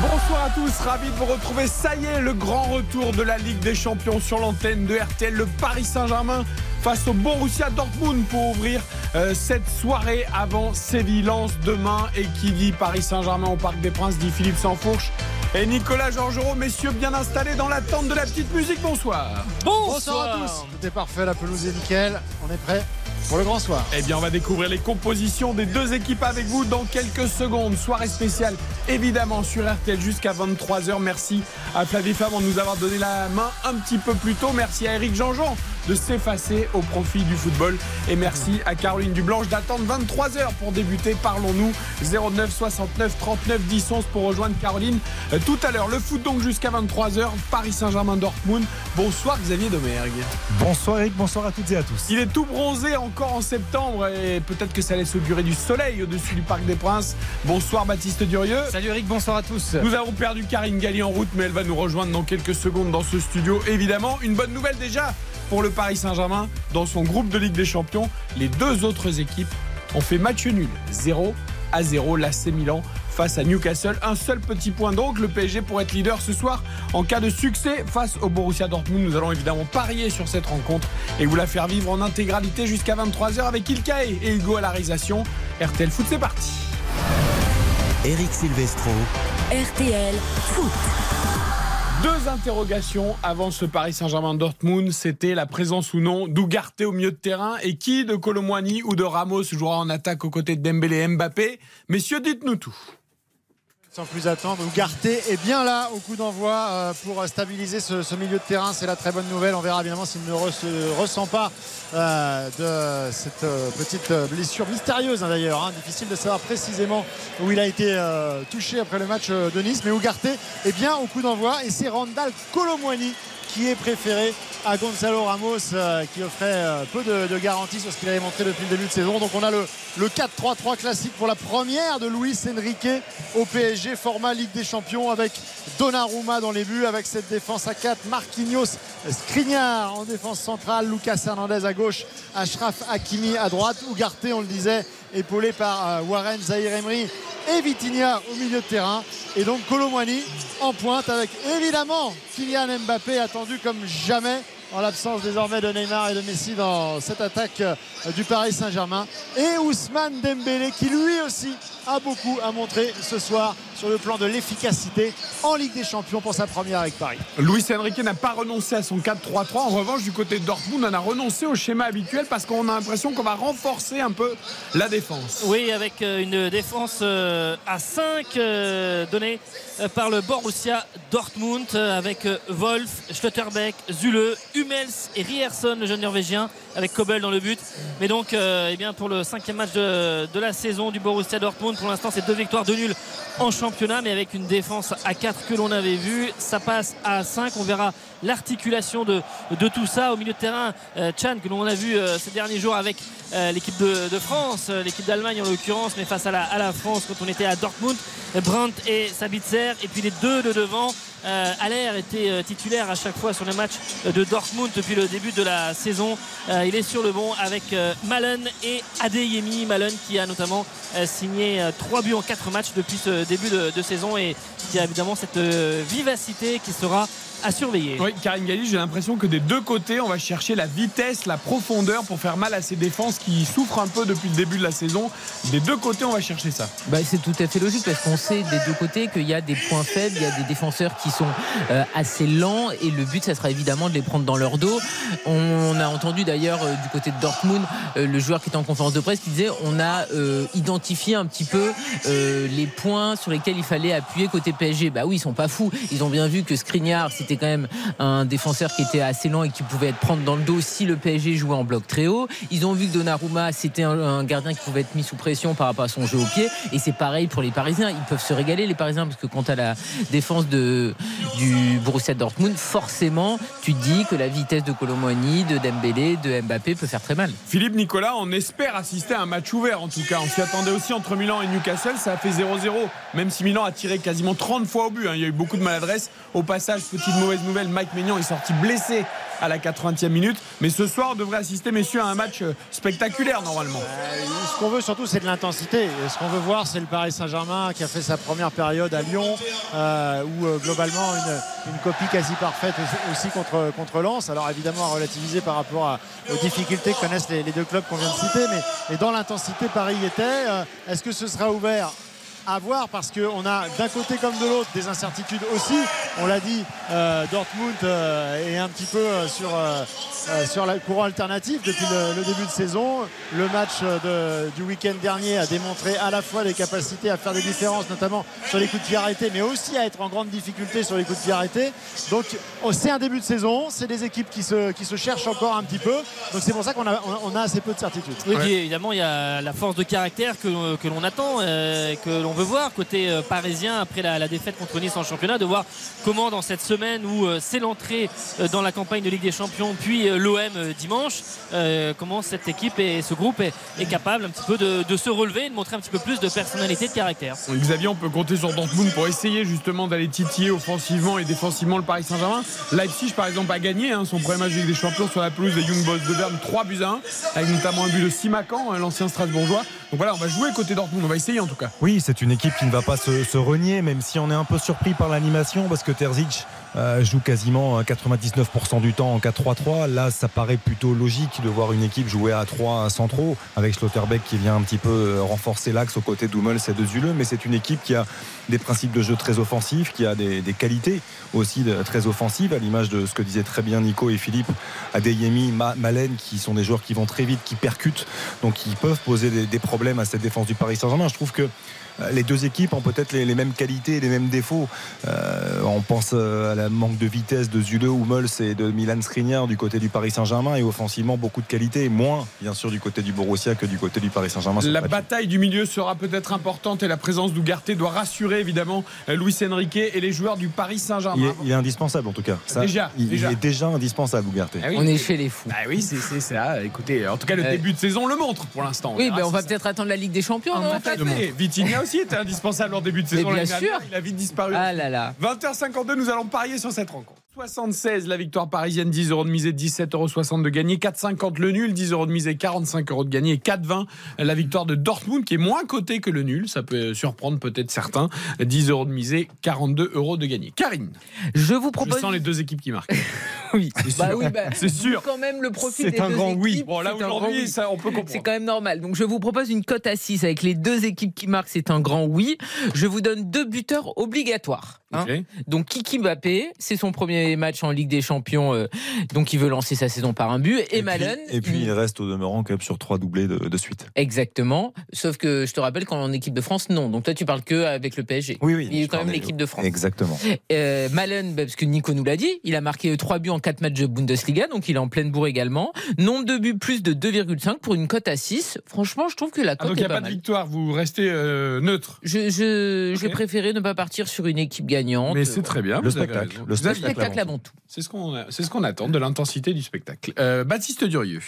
Bonsoir à tous, ravi de vous retrouver. Ça y est, le grand retour de la Ligue des Champions sur l'antenne de RTL. Le Paris Saint-Germain face au Borussia Dortmund pour ouvrir euh, cette soirée avant Séville-Lens demain. Et qui dit Paris Saint-Germain au Parc des Princes dit Philippe Sansfourche. Et Nicolas Georgerot, messieurs bien installés dans l'attente de la petite musique. Bonsoir. Bonsoir à tous. Tout est parfait, la pelouse est nickel. On est prêt pour le grand soir. Eh bien, on va découvrir les compositions des deux équipes avec vous dans quelques secondes. Soirée spéciale, évidemment, sur RTL jusqu'à 23h. Merci à Flavie Femme de nous avoir donné la main un petit peu plus tôt. Merci à Eric Jean-Jean de s'effacer au profit du football. Et merci à Caroline Dublanche d'attendre 23h pour débuter. Parlons-nous 09 69 39 10 11 pour rejoindre Caroline euh, tout à l'heure. Le foot donc jusqu'à 23h. Paris Saint-Germain Dortmund. Bonsoir Xavier Domergue. Bonsoir Eric, bonsoir à toutes et à tous. Il est tout bronzé encore en septembre et peut-être que ça laisse augurer du soleil au-dessus du Parc des Princes. Bonsoir Baptiste Durieux. Salut Eric, bonsoir à tous. Nous avons perdu Karine Galli en route, mais elle va nous rejoindre dans quelques secondes dans ce studio. Évidemment, une bonne nouvelle déjà pour le Paris Saint-Germain. Dans son groupe de Ligue des Champions, les deux autres équipes ont fait match nul. 0 à 0, l'AC Milan face à Newcastle. Un seul petit point donc, le PSG pour être leader ce soir en cas de succès face au Borussia Dortmund. Nous allons évidemment parier sur cette rencontre et vous la faire vivre en intégralité jusqu'à 23h avec Ilkae et Hugo à la réalisation. RTL Foot, c'est parti. Eric Silvestro, RTL Foot. Deux interrogations avant ce Paris Saint-Germain-Dortmund, c'était la présence ou non d'Ougarté au milieu de terrain et qui de Colomwani ou de Ramos jouera en attaque aux côtés de Dembélé et Mbappé? Messieurs, dites-nous tout. Sans plus attendre, Ougarté est bien là au coup d'envoi euh, pour stabiliser ce, milieu de terrain. C'est la très bonne nouvelle. On verra évidemment s'il ne se ressent pas euh, de cette euh, petite blessure mystérieuse hein, d'ailleurs. hein. Difficile de savoir précisément où il a été touché après le match de Nice. Mais Ougarté est bien au coup d'envoi et c'est Randall Colomwani qui est préféré à Gonzalo Ramos euh, qui offrait euh, peu de, de garanties sur ce qu'il avait montré depuis le début de saison. Donc on a le, le 4-3-3 classique pour la première de Luis Enrique au PSG, format Ligue des Champions avec Donnarumma dans les buts, avec cette défense à 4, Marquinhos, Skriniar en défense centrale, Lucas Hernandez à gauche, Ashraf Hakimi à droite, Ougarté on le disait, épaulé par euh, Warren Zahir Emery et Vitinha au milieu de terrain. Et donc Colomwani en pointe avec évidemment Kylian Mbappé attendu comme jamais en l'absence désormais de Neymar et de Messi dans cette attaque euh, du Paris Saint-Germain. Et Ousmane Dembélé qui lui aussi a beaucoup à montrer ce soir sur le plan de l'efficacité en Ligue des Champions pour sa première avec Paris. Luis Enrique n'a pas renoncé à son 4-3-3. En revanche, du côté de Dortmund, on a renoncé au schéma habituel parce qu'on a l'impression qu'on va renforcer un peu la défense. Oui, avec euh, une défense euh, à 5 euh, donnée par le Borussia Dortmund avec Wolf, Schlotterbeck, Zule, Hummels et Rierson, le jeune norvégien, avec Kobel dans le but. Mais donc, euh, eh pour le cinquième match de, de la saison du Borussia Dortmund, pour l'instant, c'est deux victoires, deux nuls en championnat, mais avec une défense à 4 que l'on avait vu. Ça passe à 5. On verra l'articulation de, de tout ça au milieu de terrain. euh, Chan, que l'on a vu euh, ces derniers jours avec euh, l'équipe de, de France, l'équipe d'Allemagne en l'occurrence, mais face à la, à la France quand on était à Dortmund. Brandt et Sabitzer, et puis les deux de devant. Euh, Aller était euh, titulaire à chaque fois sur les matchs euh, de Dortmund depuis le début de la saison. Euh, il est sur le bon avec euh, Malen et Adeyemi. Malen qui a notamment euh, signé 3 buts en 4 matchs depuis ce début de, de saison et qui a évidemment cette euh, vivacité qui sera à surveiller. Oui, Karine Galli, j'ai l'impression que des deux côtés, on va chercher la vitesse, la profondeur pour faire mal à ces défenses qui souffrent un peu depuis le début de la saison. Des deux côtés, on va chercher ça. Bah, c'est tout à fait logique parce qu'on sait des deux côtés qu'il y a des points faibles, il y a des défenseurs qui sont euh, assez lents et le but, ça sera évidemment de les prendre dans leur dos. On a entendu d'ailleurs euh, du côté de Dortmund euh, le joueur qui était en conférence de presse qui disait on a identifié un petit peu les points sur lesquels il fallait appuyer côté PSG. Bah oui, ils sont pas fous. Ils ont bien vu que Skriniar c'était quand même un défenseur qui était assez lent et qui pouvait être prendre dans le dos si le PSG jouait en bloc très haut. Ils ont vu que Donnarumma, c'était un gardien qui pouvait être mis sous pression par rapport à son jeu au pied. Et c'est pareil pour les Parisiens. Ils peuvent se régaler, les Parisiens, parce que quant à la défense de, du Borussia Dortmund, forcément, tu te dis que la vitesse de Colomboigny, de Dembélé, de Mbappé peut faire très mal. Philippe Nicolas, on espère assister à un match ouvert en tout cas. On s'y attendait aussi entre Milan et Newcastle. Ça a fait 0-0, même si Milan a tiré quasiment 30 fois au but. hein. Il y a eu beaucoup de maladresse. Au passage, petite mauvaise nouvelle, Mike Maignan est sorti blessé à la 80e minute. Mais ce soir, on devrait assister, messieurs, à un match euh, spectaculaire normalement. Euh, Ce qu'on veut surtout, c'est de l'intensité. Ce qu'on veut voir, c'est le Paris Saint-Germain qui a fait sa première période à Lyon, euh, où euh, globalement une, copie quasi parfaite aussi- contre, contre Lens. Alors évidemment, à relativiser par rapport aux difficultés que connaissent les, deux clubs qu'on vient de citer, mais, dans l'intensité, Paris était. Euh, Est-ce que ce sera ouvert à voir parce qu'on a d'un côté comme de l'autre des incertitudes aussi. On l'a dit, euh, Dortmund euh, est un petit peu euh, sur, sur le courant alternatif depuis le, le début de saison. Le match de- du week-end dernier a démontré à la fois les capacités à faire des différences, notamment sur les coups de pied arrêtés, mais aussi à être en grande difficulté sur les coups de pied arrêtés. Donc oh, c'est un début de saison, c'est des équipes qui se, qui se cherchent encore un petit peu. Donc c'est pour ça qu'on a, on a- assez peu de certitudes. Oui, puis évidemment, il y a la force de caractère que, que l'on attend, euh, que l'on veut voir côté euh, parisien après la, la défaite contre Nice en championnat, de voir comment dans cette semaine où euh, c'est l'entrée euh, dans la campagne de Ligue des Champions, puis euh, l'OM euh, dimanche, euh, comment cette équipe et ce groupe est, est capable un petit peu de, de se relever, et de montrer un petit peu plus de personnalité, de caractère. Xavier, on peut compter sur Dortmund pour essayer justement d'aller titiller offensivement et défensivement le Paris Saint-Germain. Leipzig, par exemple, a gagné hein, son premier match de Ligue des Champions sur la pelouse des Young Boys de Berne, 3 buts à 1, avec notamment un but de Simakan, hein, l'ancien Strasbourgeois. Donc voilà, on va jouer côté Dortmund, on va essayer en tout cas. Oui, c'est une équipe qui ne va pas se, renier, même si on est un peu surpris par l'animation, parce que Terzic euh, joue quasiment euh, 99% du temps en 4-3-3. Là, ça paraît plutôt logique de voir une équipe jouer à 3 centraux, avec Schlotterbeck qui vient un petit peu euh, renforcer l'axe aux côtés d'Hummels et de Zule. Mais c'est une équipe qui a des principes de jeu très offensifs, qui a des, qualités aussi très offensives, à l'image de ce que disaient très bien Nico et Philippe, Adeyemi, Ma- Malen, qui sont des joueurs qui vont très vite, qui percutent, donc qui peuvent poser des, des problèmes à cette défense du Paris Saint-Germain. Je trouve que euh, les deux équipes ont peut-être les, les mêmes qualités et les mêmes défauts. Euh, on pense euh, à la manque de vitesse de Zule, Hummels et de Milan Skriniar du côté du Paris Saint-Germain et offensivement beaucoup de qualité, moins bien sûr du côté du Borussia que du côté du Paris Saint-Germain. La bataille du milieu sera peut-être importante et la présence d'Ougarté doit rassurer évidemment euh, Luis Enrique et les joueurs du Paris Il Saint-Germain. est, il est indispensable en tout cas. Ça, Déjà, il, est déjà indispensable, Ugarte. Ah oui. On est chez les fous. Bah oui, c'est ça. Écoutez, en tout cas, le début de saison le montre pour l'instant. Oui, ben on si va peut-être attendre la Ligue des Champions. En non, fait, en fait mais Aussi était indispensable en début de saison. bien dernière. sûr. Il a vite disparu. Ah là là. 20h52, nous allons parier sur cette rencontre. 76 la victoire parisienne, 10 euros de misée, 17,60 euros de gagné, 4,50 le nul, 10 euros de misée, 45 euros de gagné, et 4,20 la victoire de Dortmund qui est moins coté que le nul, ça peut surprendre peut-être certains, 10 euros de misée, 42 euros de gagné. Karine, Je vous je propose. sens les deux équipes qui marquent. Oui, C'est bah sûr. oui, bah, C'est sûr. Quand même le profil C'est un deux grand oui. équipes, Bon là c'est un grand aujourd'hui, oui. ça on peut C'est comprendre. quand même normal. Donc je vous propose une cote à 6 avec les deux équipes qui marquent, c'est un grand oui. Je vous donne deux buteurs obligatoires. hein. Donc Kiki Mbappé, c'est son premier match en Ligue des Champions, euh, donc il veut lancer sa saison par un but. Et, Et Malen, puis, et puis il reste au demeurant quand même sur trois doublés de, de suite. exactement. Sauf que je te rappelle qu'en équipe de France, non. Donc toi tu parles que avec le PSG. Oui, oui. Il est je quand même l'équipe de France. Exactement. Euh, Malen, bah, parce que Nico nous l'a dit, il a marqué 3 buts en 4 matchs de Bundesliga, donc il est en pleine bourre également. Nombre de buts plus de 2,5 pour une cote à 6. Franchement, je trouve que la Ah, cote donc il n'y est a pas, pas de mal. victoire, vous restez euh, neutre. Je, je, j'ai préféré ne pas partir sur une équipe gagnante. Mais c'est très bien. Le spectacle, raison. le avez- Le spectacle. Spectacle avant tout. C'est ce qu'on c'est ce qu'on attend de l'intensité du spectacle. Euh, Baptiste Durieux.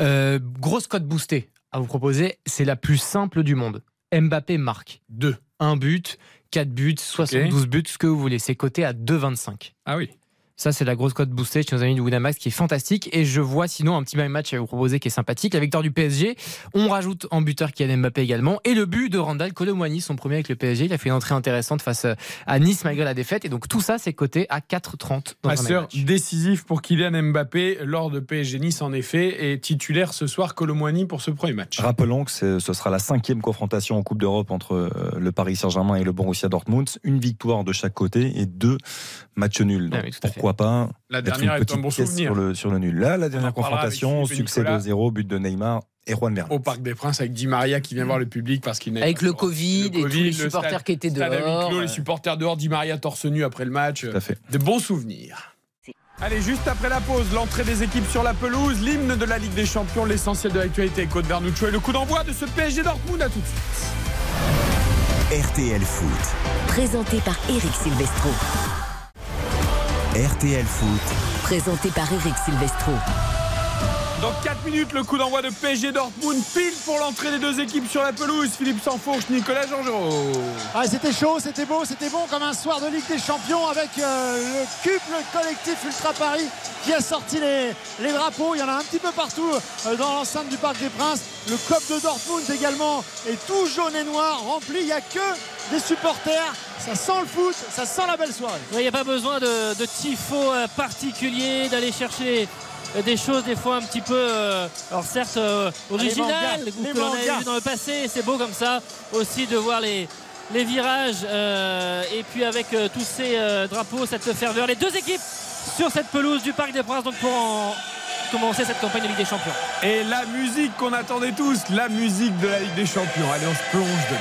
Euh, grosse cote boostée à vous proposer. C'est la plus simple du monde. Mbappé marque 2. un but, 4 buts, 72 buts, ce que vous voulez. C'est coté à 2,25. Ah oui. Ça, c'est la grosse cote boostée chez nos amis du Winamax qui est fantastique. Et je vois sinon un petit match à vous proposer qui est sympathique. La victoire du PSG. On rajoute en buteur Kylian Mbappé également. Et le but de Randall Colomwani, son premier avec le PSG. Il a fait une entrée intéressante face à Nice malgré la défaite. Et donc tout ça, c'est coté à 4,30 dans Passeur match. décisif pour Kylian Mbappé lors de PSG Nice en effet et titulaire ce soir Colomwani pour ce premier match. Rappelons que ce sera la cinquième confrontation en Coupe d'Europe entre euh, le Paris Saint-Germain et le Borussia Dortmund. Une victoire de chaque côté et deux matchs nuls. Donc, Ah oui, tout à fait. Pourquoi pas La dernière une est un bon pièce souvenir. sur le, sur le nul. Là, la dernière confrontation, succès Nicolas. de 0, but de Neymar et Juan Bernat. Au Parc des Princes avec Di Maria qui vient voir le public parce qu'il Avec pas le. Covid Le et tous les le supporters stade- qui étaient dehors. clos, les supporters dehors, Di Maria torse nu après le match. Tout à fait. De bons souvenirs. Allez, juste après la pause, l'entrée des équipes sur la pelouse, l'hymne de la Ligue des Champions, l'essentiel de l'actualité avec Côte Vernuccio et le coup d'envoi de ce PSG Dortmund. À tout de suite. RTL Foot. Présenté par Eric Silvestro. RTL Foot. Présenté par Eric Silvestro. Dans 4 minutes, le coup d'envoi de PSG Dortmund, pile pour l'entrée des deux équipes sur la pelouse. Philippe Sansfourche, Nicolas Georgerot. Ah, c'était chaud, c'était beau, c'était bon comme un soir de Ligue des Champions avec euh, le couple collectif Ultra Paris qui a sorti les, les drapeaux. Il y en a un petit peu partout euh, dans l'enceinte du Parc des Princes. Le COP de Dortmund également est tout jaune et noir, rempli. Il n'y a que des supporters. Ça sent le foot, ça sent la belle soirée. Il n'y a pas besoin de, de tifo euh, particulier, d'aller chercher euh, des choses des fois un petit peu, euh, alors certes euh, originales, que l'on mangas. vu dans le passé, c'est beau comme ça aussi de voir les, les virages euh, et puis avec euh, tous ces euh, drapeaux, cette ferveur, les deux équipes sur cette pelouse du Parc des Princes donc pour en commencer cette campagne de Ligue des Champions. Et la musique qu'on attendait tous, la musique de la Ligue des Champions. Allez, on se plonge dedans.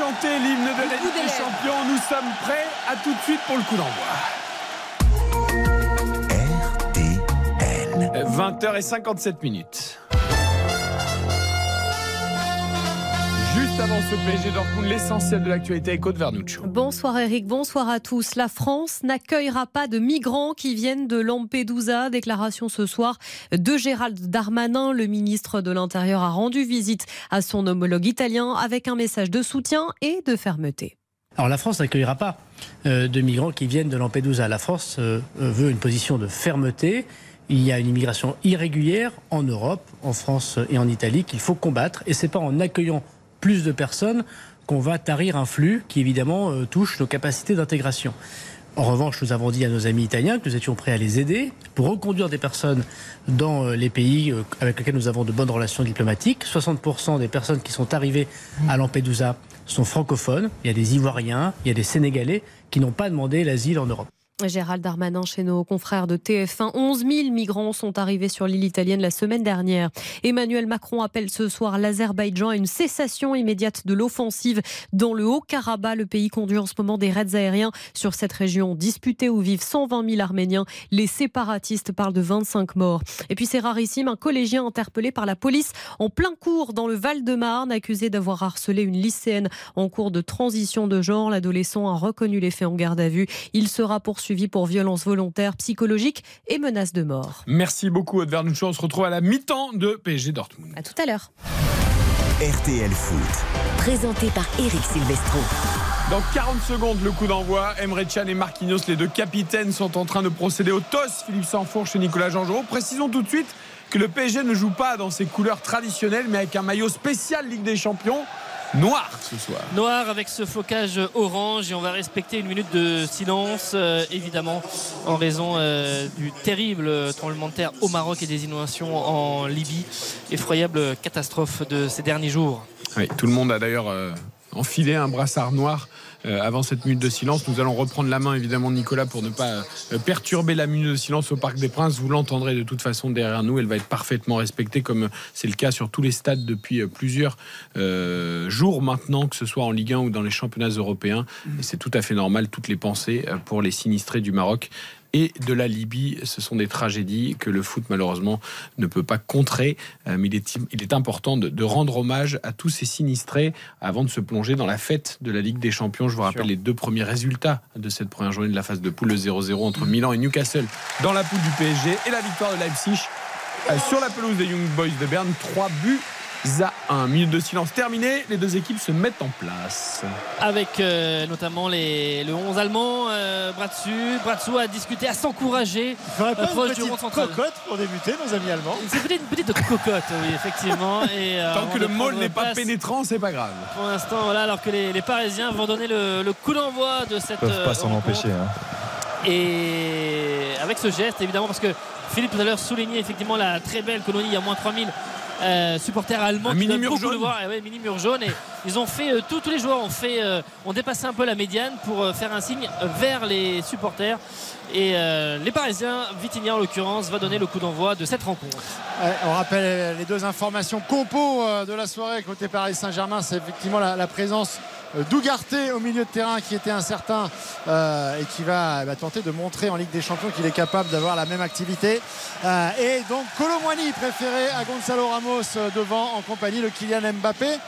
Chanté l'hymne de la Ligue des Champions. Nous sommes prêts. À tout de suite pour le coup d'envoi. RTL. 20h57 minutes. Avant ce PSG Dortmund, l'essentiel de l'actualité avec Côte Vernuccio. Bonsoir Eric, bonsoir à tous. La France n'accueillera pas de migrants qui viennent de Lampedusa. Déclaration ce soir de Gérald Darmanin. Le ministre de l'Intérieur a rendu visite à son homologue italien avec un message de soutien et de fermeté. Alors la France n'accueillera pas euh, de migrants qui viennent de Lampedusa. La France euh, euh, veut une position de fermeté. Il y a une immigration irrégulière en Europe, en France et en Italie qu'il faut combattre. Et c'est pas en accueillant plus de personnes qu'on va tarir un flux qui évidemment euh, touche nos capacités d'intégration. En revanche, nous avons dit à nos amis italiens que nous étions prêts à les aider pour reconduire des personnes dans euh, les pays euh, avec lesquels nous avons de bonnes relations diplomatiques. 60% des personnes qui sont arrivées à Lampedusa sont francophones. Il y a des Ivoiriens, il y a des Sénégalais qui n'ont pas demandé l'asile en Europe. Gérald Darmanin chez nos confrères de TF1. 11 000 migrants sont arrivés sur l'île italienne la semaine dernière. Emmanuel Macron appelle ce soir l'Azerbaïdjan à une cessation immédiate de l'offensive dans le Haut-Karabakh. Le pays conduit en ce moment des raids aériens sur cette région disputée où vivent 120 000 Arméniens. Les séparatistes parlent de 25 morts. Et puis c'est rarissime, un collégien interpellé par la police en plein cours dans le Val-de-Marne, accusé d'avoir harcelé une lycéenne en cours de transition de genre. L'adolescent a reconnu les faits en garde à vue. Il sera poursuivi pour violence volontaire, psychologique et menace de mort. Merci beaucoup, Aude. On se retrouve à la mi-temps de PSG Dortmund. À tout à l'heure. RTL Foot. Présenté par Eric Silvestro. Dans 40 secondes, le coup d'envoi. Emre Can et Marquinhos, les deux capitaines, sont en train de procéder au toss. Philippe Sanfourche et Nicolas Jean-Jean. Précisons tout de suite que le PSG ne joue pas dans ses couleurs traditionnelles, mais avec un maillot spécial Ligue des Champions, noir ce soir. Noir avec ce flocage orange et on va respecter une minute de silence euh, évidemment en raison euh, du terrible tremblement de terre au Maroc et des inondations en Libye. Effroyable catastrophe de ces derniers jours. Oui, tout le monde a d'ailleurs euh, enfilé un brassard noir euh, avant cette minute de silence. Nous allons reprendre la main évidemment de Nicolas pour ne pas euh, perturber la minute de silence au Parc des Princes. Vous l'entendrez de toute façon derrière nous. Elle va être parfaitement respectée comme c'est le cas sur tous les stades depuis euh, plusieurs euh, jours maintenant, que ce soit en Ligue 1 ou dans les championnats européens. C'est tout à fait normal. Toutes les pensées euh, pour les sinistrés du Maroc et de la Libye. Ce sont des tragédies que le foot, malheureusement, ne peut pas contrer. Euh, mais il est, il est important de, de rendre hommage à tous ces sinistrés avant de se plonger dans la fête de la Ligue des Champions. Je vous rappelle les deux premiers résultats de cette première journée de la phase de poule, le 0-0 entre Milan et Newcastle dans la poule du PSG et la victoire de Leipzig euh, sur la pelouse des Young Boys de Berne. 3 buts à 1. Minute de silence terminée, les deux équipes se mettent en place. avec euh, notamment les, le 11 allemand, euh, bras dessus. Bras dessous à discuter, à s'encourager. Il faudrait pas Euh, une proche du petite rond central. cocotte pour débuter, nos amis allemands. C'est peut-être une petite cocotte, oui, effectivement. Et, euh, Tant que le môle n'est pas pénétrant, c'est pas grave. Pour l'instant, voilà, alors que les, les Parisiens vont donner le, le coup d'envoi de cette. Ils peuvent euh, pas s'en rencontre. empêcher. hein. Et avec ce geste, évidemment, parce que Philippe tout à l'heure soulignait effectivement la très belle colonie, il y a moins 3000 euh, supporters allemands Un qui mini mur jaune. voix. Eh ouais, mini mur jaune. Et ils ont fait, euh, tous, tous les joueurs ont fait, euh, ont dépassé un peu la médiane pour euh, faire un signe vers les supporters. Et euh, les Parisiens, Vitinha en l'occurrence, va donner le coup d'envoi de cette rencontre. Ouais, on rappelle les deux informations compo euh, de la soirée côté Paris Saint-Germain. C'est effectivement la, la présence d'Ougarté au milieu de terrain qui était incertain euh, et qui va bah, tenter de montrer en Ligue des Champions qu'il est capable d'avoir la même activité. Euh, et donc Colomwani préféré à Gonzalo Ramos euh, devant en compagnie de Kylian Mbappé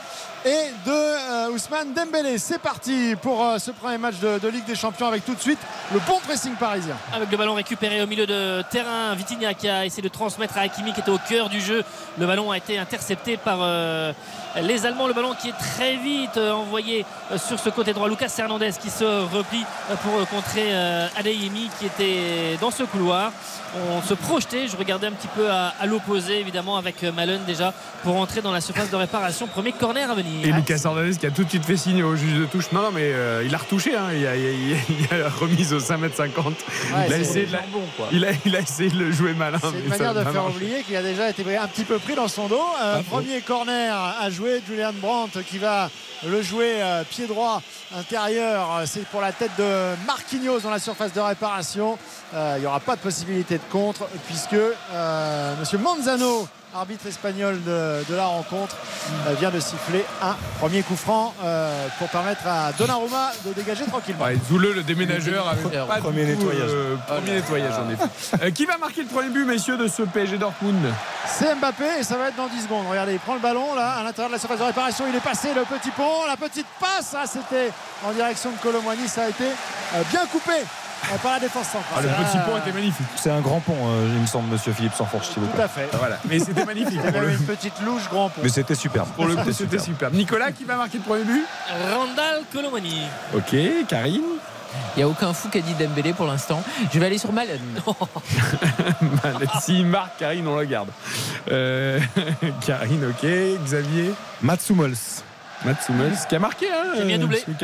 et de euh, Ousmane Dembélé. C'est parti pour euh, ce premier match de, Ligue des Champions avec tout de suite le bon pressing parisien. Avec le ballon récupéré au milieu de terrain, Vitinha qui a essayé de transmettre à Hakimi qui était au cœur du jeu. Le ballon a été intercepté par euh, les Allemands. Le ballon qui est très vite euh, envoyé euh, sur ce côté droit. Lucas Hernandez qui se replie euh, pour contrer Adeyemi qui était dans ce couloir. On se projetait, je regardais un petit peu à, à l'opposé évidemment avec euh, Malen déjà pour entrer dans la surface de réparation. Premier corner à venir. Et Lucas Hernandez qui a tout de suite fait signe au juge de touche. Non, non, mais euh, il a retouché. hein. Il, a, il a- il a- il a remise au 5m50. il, a essayé de la- il, a, il a essayé de le jouer malin. C'est une ça manière de faire oublier qu'il a déjà été un petit peu pris dans son dos. Euh, faux. premier corner à jouer, Julian Brandt qui va le jouer euh, pied droit intérieur. C'est pour la tête de Marquinhos dans la surface de réparation. Euh, il n'y aura pas de possibilité de contre puisque euh, Monsieur Manzano, arbitre espagnol de, de la rencontre, euh, vient de siffler un premier coup franc euh, pour permettre à Donnarumma de dégager tranquillement. Ouais, Zouleux, le déménageur, avec pas du Premier tout, nettoyage. euh, premier nettoyage, en effet. Euh, qui va marquer le premier but, messieurs, de ce PSG Dortmund C'est Mbappé et ça va être dans 10 secondes. Regardez, il prend le ballon là à l'intérieur de la surface de réparation. Il est passé le petit pont, la petite passe. Ah, c'était en direction de Colomboigny. Ça a été euh, bien coupé par la défense Ah, centrale. Le petit Ah, pont était magnifique. C'est un grand pont, euh, il me semble, monsieur Philippe Sanfourche, s'il vous Tout plaît. à fait. Voilà. Mais c'était magnifique. Il y Pour avait le, une petite louche grand pont. Mais c'était superbe. pour le coup, c'était super. Nicolas, qui va marquer le premier but? Randall Colomani. Ok, Karine? Il n'y a aucun fou qui a dit Dembélé pour l'instant. Je vais aller sur Malen. Bah, S'il marque, Karine, on le garde. Euh, Karine, ok. Xavier? Mats Hummels. Mats Hummels, qui a marqué. Hein, Qui a mis un euh,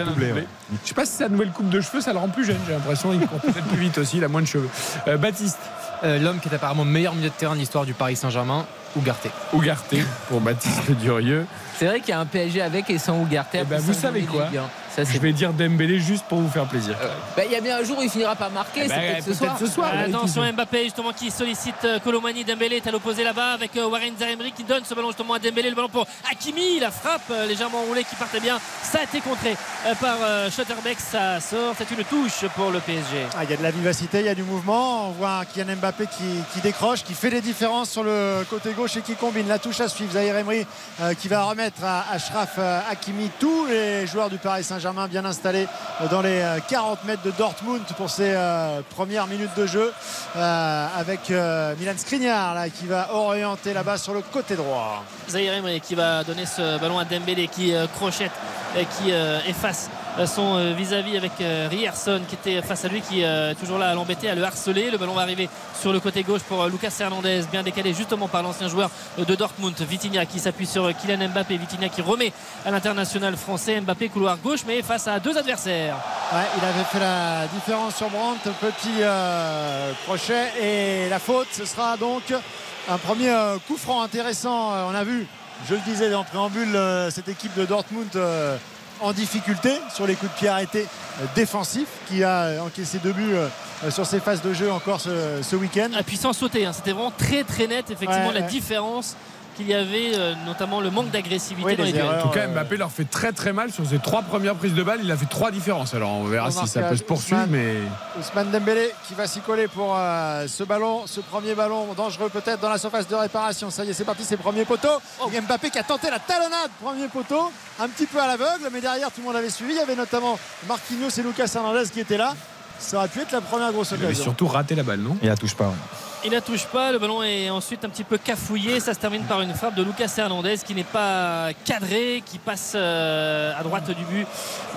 doublé. ouais. Je sais pas si sa nouvelle coupe de cheveux, ça le rend plus jeune. J'ai l'impression qu'il court peut-être plus vite aussi. Il a moins de cheveux. Euh, Baptiste. Euh, L'homme qui est apparemment le meilleur milieu de terrain de l'histoire du Paris Saint-Germain, Ougarté. Ougarté pour Baptiste Durieux. C'est vrai qu'il y a un PSG avec et sans Ougarté. Eh ben, vous savez quoi Ligue 1. Ça, c'est Je vais dire Dembélé juste pour vous faire plaisir. Bah, Il y a bien un jour où il finira par marquer. Eh c'est ben, peut-être ce peut-être soir. ce soir. Euh, ouais, Attention qui- Mbappé justement qui sollicite euh, Colomani Dembélé est à l'opposé là-bas avec euh, Warren Zaïmri qui donne ce ballon justement à Dembélé le ballon pour Hakimi la frappe euh, légèrement enroulée qui partait bien ça a été contré euh, par euh, Schotterbeck ça sort c'est une touche pour le PSG Ah, il y a de la vivacité, il y a du mouvement. On voit un Kylian Mbappé qui, qui décroche, qui fait des différences sur le côté et qui combine la touche à suivre. Zahir Emery euh, qui va remettre à Ashraf euh, Hakimi tous les joueurs du Paris Saint-Germain bien installés euh, dans les euh, 40 mètres de Dortmund pour ces premières minutes de jeu avec Milan Skriniar qui va orienter là-bas sur le côté droit. Zahir Emery qui va donner ce ballon à Dembélé qui crochette et qui efface son euh, vis-à-vis avec euh, Rierson qui était face à lui qui euh, est toujours là à l'embêter à le harceler. Le ballon va arriver sur le côté gauche pour euh, Lucas Hernandez bien décalé justement par l'ancien joueur euh, de Dortmund Vitinha qui s'appuie sur euh, Kylian Mbappé. Vitinha qui remet à l'international français Mbappé couloir gauche mais face à deux adversaires. Ouais, il avait fait la différence sur Brandt, petit euh, crochet. Et la faute, ce sera donc un premier euh, coup franc intéressant. Euh, on a vu, je le disais en préambule, euh, cette équipe de Dortmund euh, en difficulté sur les coups de pied arrêtés euh, défensifs qui a euh, encaissé deux buts euh, sur ses phases de jeu encore ce, ce week-end. et puis sans sauter hein. c'était vraiment très très net effectivement Ouais, la ouais. différence qu'il y avait euh, notamment le manque d'agressivité Oui, dans les duels. En tout cas, euh, Mbappé leur fait très très mal sur ses trois premières prises de balle. Il a fait trois différences. Alors on verra si ça peut se poursuivre. Ousmane. Mais Ousmane Dembélé qui va s'y coller pour euh, ce ballon, ce premier ballon dangereux peut-être dans la surface de réparation. Ça y est, c'est parti, c'est le premier poteau. Oh. Et Mbappé qui a tenté la talonnade, premier poteau, un petit peu à l'aveugle, mais derrière tout le monde avait suivi. Il y avait notamment Marquinhos et Lucas Hernandez qui étaient là. Ça aurait pu être la première grosse il avait occasion. surtout raté la balle, non? Il la touche pas. ouais. Il la touche pas, le ballon est ensuite un petit peu cafouillé. Ça se termine par une frappe de Lucas Hernandez qui n'est pas cadré, qui passe euh, à droite du but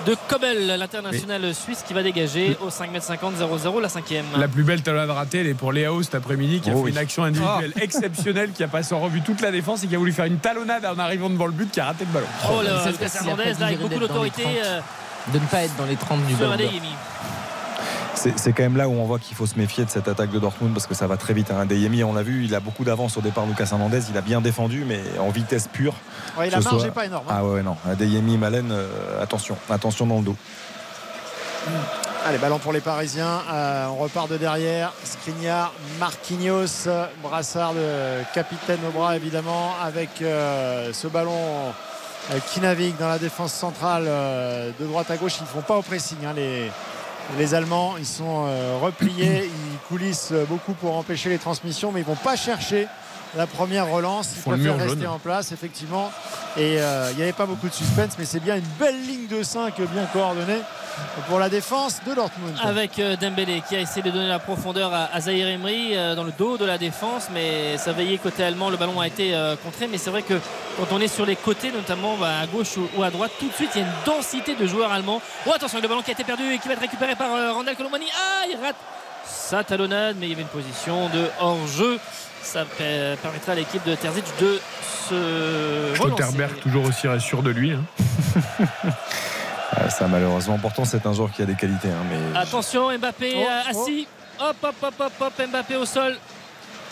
de Kobel, l'international suisse qui va dégager au 5m50 0-0 la cinquième. La plus belle talonnade ratée, elle est pour Léao cet après-midi qui a Oh fait oui. une action individuelle exceptionnelle, qui a passé en revue toute la défense et qui a voulu faire une talonnade en arrivant devant le but, qui a raté le ballon. Oh là, Lucas Hernandez là avec beaucoup d'autorité 30. euh, De ne pas être dans les 30 du ballon. C'est quand même là où on voit qu'il faut se méfier de cette attaque de Dortmund parce que ça va très vite. Hein. Adeyemi, on l'a vu, il a beaucoup d'avance au départ. Lucas Hernandez, il a bien défendu, mais en vitesse pure. Ouais, la marge soit- n'est pas énorme. hein. Ah ouais, non. Adeyemi, Malen, euh, attention, attention dans le dos. Allez, ballon pour les Parisiens. Euh, on repart de derrière. Skriniar, Marquinhos, brassard de capitaine au bras évidemment, avec euh, ce ballon euh, qui navigue dans la défense centrale de droite à gauche. Ils ne font pas au pressing. hein, les, les Allemands, ils sont euh, repliés, ils coulissent beaucoup pour empêcher les transmissions, mais ils ne vont pas chercher la première relance. Ils le préfèrent rester jaune. en place, effectivement. Et euh, il n'y avait pas beaucoup de suspense, mais c'est bien une belle ligne de 5 bien coordonnée pour la défense de Dortmund. avec euh, Dembélé qui a essayé de donner la profondeur à, Zahir Emery euh, dans le dos de la défense mais ça veillait côté allemand le ballon a été euh, contré mais c'est vrai que quand on est sur les côtés notamment bah, à gauche ou, à droite tout de suite il y a une densité de joueurs allemands oh attention le ballon qui a été perdu et qui va être récupéré par Randall Colomani ah il rate sa talonnade mais il y avait une position de hors-jeu ça per- permettra à l'équipe de Terzic de se relancer. Stotterberg, toujours aussi sûr de lui. hein. Ça, malheureusement, pourtant, c'est un joueur qui a des qualités. hein, mais attention Mbappé Oh, euh, oh. assis hop hop hop hop hop Mbappé au sol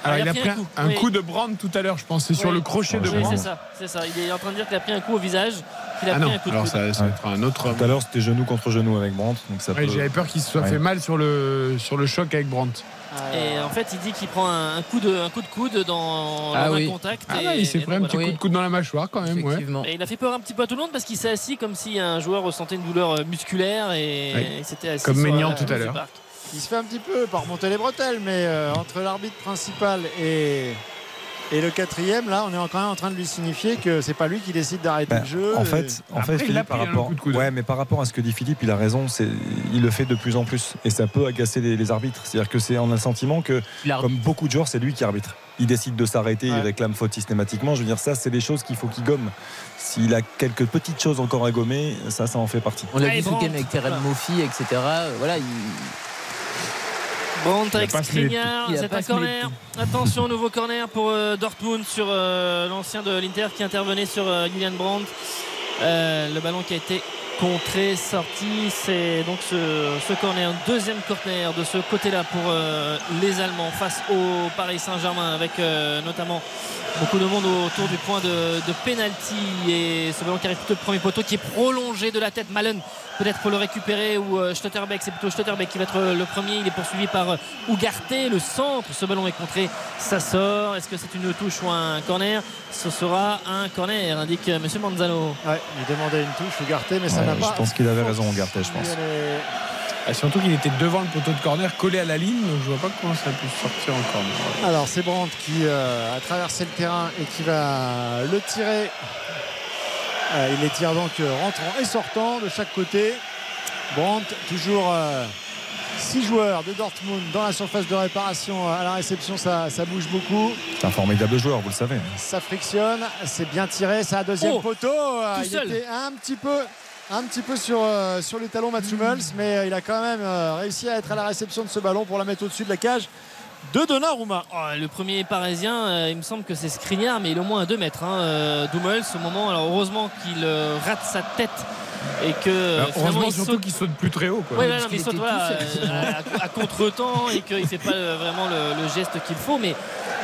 Alors, Ah, il a pris un, un Oui. coup de Brand tout à l'heure, je pense. C'est sur le crochet de Oui, Oui, Brand. c'est ça, c'est ça. Il est en train de dire qu'il a pris un coup au visage, a Ah pris non, un coup de alors coude. ça, ça va être un autre tout à l'heure, c'était genou contre genou avec Brandt. Donc ça Ouais, peut- J'avais peur qu'il se soit Ouais. fait mal sur le, sur le choc avec Brandt. Et en fait, il dit qu'il prend un, un coup de, un coup de coude dans, Ah oui. un contact. Ah et, il s'est pris un petit voilà. coup de coude dans la mâchoire quand même. Ouais. Et il a fait peur un petit peu à tout le monde parce qu'il s'est assis comme si un joueur ressentait une douleur euh, musculaire et Ouais. il s'était assis Comme la tout à l'heure. parc. Il se fait un petit peu par remonter les bretelles, mais euh, entre l'arbitre principal et, et le quatrième, là, on est quand même en train de lui signifier que c'est pas lui qui décide d'arrêter Bah, le jeu. en Et- fait, en fait, Philippe, par rapport, coup de coude. ouais, mais par rapport à ce que dit Philippe, il a raison. C'est, il le fait de plus en plus, et ça peut agacer les, les arbitres. C'est-à-dire que c'est, on a le sentiment que, comme beaucoup de joueurs, c'est lui qui arbitre. Il décide de s'arrêter, il réclame faute systématiquement. Je veux dire, ça, c'est des choses qu'il faut qu'il gomme. S'il a quelques petites choses encore à gommer, ça, ça en fait partie. On l'a Allez, vu ce week-end Brandt. avec Terrell Moffi, etc. Euh, Voilà, il- De Skriniar, c'est un corner. Attention, nouveau corner pour euh, Dortmund sur euh, l'ancien de l'Inter qui intervenait sur euh, Julian Brandt. Le ballon qui a été contré, sorti. C'est donc ce, ce corner, deuxième corner de ce côté-là pour euh, les Allemands face au Paris Saint-Germain avec euh, notamment beaucoup de monde autour du point de, de penalty et ce ballon qui arrive plutôt de premier poteau qui est prolongé de la tête. Malen peut-être pour le récupérer ou euh, Stotterbeck, c'est plutôt Stotterbeck qui va être euh, le premier. Il est poursuivi par euh, Ugarte, le centre. Ce ballon est contré, ça sort. Est-ce que c'est une touche ou un corner? Ce sera un corner, indique euh, Monsieur Manzano. Ouais, il demandait une touche, Ugarte, mais ça Ouais, je pense qu'il avait raison, Ugarte, je pense. Ah, surtout qu'il était devant le poteau de corner, collé à la ligne, donc je vois pas comment ça a pu sortir encore. Alors, c'est Brandt qui euh, a traversé le terrain et qui va le tirer. Euh, il les tire donc euh, rentrant et sortant de chaque côté. Brandt, toujours 6 joueurs de Dortmund dans la surface de réparation à la réception, ça, ça bouge beaucoup. C'est un formidable joueur, vous le savez. Ça frictionne, c'est bien tiré, ça a deuxième Oh, poteau. Tout il seul. était un petit peu, un petit peu sur, euh, sur les talons Mats Hummels, mais euh, il a quand même euh, réussi à être à la réception de ce ballon pour la mettre au-dessus de la cage de Donnarumma. Oh, le premier parisien, euh, il me semble que c'est Skriniar, mais il est au moins à 2 mètres. Hein, euh, Dummels, au moment. Alors heureusement qu'il euh, rate sa tête et que finalement, heureusement il surtout saute. qu'il saute plus très haut. Quoi. Ouais, ouais, parce non, mais il saute voilà, euh, à, à contre-temps et qu'il ne fait pas euh, vraiment le, le geste qu'il faut, mais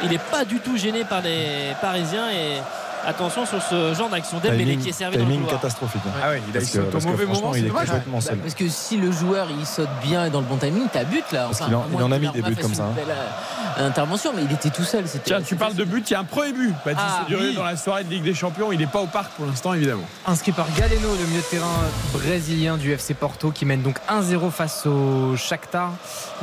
il n'est pas du tout gêné par les Parisiens et attention sur ce genre d'action. Dembélé Timing, qui est servi dans le timing couloir. catastrophique. hein. Ah ouais, il a saute au mauvais moment, il c'est est dommage. complètement seul. Parce que si le joueur il saute bien et dans le bon timing, t'as but là. Parce en- il en a mis des buts comme ça, hein. belle, euh, intervention, mais il était tout seul. c'était- Tiens, tu parles de but, il y a un premier but. Baptiste Ah, Durieux oui. dans la soirée de Ligue des Champions. Il n'est pas au parc pour l'instant, évidemment. Inscrit par Galeno, le milieu de terrain brésilien du FC Porto, qui mène donc 1-0 face au Shakhtar.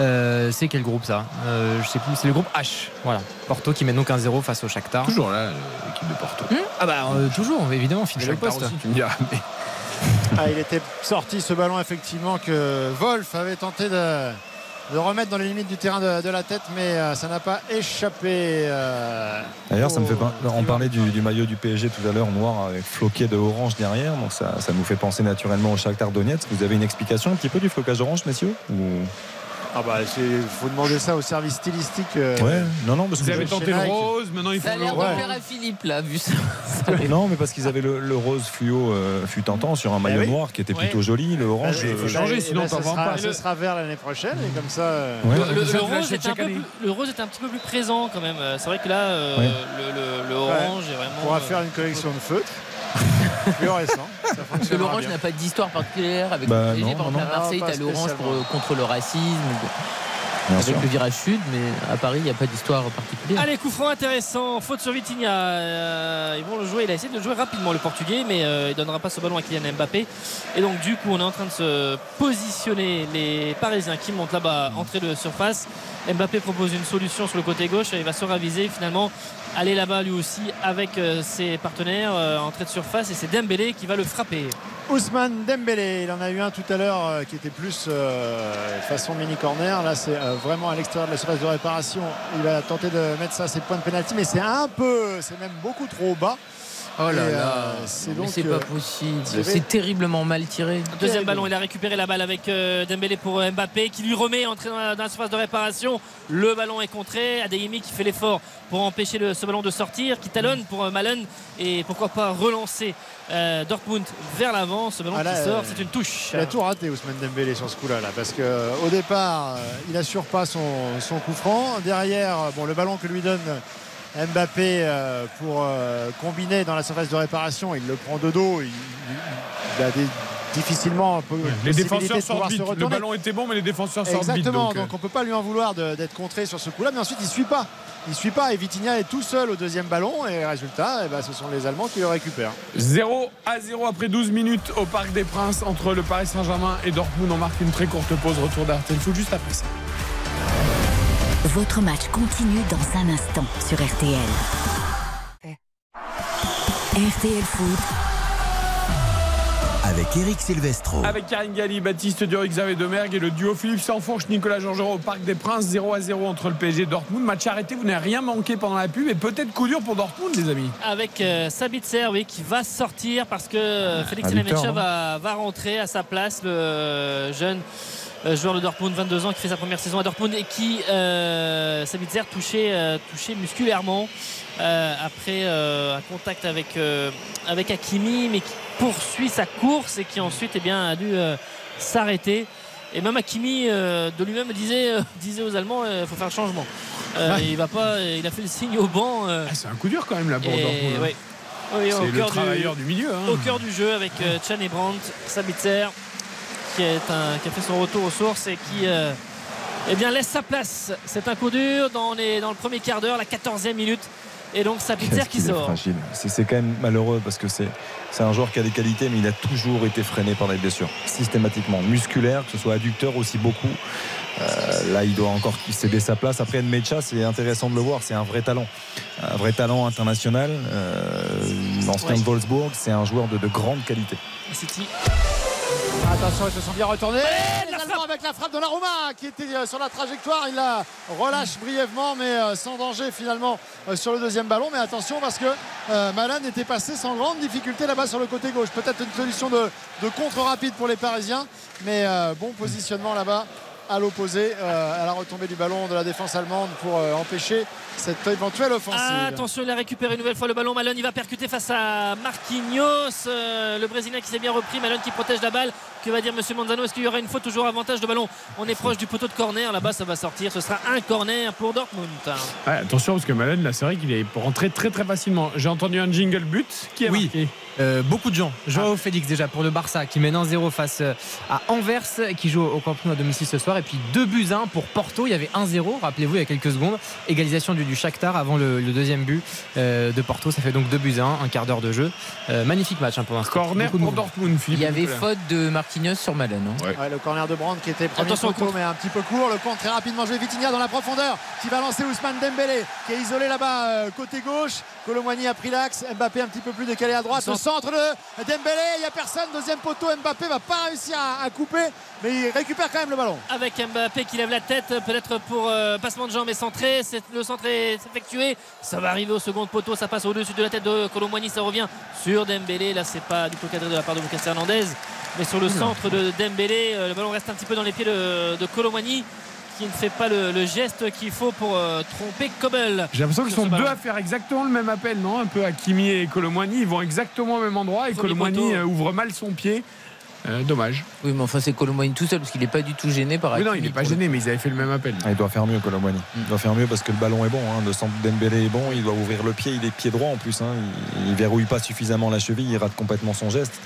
Euh, c'est quel groupe ça? Euh, Je sais plus. C'est le groupe H. Voilà. Porto qui mène donc 1-0 face au Shakhtar. Toujours là, l'équipe de Porto. Ah bah euh, toujours, évidemment, fidèle au Shakhtar poste. aussi, tu me diras. Mais Ah, il était sorti ce ballon effectivement que Wolf avait tenté de, de remettre dans les limites du terrain de, de la tête, mais euh, ça n'a pas échappé. euh, D'ailleurs, ça me fait pas. On parlait du, du maillot du PSG tout à l'heure, noir avec floqué de orange derrière. Donc ça, ça nous fait penser naturellement au Shakhtar Donetsk. Vous avez une explication un petit peu du flocage orange, messieurs Ou- Ah bah, il faut demander ça au service stylistique. euh, Ouais, non, non, parce Vous que avez Chez tenté le rose, maintenant il faut Ça a le l'air de plaire à Philippe là, vu ça. non, mais parce qu'ils avaient le, le rose fluo euh, fut un temps sur un maillot oui. noir qui était Ouais. plutôt joli. Le orange. Eh ben, il faut euh, changer, eh sinon ben, t'en ça vends sera- pas. Ce sera vert l'année prochaine et comme ça. euh, Ouais. Le, le- le rose était un chaque peu année. plus, le rose était un petit peu plus présent quand même. C'est vrai que là, euh, Ouais. le, le- le orange est vraiment. On pourra euh, faire une collection de feutres. Fluorescent. Ça Parce que l'orange n'a pas d'histoire particulière avec Bah, le PSG. non, Par non, exemple, à. Marseille, Non, tu pas as l'orange contre le racisme, bien avec sûr. le virage sud, mais à Paris, il n'y a pas d'histoire particulière. Allez, coup franc intéressant, faute sur Vitinha. Euh, ils vont le jouer, il a essayé de le jouer rapidement le portugais, mais euh, il donnera pas ce ballon à Kylian Mbappé. Et donc du coup, on est en train de se positionner les Parisiens qui montent là-bas, entrée de surface. Mbappé propose une solution sur le côté gauche, il va se raviser finalement. Aller là-bas lui aussi avec euh, ses partenaires, euh, entrée de surface, et c'est Dembélé qui va le frapper. Ousmane Dembélé, il en a eu un tout à l'heure euh, qui était plus façon mini corner. Là, c'est vraiment à l'extérieur de la surface de réparation. Il a tenté de mettre ça à ses points de pénalty, mais c'est un peu, c'est même beaucoup trop bas. Oh là Et, euh, là, c'est c'est euh, pas possible. C'est terriblement mal tiré. Deuxième ballon, il a récupéré la balle avec euh, Dembélé pour Mbappé qui lui remet entré dans la, dans la surface de réparation. Le ballon est contré. Adeyemi qui fait l'effort pour empêcher le- ce ballon de sortir, qui talonne pour Malen et pourquoi pas relancer euh, Dortmund vers l'avant. Ce ballon Ah là, qui sort, c'est une touche. Il a tout raté Ousmane Dembélé sur ce coup-là, là, parce qu'au départ, euh, il assure pas son, son coup franc. Derrière, bon, le ballon que lui donne Mbappé euh, pour euh, combiner dans la surface de réparation, il le prend de dos. Il, a des, difficilement peu Les défenseurs sortent vite. se Le ballon était bon, mais les défenseurs sortent vite. Exactement, donc, euh, donc on peut pas lui en vouloir d'être contré sur ce coup-là, mais ensuite il suit pas. Il suit pas et Vitinha est tout seul au deuxième ballon et résultat, eh ben, ce sont les Allemands qui le récupèrent. 0 à 0 après 12 minutes au Parc des Princes entre le Paris Saint-Germain et Dortmund. On marque une très courte pause. Retour d'Artel Foot juste après ça. Votre match continue dans un instant sur RTL. RTL Foot, Avec Eric Silvestro. Avec Karine Galli, Baptiste Duric, Xavier Demergue et le duo Philippe Sanfourche, Nicolas Georgerot au Parc des Princes. 0 à 0 entre le PSG et Dortmund. Match arrêté, vous n'avez rien manqué pendant la pub et peut-être coup dur pour Dortmund, les amis. Avec euh, Sabitzer, oui, qui va sortir parce que euh, Félix Ah, Victor, Nemetcha non va, va rentrer à sa place, le euh, jeune joueur de Dortmund, 22 ans, qui fait sa première saison à Dortmund et qui, euh, Sabitzer, touché, euh, touché musculairement euh, après euh, un contact avec, euh, avec Hakimi, mais qui poursuit sa course et qui ensuite eh bien, a dû euh, s'arrêter. Et même Hakimi euh, de lui-même disait, euh, disait aux Allemands il faut faire le changement. Euh, il, va pas, il a fait le signe au banc. euh, Ah, c'est un coup dur quand même là pour et, Dortmund. hein. ouais. Oui, au C'est le cœur du- travailleur du, milieu. hein. au cœur du jeu avec euh, Chan et Brandt, Sabitzer qui, est un- qui a fait son retour aux sources et qui euh, eh bien, laisse sa place. C'est un coup dur dans, les- dans le premier quart d'heure, la 14e minute. Et donc Sabitzer qui sort. C'est quand même malheureux parce que c'est c'est un joueur qui a des qualités, mais il a toujours été freiné par des blessures, systématiquement. Musculaire, que ce soit adducteur aussi beaucoup. Euh, là, il doit encore céder sa place. Après, Nmecha, c'est intéressant de le voir. C'est un vrai talent. Un vrai talent international. Euh, L'ancien Ouais. de Wolfsburg, c'est un joueur de, de grande qualité. City. Attention, ils se sont bien retournés. Les Allemands avec la frappe de Naruma qui était euh, sur la trajectoire. Il la relâche brièvement, mais euh, sans danger finalement euh, sur le deuxième ballon. Mais attention parce que euh, Malan était passé sans grande difficulté là-bas sur le côté gauche. Peut-être une solution de, de contre rapide pour les Parisiens, mais euh, bon positionnement là-bas à l'opposé, euh, à la retombée du ballon de la défense allemande pour euh, empêcher cette éventuelle offensive. Ah, attention, il a récupéré une nouvelle fois le ballon. Malone, il va percuter face à Marquinhos. Euh, le Brésilien qui s'est bien repris. Malone qui protège la balle. Que va dire Monsieur Manzano? Est-ce qu'il y aura une faute toujours avantage de ballon? On est proche du poteau de corner. Là-bas, ça va sortir. Ce sera un corner pour Dortmund. Attention parce que Malen là c'est vrai qu'il est rentré très très facilement. J'ai entendu un jingle but qui Oui. marqué. Euh, beaucoup de gens. Joao Félix déjà pour le Barça qui mène 1-0 face euh, à Anvers qui joue au Camp Nou à domicile ce soir. Et puis 2 buts 1 pour Porto. Il y avait 1-0, rappelez-vous, il y a quelques secondes. Égalisation du, du Shakhtar avant le, le deuxième but euh, de Porto. Ça fait donc 2 buts 1, un quart d'heure de jeu. Euh, magnifique match hein, pour l'instant. Corner pour. Dortmund, Philippe. Il y avait faute de Marquinhos sur Malen. hein. Ouais, le corner de Brandt qui était premier Attention au poteau, mais un petit peu court. Le contre très rapidement joué Vitinha dans la profondeur qui va lancer Ousmane Dembélé qui est isolé là-bas euh, côté gauche. Colomboigny a pris l'axe. Mbappé un petit peu plus décalé à droite. Centre de Dembélé. Il n'y a personne. Deuxième poteau. Mbappé va pas réussir à, à couper. Mais il récupère quand même le ballon. avec Mbappé qui lève la tête peut-être pour euh, passement de jambes et centré le centre est effectué ça va arriver au second poteau ça passe au-dessus de la tête de Colomboigny ça revient sur Dembélé là c'est pas du tout cadré de la part de Lucas Hernandez mais sur le centre de Dembélé euh, le ballon reste un petit peu dans les pieds de, de Colomboigny qui ne fait pas le, le geste qu'il faut pour euh, tromper Kobel J'ai l'impression qu'ils sont ce deux à faire exactement le même appel, non? Un peu Hakimi et Colomwani, ils vont exactement au même endroit et Colomwani euh, ouvre mal son pied. Euh, dommage. Oui, mais enfin, c'est Colomboigny tout seul parce qu'il n'est pas du tout gêné par Oui, non, Hakimi il n'est pas gêné, mais ils avaient fait le même appel. Ah, il doit faire mieux Colomboigny. Mm. Il doit faire mieux parce que le ballon est bon. hein. Le centre Dembélé est bon. Il doit ouvrir le pied. Il est pied droit en plus. hein. Il, il verrouille pas suffisamment la cheville. Il rate complètement son geste.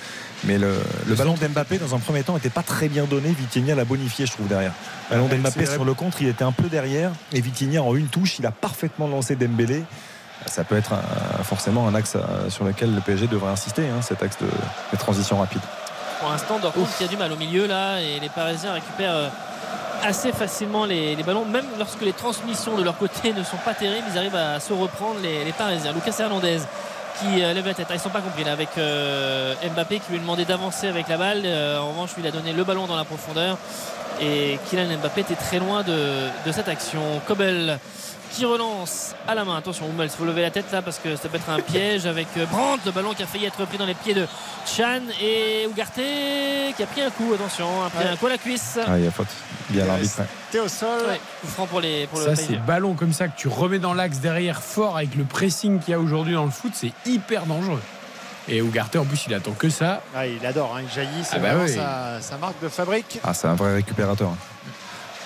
Mais le, le ballon d'Mbappé dans un premier temps n'était pas très bien donné. Vitinha l'a bonifié, je trouve derrière. Le ballon Ouais, d'Mbappé sur le contre, il était un peu derrière. Et Vitinha en une touche, il a parfaitement lancé Dembélé. Ça peut être un- forcément un axe euh, sur lequel le PSG devrait insister, hein, cet axe de, de transition rapide. Pour l'instant, Dortmund qui a du mal au milieu là et les Parisiens récupèrent euh, assez facilement les, les ballons, même lorsque les transmissions de leur côté ne sont pas terribles, ils arrivent à se reprendre les, les Parisiens. Lucas Hernandez qui euh, lève la tête. Ah, ils sont pas compris là avec euh, Mbappé qui lui a demandé d'avancer avec la balle. Euh, en revanche, lui il a donné le ballon dans la profondeur et Kylian Mbappé était très loin de, de cette action. Kobel qui relance à la main. Attention, Hummels, il faut lever la tête là parce que ça peut être un piège avec Brandt, le ballon qui a failli être pris dans les pieds de Chan et Ugarte qui a pris un coup. Attention, a pris Ouais. un coup à la cuisse. Ah, il y a faute. A l'arbitre. ouais. T'es au sol. Ouais, coup franc pour, les, pour le Ça, c'est ballon comme ça que tu remets dans l'axe derrière fort avec le pressing qu'il y a aujourd'hui dans le foot, c'est hyper dangereux. Et Ugarte, en plus, il attend que ça. Ah, il adore, hein, il jaillit, c'est Ah bah vraiment oui. sa, sa marque de fabrique. Ah, c'est un vrai récupérateur. hein.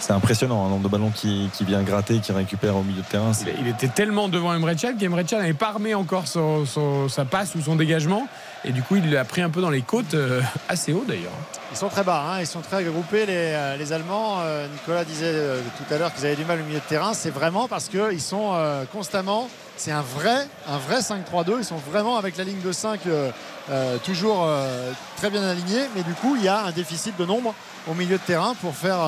C'est impressionnant, un nombre de ballons qui, qui vient gratter, qui récupère au milieu de terrain. Il, il était tellement devant Emre Can qu'Emre Can n'avait pas armé encore son- son- sa passe ou son dégagement. Et du coup, il l'a pris un peu dans les côtes, euh, assez haut d'ailleurs. Ils sont très bas, hein, ils sont très groupés les, euh, les Allemands. Euh, Nicolas disait tout à l'heure qu'ils avaient du mal au milieu de terrain. C'est vraiment parce qu'ils sont constamment. C'est un vrai, un vrai 5-3-2. Ils sont vraiment avec la ligne de 5 euh, euh, toujours très bien alignés. Mais du coup, il y a un déficit de nombre au milieu de terrain pour faire,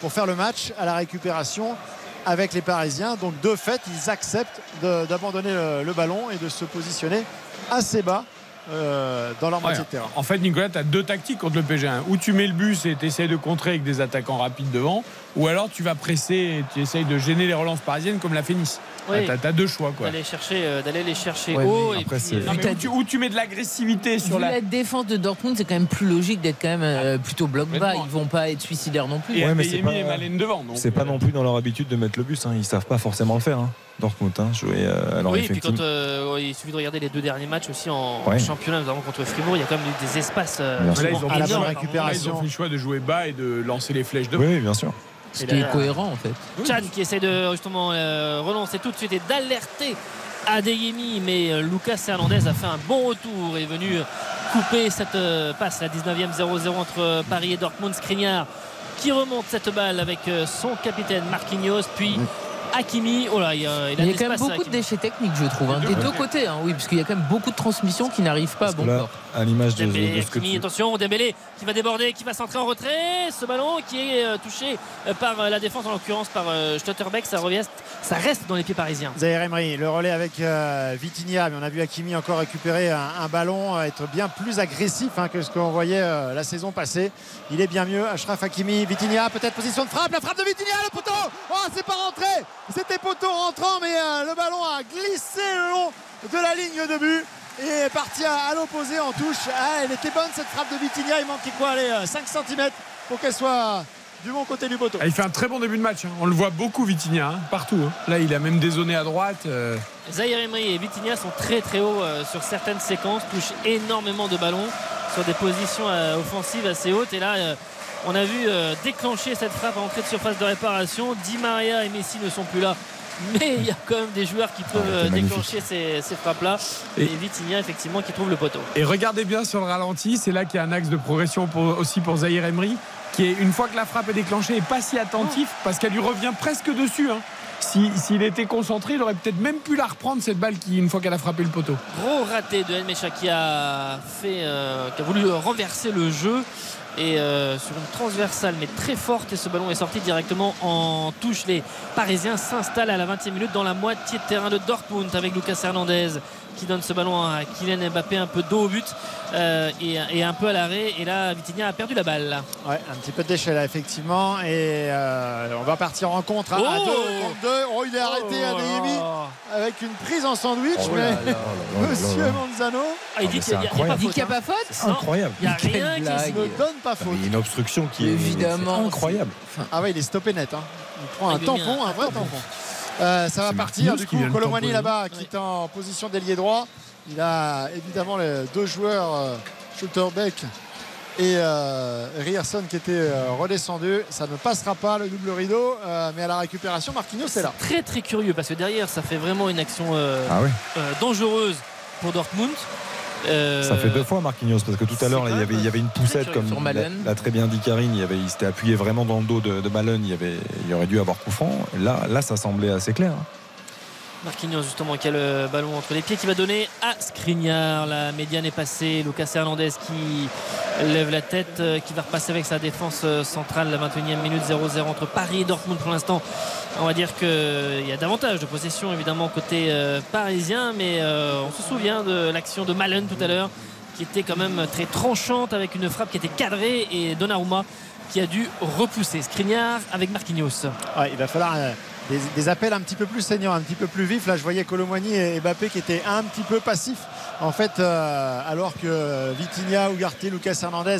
pour faire le match à la récupération avec les Parisiens. Donc de fait, ils acceptent d'abandonner le ballon et de se positionner assez bas euh, dans leur Ouais, moitié de terrain. En fait, Nicolas, tu as deux tactiques contre le PSG. hein. Ou tu mets le bus et tu essaies de contrer avec des attaquants rapides devant, ou alors tu vas presser et tu essayes de gêner les relances parisiennes comme l'a fait Nice. Oui. tu as, deux choix. quoi. D'aller chercher, euh, d'aller les chercher Ouais, haut. Et après, puis, euh, Non, mais où, tu, où tu mets de l'agressivité sur la. la défense de Dortmund, c'est quand même plus logique d'être quand même euh, plutôt bloc bas. Ils vont pas être suicidaires non plus. Et Ouais, mais c'est pas- pas non plus dans leur habitude de mettre le bus. hein. Ils savent pas forcément le faire. hein. Dortmund, hein, jouer euh, alors oui, et puis effectivement. quand euh, il suffit de regarder les deux derniers matchs aussi en, Ouais. championnat, notamment contre Fribourg, il y a quand même eu des espaces euh. Là, ils ont, À la bonne récupération. là, ils ont fait le choix de jouer bas et de lancer les flèches devant. Oui, oui, bien sûr. Ce qui est cohérent en fait. Chan qui essaie de justement euh, relancer tout de suite et d'alerter Adeyemi, mais euh, Lucas Hernandez a fait un bon retour et est venu couper cette euh, passe, la 19e 0-0 entre Paris et Dortmund. Skriniar qui remonte cette balle avec son capitaine Marquinhos, puis Hakimi. Oh là, il y a, il a Il y a de quand même beaucoup de déchets techniques, je trouve, hein, Des deux deux côtés. hein, oui, parce qu'il y a quand même beaucoup de transmissions qui n'arrivent pas à bon là, port. à l'image de, Dembélé, de ce que Hakimi, tu... attention, Dembélé qui va déborder, qui va s'entrer en retrait. Ce ballon qui est euh, touché euh, par euh, la défense, en l'occurrence par euh, Stotterbeck, ça, revient- ça reste dans les pieds parisiens. Zaire Emery, le relais avec euh, Vitinha, mais on a vu Hakimi encore récupérer un, un ballon, être bien plus agressif hein, que ce qu'on voyait euh, la saison passée. Il est bien mieux. Ashraf Hakimi, Vitinha, peut-être position de frappe, la frappe de Vitinha, le poteau Oh, c'est pas rentré C'était poteau rentrant, mais euh, le ballon a glissé le long de la ligne de but et est parti à, à l'opposé en touche. Ah, elle était bonne cette frappe de Vitinha, il manquait quoi Allez, euh, 5 cm pour qu'elle soit du bon côté du poteau. Ah, il fait un très bon début de match. hein. On le voit beaucoup, Vitinha, hein, partout. hein. Là, il a même dézoné à droite. euh, Zaire Emery et Vitinha sont très très hauts euh, sur certaines séquences, touchent énormément de ballons sur des positions euh, offensives assez hautes. Et là, euh, on a vu euh, déclencher cette frappe à entrée de surface de réparation. Di Maria et Messi ne sont plus là. Mais il y a quand même des joueurs qui peuvent Ah, euh, déclencher ces, ces frappes-là. Et, Et- Vitinha, effectivement, qui trouve le poteau. Et regardez bien sur le ralenti, c'est là qu'il y a un axe de progression pour- aussi pour Zahir Emery, qui est, une fois que la frappe est déclenchée, est pas si attentif parce qu'elle lui revient presque dessus. hein. Si- S'il était concentré, il aurait peut-être même pu la reprendre, cette balle, qui, une fois qu'elle a frappé le poteau. Gros raté de El Mecha qui a fait, euh, qui a voulu renverser le jeu. Et euh, sur une transversale mais très forte et ce ballon est sorti directement en touche. Les Parisiens s'installent à la 20e minute dans la moitié de terrain de Dortmund avec Lucas Hernandez qui donne ce ballon à Kylian Mbappé un peu dos au but euh, et, et un peu à l'arrêt et là Vitinha a perdu la balle Ouais, un petit peu de déchet là, effectivement. Et euh, on va partir en contre à, Oh 2 contre 2. Oh, il est arrêté à Adeyemi avec une prise en sandwich. Oh mais là là là là là Monsieur. Manzano Ah, il dit qu'il c'est n'y a, pas faute, hein. pas faute Non, Incroyable. Il n'y a rien qui est ne donne pas faute. Il y a une obstruction qui est Évidemment, c'est incroyable. Ah ouais, il est stoppé net. hein. Il prend Ah, un il lui a mis tampon, un vrai tampon. Euh, ça va partir du coup Colomani là-bas qui est en position d'ailier droit. Il a évidemment les deux joueurs euh, Schulterbeck et euh, Rierson qui étaient euh, redescendus ça ne passera pas le double rideau euh, mais à la récupération Marquinhos est là. Très très curieux parce que derrière ça fait vraiment une action euh, Ah oui. euh, dangereuse pour Dortmund Euh, Ça fait deux fois Marquinhos parce que tout à l'heure il y avait il y avait une poussette comme l'a, très bien dit Karine. Il y avait il s'était appuyé vraiment dans le dos de, de Malen. Il y avait il aurait dû avoir coup franc. Là là ça semblait assez clair. Marquinhos justement qui a le ballon entre les pieds qui va donner à Skriniar. La médiane est passée. Lucas Hernandez qui lève la tête euh, qui va repasser avec sa défense euh, centrale la 21e minute 0-0 entre Paris et Dortmund pour l'instant. On va dire qu'il y a davantage de possession évidemment côté euh, parisien mais euh, on se souvient de l'action de Malen tout à l'heure qui était quand même très tranchante avec une frappe qui était cadrée et Donnarumma qui a dû repousser. Skriniar avec Marquinhos. Il va falloir euh, des, des appels un petit peu plus saignants, un petit peu plus vifs. Là, je voyais Colomani et Mbappé qui étaient un petit peu passifs. En fait, euh, alors que Vitinha, Ugarte, Lucas Hernandez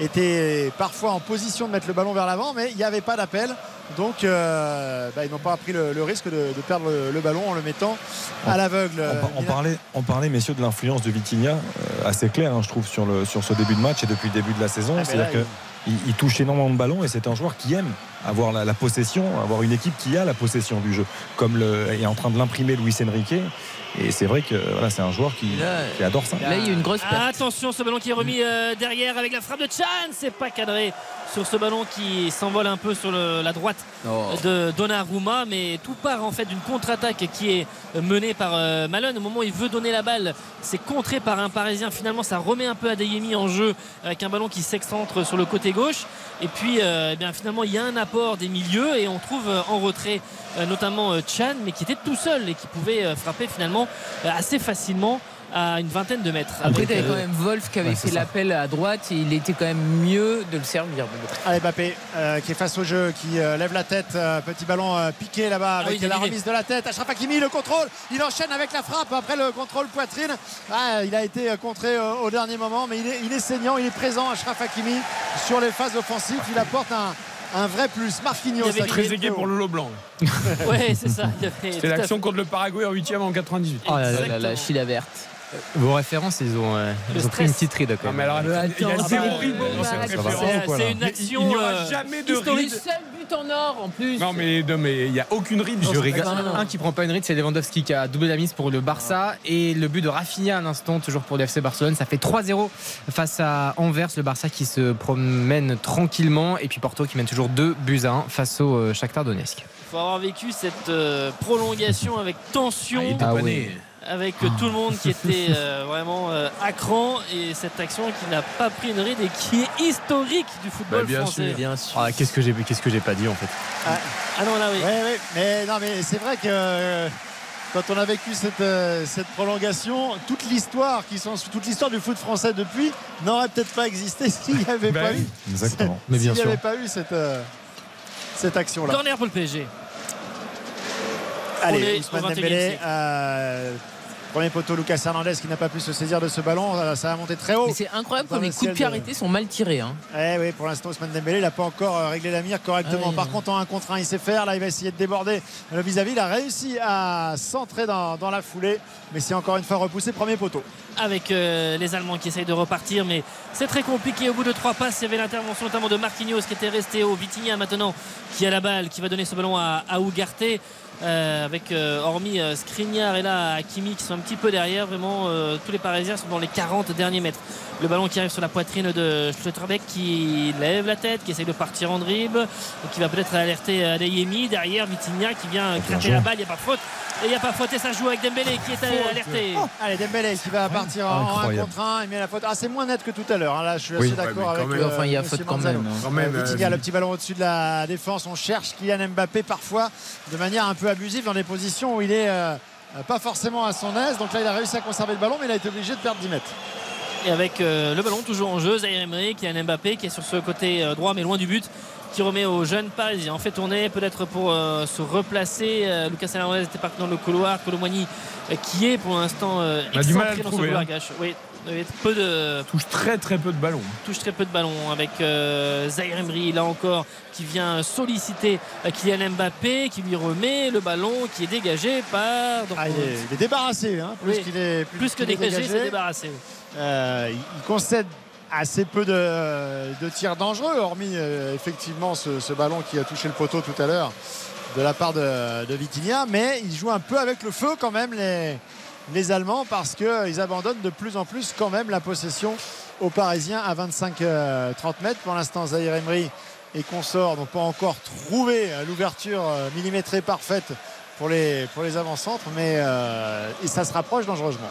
étaient parfois en position de mettre le ballon vers l'avant, mais il n'y avait pas d'appel. Donc, euh, bah, ils n'ont pas pris le, le risque de, de perdre le, le ballon en le mettant à l'aveugle. On, parlait, on parlait, messieurs, de l'influence de Vitinha, euh, assez clair, hein, je trouve, sur, le, sur ce début de match et depuis le début de la saison. Ah, C'est-à-dire qu'il il touche énormément de ballons et c'est un joueur qui aime avoir la, possession, avoir une équipe qui a la possession du jeu, comme est en train de l'imprimer Luis Enrique. Et c'est vrai que voilà, c'est un joueur qui, Là, qui adore ça. Là, il y a une grosse perte. Attention, ce ballon qui est remis euh, derrière avec la frappe de Chan. C'est pas cadré sur ce ballon qui s'envole un peu sur le- la droite Oh. de Donnarumma. Mais tout part en fait d'une contre-attaque qui est menée par euh, Malone. Au moment où il veut donner la balle, c'est contré par un Parisien. Finalement, ça remet un peu Adeyemi en jeu avec un ballon qui s'excentre sur le côté gauche. Et puis, euh, eh bien, finalement, il y a un apport des milieux et on trouve en retrait euh, notamment euh, Chan, mais qui était tout seul et qui pouvait euh, frapper finalement euh, assez facilement à une vingtaine de mètres. Après, Avec, t'avais euh, quand même Wolf qui avait ouais, fait l'appel à droite et il était quand même mieux de le servir. Allez Mbappé euh, qui est face au jeu, qui euh, lève la tête, euh, petit ballon euh, piqué là-bas Ah avec oui, il a la remise de la tête. Achraf Hakimi le contrôle, il enchaîne avec la frappe après le contrôle poitrine. Ah, il a été contré euh, au dernier moment, mais il est, il est saignant, il est présent Achraf Hakimi sur les phases offensives. Il apporte un, un vrai plus. Marquinhos Il y avait pour le lot blanc. Ouais, c'est ça. À l'action contre le Paraguay en 8 en 98. Oh là là La, la Exactement. chila verte. Vos références, ils ont, euh, Le ils ont pris une petite ride quand Non, mais même. alors, Mais il y a attends, zéro ride dans cette arrête, ça va référence. pas. C'est c'est une action. il n'y aura euh, jamais de Le ride. seul but en or en plus. Non mais, il n'y a aucune ride. Je rigole. Un qui prend pas une ride, c'est Lewandowski qui a doublé la mise pour le Barça. Et le but de Rafinha à l'instant, toujours pour le FC Barcelone. Ça fait 3-0 face à Anvers, le Barça qui se promène tranquillement. Et puis Porto qui mène toujours 2 buts à 1 face au euh, Shakhtar Donetsk. Il faut avoir vécu cette prolongation avec tension, Ah, Ah avec tout le monde qui était euh, vraiment euh, à cran et cette action qui n'a pas pris une ride et qui est historique du football Bah, bien français. sûr. Bien sûr. Ah, qu'est-ce que j'ai qu'est-ce que j'ai pas dit en fait Ah non là oui. Ouais, ouais, mais non, mais c'est vrai que euh, quand on a vécu cette, euh, cette prolongation, toute l'histoire qui sont toute l'histoire du foot français depuis n'aurait peut-être pas existé s'il n'y avait Ben pas oui. eu. Exactement. Mais bien S'il n'y sûr. avait pas eu cette, euh, cette action-là. Corner pour le PSG. Allez, Ousmane au 21e Dembélé. Premier poteau, Lucas Hernandez qui n'a pas pu se saisir de ce ballon. Ça a monté très haut. C'est incroyable comme le les coups de pied de- arrêtés sont mal tirés. hein. Eh oui, pour l'instant, Ousmane Dembélé, il n'a pas encore euh, réglé la mire correctement. Ah oui, Par oui. contre, en un contre un, il sait faire. Là, il va essayer de déborder le vis-à-vis. Il a réussi à centrer dans, dans la foulée, mais c'est encore une fois repoussé. Premier poteau. avec euh, les Allemands qui essayent de repartir mais c'est très compliqué au bout de trois passes il y avait l'intervention notamment de Marquinhos qui était resté au Vitinha maintenant qui a la balle qui va donner ce ballon à, à Ugarte euh, avec euh, hormis euh, Skriniar et là Hakimi qui sont un petit peu derrière vraiment euh, tous les Parisiens sont dans les 40 derniers mètres le ballon qui arrive sur la poitrine de Schlotterbeck qui lève la tête qui essaye de partir en dribble et qui va peut-être alerter Adeyemi derrière Vitinha qui vient gratter joué. la balle il n'y a pas de faute Et il n'y a pas faute et ça joue avec Dembélé qui est alerté. Allez, Dembélé qui va partir en 1 contre 1. Il met la faute. Ah, c'est moins net que tout à l'heure. hein. Là, je suis assez d'accord avec. quand même. Enfin, il y a faute quand Manzano. même, hein. Quand même, Euh, Vitinha, euh, le petit ballon au-dessus de la défense. On cherche Kylian Mbappé parfois de manière un peu abusive dans des positions où il est euh, pas forcément à son aise. Donc là, il a réussi à conserver le ballon, mais il a été obligé de perdre 10 mètres. Et avec euh, le ballon toujours en jeu, Zaire Emery qui a un Mbappé qui est sur ce côté euh, droit mais loin du but qui remet aux jeunes parisiens. On fait tourner peut-être pour euh, se replacer. Euh, Lucas Hernandez était parti dans le couloir. Colomani euh, qui est pour l'instant euh, excentré dans ce trouver, couloir hein. gauche. Oui, peu de touche très très peu de ballons. touche très peu de ballons avec euh, Zaire Emery là encore qui vient solliciter euh, Kylian Mbappé qui lui remet le ballon qui est dégagé par Ah, il, est, il est débarrassé, hein, plus Oui. qu'il est plus que qu'il est dégagé, c'est débarrassé. Euh, il il concède assez peu de, de tirs dangereux, hormis euh, effectivement ce, ce ballon qui a touché le poteau tout à l'heure de la part de, de Vitinha. Mais il joue un peu avec le feu quand même les, les Allemands parce qu'ils abandonnent de plus en plus quand même la possession aux Parisiens à 25-30 mètres. Pour l'instant, Zahir Emery et consorts n'ont pas encore trouvé euh, l'ouverture euh, millimétrée parfaite pour les, pour les avant-centres, mais euh, ça se rapproche dangereusement.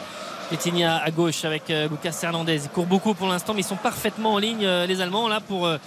Vitinha à gauche avec euh, Lucas Hernandez. Il court beaucoup pour l'instant, mais ils sont parfaitement en ligne, euh, les Allemands, là, pour euh,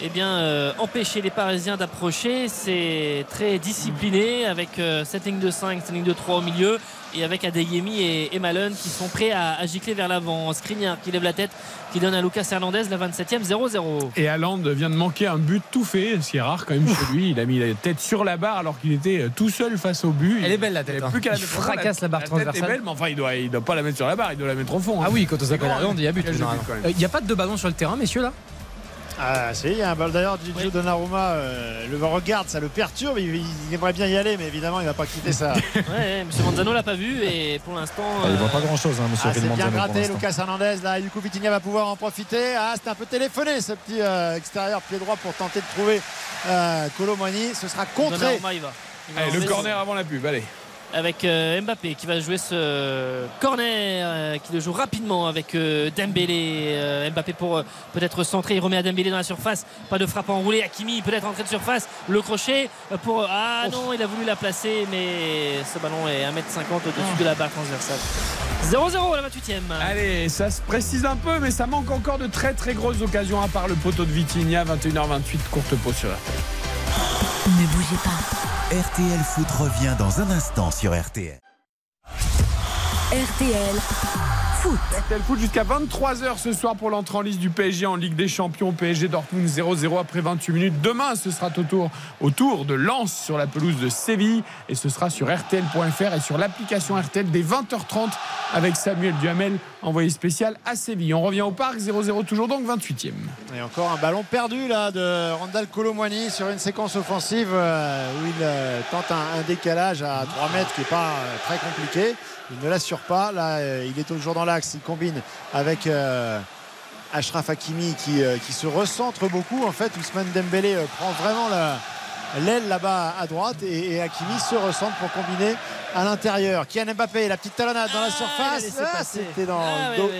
eh bien, euh, empêcher les Parisiens d'approcher. C'est très discipliné avec euh, cette ligne de 5, cette ligne de 3 au milieu, et avec Adeyemi et, et Malone qui sont prêts à, à gicler vers l'avant. Skriniar qui lève la tête, qui donne à Lucas Hernandez la 27e, 0-0. Et Haaland vient de manquer un but tout fait, ce qui est rare quand même chez lui. Il a mis la tête sur la barre alors qu'il était euh, tout seul face au but. Elle Il- est belle la il tête. avait hein. plus qu'à la Il fracasse la barre tête est transversale. belle, mais enfin, il doit, il doit pas la mettre sur la barre, il doit la mettre au fond. hein. Ah oui, quand on s'appelle grand, Hollande, il y a but. Quel généralement. but, quand même. Euh, Il n'y a pas de ballon sur le terrain, messieurs, là? Ah, si, il y a un ballon d'ailleurs. Gigi Oui. Donnarumma euh, le regarde, ça le perturbe. Il, il aimerait bien y aller, mais évidemment, il va pas quitter ça. Ouais, M. Manzano l'a pas vu, et pour l'instant. Ah, il voit euh, pas grand chose, hein, monsieur Ah, c'est bien gratté. Lucas Hernandez. Là, et du coup, Vitinha va pouvoir en profiter. Ah, c'était un peu téléphoné ce petit euh, extérieur pied droit pour tenter de trouver euh, Colomani. Ce sera contré. Donnarumma, il va. Il va Allez, le corner avant la pub, allez. Avec euh, Mbappé qui va jouer ce corner euh, qui le joue rapidement avec euh, Dembélé. Euh, Mbappé pour euh, peut-être centrer il remet à Dembélé dans la surface. Pas de frappe enroulée. Hakimi peut-être entrée de surface. Le crochet euh, pour ah non il a voulu la placer mais ce ballon est 1m50 au-dessus de la barre transversale. 0-0 à la 28e Allez, ça se précise un peu, mais ça manque encore de très très grosses occasions à part le poteau de Vitinha, 21h28, courte pause sur la Ne bougez pas. RTL Foot revient dans un instant sur RTL. RTL Foot. RTL Foot jusqu'à 23h ce soir pour l'entrée en liste du PSG en Ligue des Champions. PSG Dortmund 0-0 après 28 minutes. Demain, ce sera au tour, au tour de Lens sur la pelouse de Séville. Et ce sera sur RTL.fr et sur l'application RTL dès 20h30 avec Samuel Duhamel, envoyé spécial à Séville. On revient au parc 0-0 toujours donc 28e. Et encore un ballon perdu là de Randall Colomwani sur une séquence offensive euh, où il euh, tente un, un décalage à 3 mètres qui n'est pas euh, très compliqué. Il ne l'assure pas. Là, euh, il est toujours dans l'axe. Il combine avec euh, Ashraf Hakimi qui, euh, qui se recentre beaucoup. En fait, Ousmane Dembélé prend vraiment la- l'aile là-bas à droite et, et Hakimi se recentre pour combiner à l'intérieur. Kylian Mbappé, la petite talonnade dans la Ah, surface. Ah, passer. C'était dans Ah, le dos.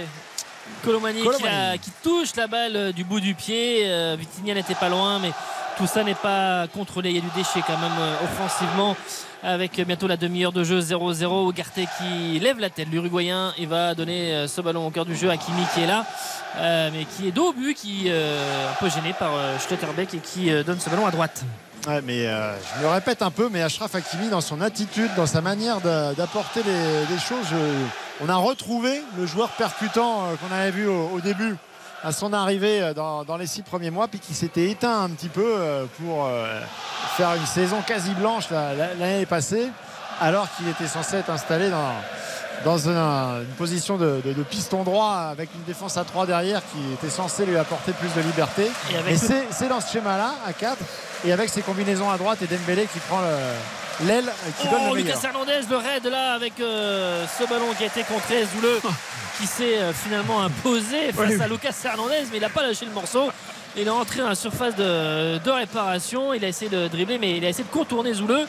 Colomani, qui, qui touche la balle du bout du pied. Euh, Vitinha n'était pas loin, mais tout ça n'est pas contrôlé. Il y a du déchet quand même offensivement. Avec bientôt la demi-heure de jeu 0-0. Ugarte qui lève la tête. L'Uruguayen, il va donner euh, ce ballon au cœur du jeu à Kimi qui est là, euh, mais qui est dos but, qui est euh, un peu gêné par euh, Schlotterbeck et qui donne ce ballon à droite. Mais je me répète un peu, mais Ashraf Hakimi, dans son attitude, dans sa manière d'apporter les, choses, on a retrouvé le joueur percutant qu'on avait vu au début à son arrivée euh, dans, dans les six premiers mois, puis qui s'était éteint un petit peu euh, pour euh, faire une saison quasi blanche la- la- l'année passée, alors qu'il était censé être installé dans, dans un- une position de, de- de piston droit avec une défense à 3 derrière qui était censée lui apporter plus de liberté. Et le- c'est dans ce schéma-là, à 4, et avec ses combinaisons à droite et Dembélé qui prend le- l'aile qui donne Oh, le meilleur. Lucas Hernandez, le raid là avec euh, ce ballon qui a été contré. Zouleux qui s'est euh, finalement imposé face à Lucas Hernandez, mais il n'a pas lâché le morceau. Il est entré dans la surface de, de réparation. Il a essayé de dribbler, mais il a essayé de contourner Zouleux.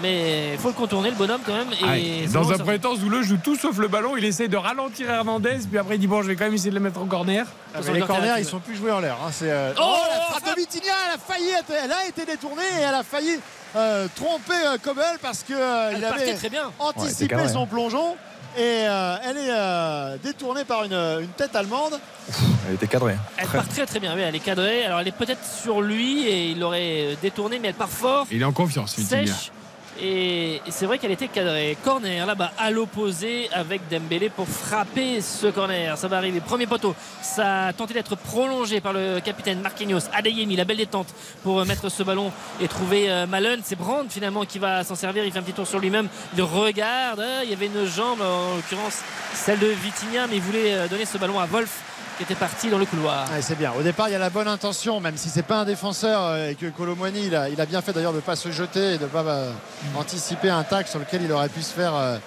Mais il faut le contourner, le bonhomme quand même. Ah, dans un premier temps, Zouleux joue tout sauf le ballon. Il essaye de ralentir Hernandez, puis après il dit Bon, je vais quand même essayer de le mettre en corner. Ah, les le corners, ils sont plus joués en l'air. hein. Euh, Oh, la oh, frappe frappe de Vitinha, elle a failli être, elle a été détournée et elle a failli euh, trompé euh, Kobel parce qu'il avait très bien. Ouais, c'est anticipé carré, son hein. plongeon. Et euh, elle est euh, détournée par une, une tête allemande. Elle était cadrée. Elle Très- part très très bien. Oui, elle est cadrée. Alors elle est peut-être sur lui et il l'aurait détourné, mais elle part fort, Il est en confiance, sèche. Et c'est vrai qu'elle était cadrée. Corner là-bas à l'opposé avec Dembélé pour frapper ce corner. Ça va arriver. Premier poteau. Ça a tenté d'être prolongé par le capitaine Marquinhos. Adeyemi, la belle détente pour mettre ce ballon et trouver euh, Malen. C'est Brand finalement qui va s'en servir. Il fait un petit tour sur lui-même. Il regarde. Ah, Il y avait une jambe, en l'occurrence celle de Vitinha, mais il voulait euh, donner ce ballon à Wolf qui était parti dans le couloir. Ouais, c'est bien. Au départ, il y a la bonne intention, même si c'est pas un défenseur euh, et que Colomwani, il a, il a bien fait d'ailleurs de ne pas se jeter et de ne pas euh, anticiper un tac sur lequel il aurait pu se faire euh,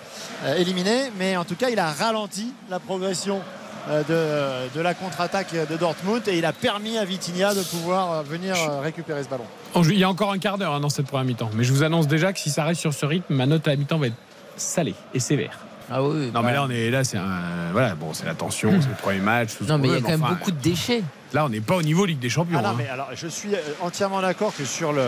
éliminer. Mais en tout cas, il a ralenti la progression de, de la contre-attaque de Dortmund et il a permis à Vitinha de pouvoir venir récupérer ce ballon. Il y a encore un quart d'heure hein, dans cette première mi-temps. Mais je vous annonce déjà que si ça reste sur ce rythme, ma note à la mi-temps va être salée et sévère. Ah oui. Non, mais là, on est là, c'est un. Voilà, bon, c'est la tension, c'est le premier match. tout ce Non, mais il y a quand même enfin, beaucoup de déchets. Là, on n'est pas au niveau Ligue des Champions. Ah non, hein. mais alors, je suis entièrement d'accord que sur le,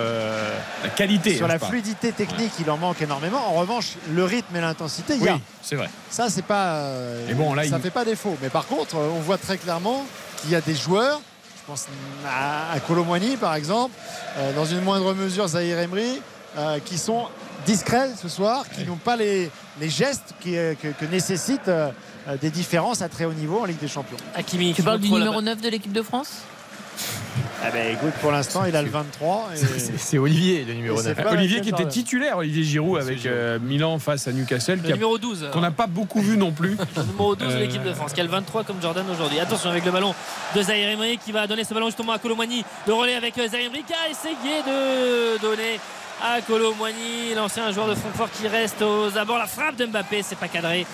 La qualité. sur hein, la fluidité technique, il en manque énormément. En revanche, le rythme et l'intensité, il y Oui, a. c'est vrai. Ça, c'est pas. euh, Et bon, là, ça il- fait pas défaut. Mais par contre, euh, on voit très clairement qu'il y a des joueurs. Je pense à, à Colomwani, par exemple, euh, dans une moindre mesure, Zahir Emery, euh, qui sont discrets ce soir, qui n'ont pas les, les gestes qui, euh, que, que nécessitent euh, euh, des différences à très haut niveau en Ligue des Champions. Hakimi. Tu parles du numéro balle. 9 de l'équipe de France? Eh ben, écoute, pour l'instant, il a le 23. et- C'est Olivier, le numéro Et c'est 9. pas Olivier qui était titulaire, Olivier Giroud, avec Giroud. euh, Milan face à Newcastle, Le qui a- numéro 12. qu'on n'a pas beaucoup vu non plus. Le numéro 12 de l'équipe de France, qui a le 23 comme Jordan aujourd'hui. Attention avec le ballon de Zahir Emery qui va donner ce ballon justement à Colomani. Le relais avec Zahir Emery qui a essayé de donner à Colomani, l'ancien joueur de Francfort qui reste aux abords. La frappe de Mbappé, c'est pas cadré.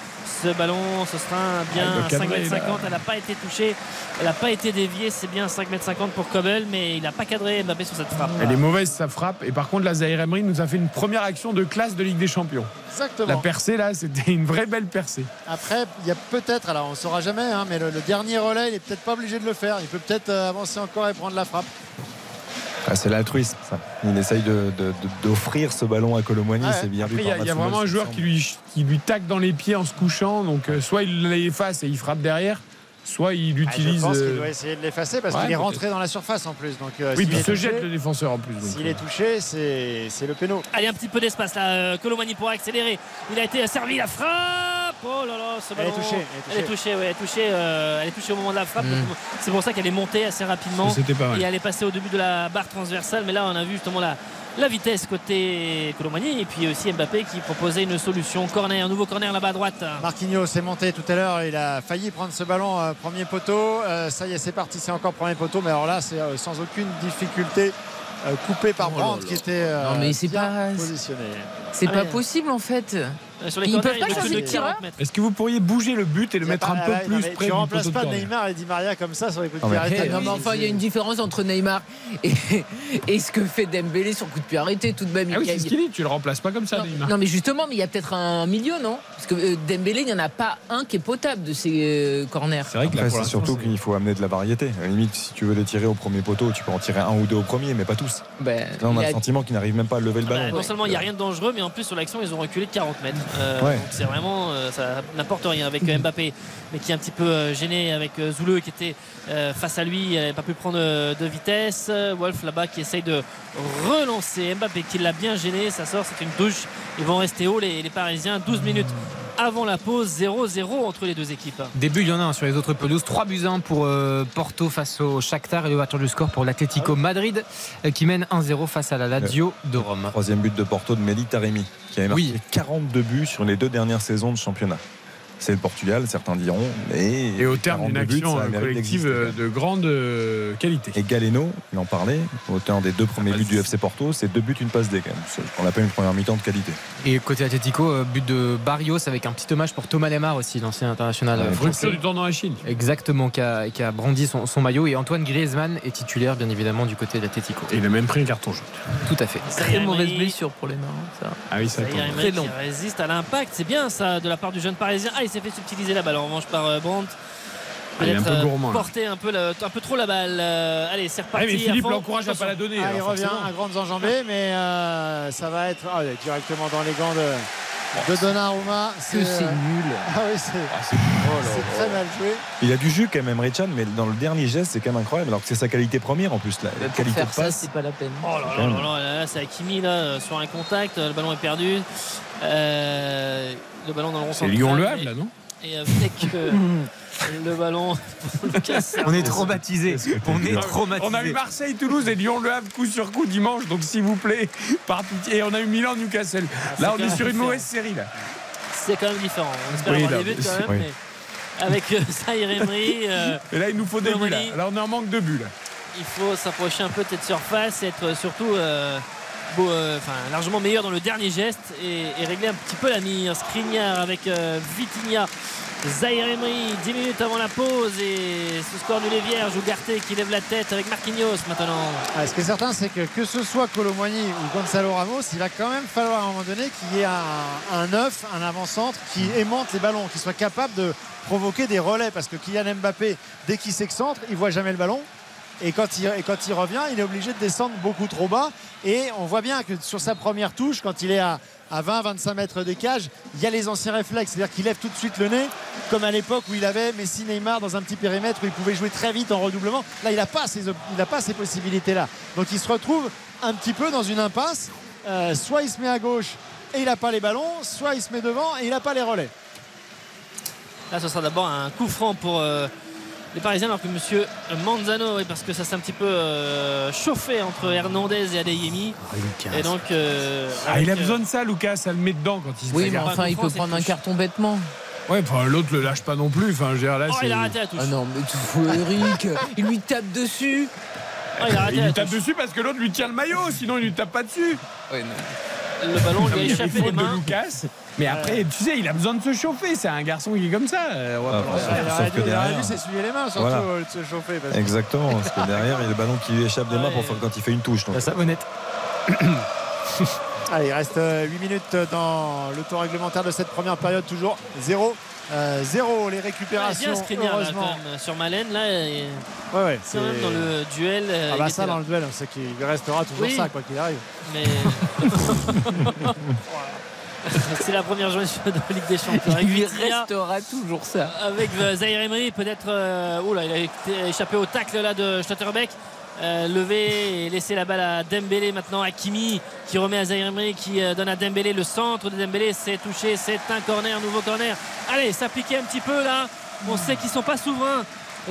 Ce ballon, ce sera un bien Ah, il doit 5 cadrer, m là. 50. Elle n'a pas été touchée, elle n'a pas été déviée. C'est bien 5 m 50 pour Kobel, mais il n'a pas cadré Mbappé sur cette frappe. Elle est mauvaise, sa frappe. Et par contre, la Zahir Emery nous a fait une première action de classe de Ligue des Champions. Exactement. La percée, là, c'était une vraie belle percée. Après, il y a peut-être, alors on ne saura jamais, hein, mais le, le dernier relais, il n'est peut-être pas obligé de le faire. Il peut peut-être euh, avancer encore et prendre la frappe. Ah, c'est l'altruisme, ça. Il essaye d'offrir ce ballon à. Ouais. c'est bien il y a, y a vraiment un joueur qui lui, qui lui tacle dans les pieds en se couchant. Donc, euh, soit il l'efface et il frappe derrière, soit il Ah, je utilise. pense qu'il euh, doit essayer de l'effacer parce ouais, qu'il est rentré dans la surface en plus. Donc, euh, Oui, puis il se touché- jette le défenseur en plus. S'il euh. est touché, c'est c'est le péno. Allez, un petit peu d'espace là. Colomani pour accélérer. Il a été servi la frappe. Oh là là, ce Elle est ballon. touchée, elle est Elle est touchée, ouais, elle est touchée, euh, elle est touchée au moment de la frappe. Mm. Donc, C'est pour ça qu'elle est montée assez rapidement. C'était pas mal. Et elle est passée au début de la barre transversale. Mais là, on a vu justement la, la vitesse côté Colomani. Et puis aussi Mbappé qui proposait une solution. Corner, un nouveau corner là-bas à droite. Marquinhos est monté tout à l'heure. Il a failli prendre ce ballon euh, premier poteau. Euh, ça y est, c'est parti. C'est encore premier poteau. Mais alors là, c'est euh, sans aucune difficulté. euh, coupé par Oh Brandt qui était euh, Non, mais c'est bien pas- positionné. C'est Ah pas ouais. possible en fait. Euh, Sur les Ils corners, peuvent pas changer de tireur 40 mètres. Est-ce que vous pourriez bouger le but et le mettre pas- un ah peu ouais, non, plus mais près Tu remplaces de pas Neymar et Di Maria comme ça sur les coups de Non, pied mais- arrêtés. Non mais enfin il y a une différence entre Neymar et, et ce que fait Dembélé sur coup de pied arrêté tout de même. Ah oui, c'est ce qu'il dit. Tu le remplaces pas comme ça, non, Neymar. non, mais justement mais il y a peut-être un milieu non? Parce que euh, Dembélé il n'y en a pas un qui est potable de ces euh, corners. C'est vrai que Après, c'est surtout qu'il faut amener de la variété. À la limite, si tu veux les tirer au premier poteau, tu peux en tirer un ou deux au premier, mais pas tous. Ben, Là, on a a- le sentiment qu'ils n'arrivent même pas à lever le Bah, ballon. non seulement il n'y a rien de dangereux, mais en plus sur l'action ils ont reculé de 40 mètres. Euh, Ouais. donc C'est vraiment euh, ça n'importe rien avec euh, Mbappé, mais qui est un petit peu euh, gêné avec Zouleux qui était face à lui, il n'avait pas pu prendre de vitesse. Wolf là-bas qui essaye de relancer Mbappé qui l'a bien gêné, ça sort, c'est une douche. Ils vont rester hauts les, les Parisiens, 12 minutes avant la pause, 0-0 entre les deux équipes. Début, il y en a un sur les autres pelouses. 3 buts 1 pour euh, Porto face au Shakhtar et l'ouverture du score pour l'Atlético Madrid euh, qui mène 1-0 face à la Lazio de Rome. Troisième but de Porto de Meli Taremi, qui avait marqué Oui. 42 buts sur les deux dernières saisons de championnat. C'est le Portugal, certains diront. Mais Et au terme d'une 42 buts, action euh, collective euh, de grande euh, qualité. Et Galeno, il en parlait, auteur des deux premiers bah, buts du FC Porto, c'est deux buts, une passe D quand même. Ce qu'on appelle une première mi-temps de qualité. Et côté Atlético, euh, but de Barrios avec un petit hommage pour Thomas Lemar aussi, l'ancien international Ouais, euh, Rupture du tendon d'Achille. Exactement, qui a, qui a brandi son, son maillot. Et Antoine Griezmann est titulaire, bien évidemment, du côté de l'Atlético. Et il a même pris un carton jaune. Tout à fait. Très mauvaise blessure pour les marins ça. Ah oui, ça tombe. Très qui long. résiste à l'impact, c'est bien ça de la part du jeune parisien. Ah, il s'est fait subtiliser la balle en revanche par euh, Brandt. Il est un peut-être peu euh, porter un peu, la- un peu trop la balle. Euh, allez, c'est Ah, reparti. mais Philippe l'encourage à pas la donner. Ah, il alors revient forcément. à grandes enjambées, mais euh, ça va être ah, directement dans les gants de, de Donnarumma. Que c'est euh, nul. Ah oui, c'est Oh très mal joué. Il a du jus quand même, Richan, mais dans le dernier geste, c'est quand même incroyable. Alors que c'est sa qualité première en plus, la, qualité de passe. c'est pas la peine. Oh là là là là, là, là, c'est Hakimi là, sur un contact, le ballon est perdu. Euh, le ballon dans le rond C'est central. Lyon Le et- Havre là, non Et avec euh, le ballon. Lucas On est traumatisé. On est traumatisé. On a eu Marseille, Toulouse et Lyon Le Havre coup sur coup dimanche, donc s'il vous plaît, par pitié. Et on a eu Milan, Newcastle. c'est Là, on est sur une mauvaise série là. C'est quand même différent. On espère Oui, avoir là, des buts quand même, oui. mais avec euh, Zaïre Emery, euh, Et là, il nous faut des buts là. Là, on est en manque de buts là. il faut s'approcher un peu de cette surface, être surtout euh, euh, enfin, largement meilleur dans le dernier geste et, et régler un petit peu la mire. Skriniar avec euh, Vitinha. Zaire Emery, 10 minutes avant la pause et ce score nul est vierge. Ugarte qui lève la tête avec Marquinhos maintenant. Ah, ce qui est certain, c'est que que ce soit Colomboigny ou Gonzalo Ramos, il va quand même falloir à un moment donné qu'il y ait un, un neuf, un avant-centre qui aimante les ballons, qui soit capable de provoquer des relais. Parce que Kylian Mbappé, dès qu'il s'excentre, il voit jamais le ballon. Et quand, il, revient, il est obligé de descendre beaucoup trop bas. Et on voit bien que sur sa première touche, quand il est à, à 20-25 mètres des cages, il y a les anciens réflexes. C'est-à-dire qu'il lève tout de suite le nez, comme à l'époque où il avait Messi Neymar dans un petit périmètre où il pouvait jouer très vite en redoublement. Là, il n'a pas ces, il n'a pas ces possibilités-là. Donc il se retrouve un petit peu dans une impasse. Euh, soit il se met à gauche et il n'a pas les ballons, soit il se met devant et il n'a pas les relais. Là, ce sera d'abord un coup franc pour euh, les Parisiens, alors que monsieur Manzano, oui, parce que ça s'est un petit peu euh, chauffé entre Hernandez et Adeyemi. Et donc. euh, Ah, il a euh, besoin de ça, Lucas, ça le met dedans quand il se Oui, mais enfin, il peut prendre un carton bêtement. Ouais, enfin, l'autre le lâche pas non plus. Enfin, je veux dire, là, Oh, il a raté la touche. Ah non, mais tu fous Eric, il lui tape dessus. Oh, il a raté Il la lui tape touche. dessus parce que l'autre lui tient le maillot, sinon il lui tape pas dessus. Le ballon lui a échappé des de. Lucas. Mais après, tu sais, il a besoin de se chauffer. C'est un garçon qui est comme ça. Euh, on va Ah, pas le sauf- faire. il sauf que dû, il s'essuyer les mains, surtout Voilà. euh, de se chauffer. parce que- Exactement, parce que derrière, il y a le ballon qui lui échappe des mains pour faire quand il fait une touche. donc. La savonnette. Allez, il reste 8 minutes dans le temps réglementaire de cette première période, toujours 0. 0 les Ouais, récupérations bien Skriniar là, heureusement quand même, sur Malène là et ouais, ouais, quand même c'est- dans le duel euh, ah il bah ça là. dans le duel sait qu'il lui restera toujours Oui. ça quoi qu'il arrive mais c'est la première journée de Ligue des Champions. Il lui restera toujours ça. avec euh, Zaire Emery peut-être euh, oula il a été échappé au tacle là de Stotterbeck euh, levé et laisser la balle à Dembélé maintenant Hakimi qui remet à Zaire Emery qui euh, donne à Dembélé le centre de Dembélé. C'est touché c'est un corner nouveau corner. Allez s'appliquer un petit peu là. On sait qu'ils sont pas souverains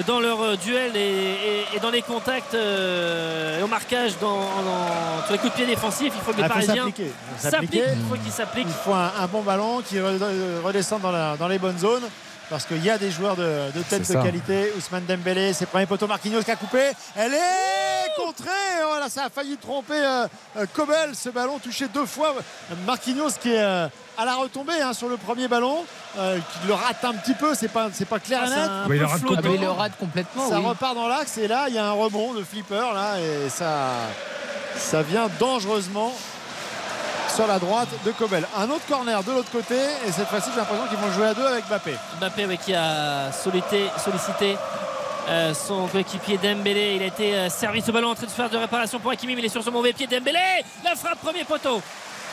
dans leur euh, duel et, et- et dans les contacts euh, et au marquage dans, dans- sur les coups de pied défensifs il faut que les Ah, faut Parisiens s'appliquent il faut qu'ils s'appliquent. Il faut un, un bon ballon qui re- euh, redescend dans, la- dans les bonnes zones parce qu'il y a des joueurs de, de tête de ça. qualité. Ousmane Dembélé ses premiers poteaux Marquinhos qui a coupé. Elle est contrée. Voilà ça a failli tromper euh, euh, Kobel. Ce ballon touché deux fois. Marquinhos qui est euh, à la retombée hein, sur le premier ballon euh, qui le rate un petit peu c'est pas, c'est pas clair Ah, et net il rate. Ah, il le rate complètement. ça oui. repart dans l'axe et là il y a un rebond de flipper là et ça ça vient dangereusement sur la droite de Kobel. Un autre corner de l'autre côté et cette fois-ci j'ai l'impression qu'ils vont jouer à deux avec Mbappé. Mbappé qui a sollicité, sollicité euh, son coéquipier Dembélé. Il a été euh, servi ce ballon en train de se faire de réparation pour Hakimi, mais il est sur son mauvais pied. Dembélé, la frappe premier poteau.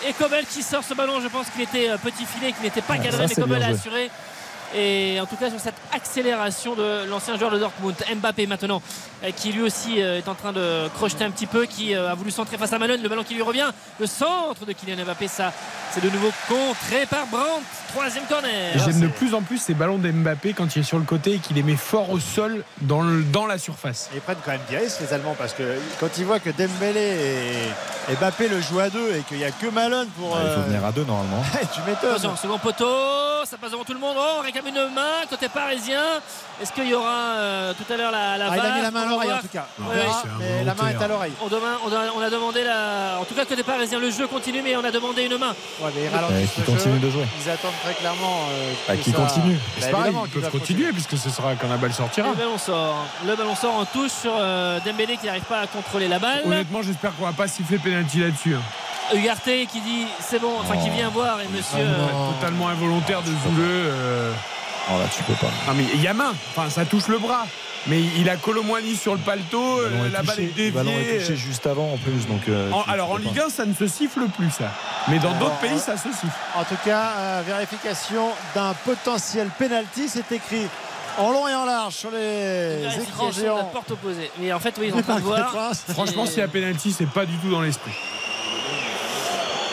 Et Kobel qui sort ce ballon, je pense qu'il était euh, petit filet, qu'il n'était pas cadré, ça, mais bien a assuré. Et en tout cas sur cette accélération de l'ancien joueur de Dortmund, Mbappé maintenant, euh, qui lui aussi euh, est en train de crocheter un petit peu, qui euh, a voulu centrer face à Malone, le ballon qui lui revient, le centre de Kylian Mbappé, ça c'est de nouveau contré par Brandt, troisième corner. J'aime de plus en plus ces ballons d'Mbappé quand il est sur le côté et qu'il les met fort au sol dans, le- dans la surface. Et ils prennent quand même des risques les Allemands parce que quand ils voient que Dembélé et, Mbappé le jouent à deux et qu'il n'y a que Malone pour. Ah, il faut venir à deux normalement. tu m'étonnes. Second poteau, ça passe devant tout le monde. Oh, on réclame une main côté parisien. Est-ce qu'il y aura euh, tout à l'heure la, la Ah, il a mis la main à l'oreille en tout cas. Non, mais la main est à l'oreille. On, demain- on a, on a demandé la. En tout cas, côté parisien, le jeu continue, mais on a demandé une main. Ouais, mais ils Euh, qui continue jeu. de jouer. Ils attendent très clairement. euh, Ah, que qui ça- continue. Bah, C'est pareil, ils qu'ils peuvent continuer puisque ce sera quand la balle sortira. Le ballon sort. Le ballon sort en touche sur euh, Dembélé qui n'arrive pas à contrôler la balle. Honnêtement, j'espère qu'on va pas siffler penalty là-dessus. hein. Ugarte qui dit c'est bon, enfin qui vient voir et monsieur. Ouais, totalement involontaire de Zouleux. euh, Oh là, tu peux pas. Non, mais il y a main. Enfin, ça touche le bras. Mais il a Colomboigny sur le paletot. Euh, La balle est touché. Le ballon est déviée. touché juste avant en plus. Donc, euh, En- tu- alors tu en pas. Ligue 1, ça ne se siffle plus, ça. Mais dans d'autres pays, ça se siffle. En tout cas, euh, vérification d'un potentiel penalty. C'est écrit en long et en large sur les écrans de la géants. porte opposée. Mais en fait, oui, ils train de voir. Franchement, s'il y a pénalty, c'est pas du tout dans l'esprit.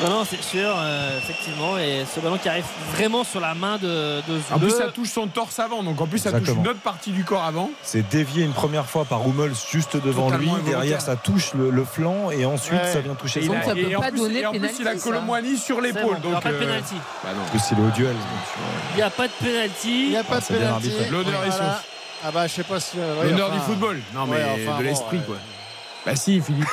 Non, non, c'est sûr, euh, effectivement. Et ce ballon qui arrive vraiment sur la main de, de En plus, ça touche son torse avant. Donc en plus, ça touche une autre partie du corps avant. C'est dévié une première fois par Hummels juste devant Totalement lui. Derrière, ça touche le, le flanc et ensuite Ouais. ça vient toucher Et, son il a- ça peut et en pas plus, donner et en plus, il a pénalty. Colomboigny sur l'épaule. bon, il n'y donc, pas de euh, penalty. bah non. En plus, c'est le duel. Il n'y a pas de Il n'y a pas de arbitré. L'honneur est sauf. Ah bah je sais pas si. euh, L'honneur du football. Non, mais de l'esprit, quoi. Bah si, Philippe.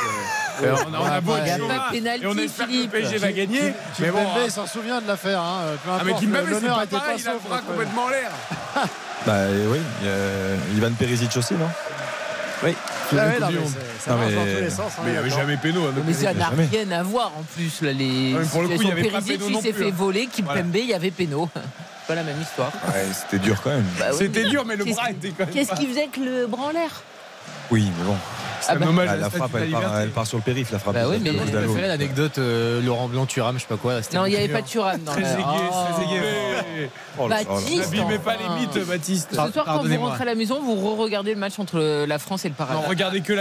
Euh, euh, on a, on a beau Ouais, être y a chaud, pas de pénalty, et on espère que le. PSG va gagner. Mais bon, hein. s'en souvient de l'affaire. Hein. Peu ah mais importe, Kimpembe, c'est pas pareil, il a le bras complètement en l'air. Bah oui, il y a Ivan Perisic aussi, non? Oui. Ah ouais, non, mais ça Non, marche mais- dans tous les sens. hein, Mais il n'y avait jamais péno. hein, Mais ça n'a rien à voir en plus. Là, les pour le coup, il y avait pas Perisic, péno il s'est fait hein. voler. Kimpembe, il y avait péno. Pas la même histoire. Ouais, c'était dur quand même. Bah oui, C'était dur, mais le bras était quand même. Qu'est-ce pas- qui faisait que le bras en l'air? Oui, mais bon. Ah bah- hommage Ah, la frappe, elle part, liberté. elle part sur le périph', la frappe. Bah oui, mais- l'anecdote euh, Laurent Blanc Thuram, je sais pas quoi. Non, il n'y avait pas de Thuram dans Très aigué, Oh. très aigué. Oh là. Baptiste, N'abîmez pas les mythes, Baptiste. Ce soir, quand vous rentrez à la maison, vous re-regardez le match entre la France et le Non, Paraguay. regardez que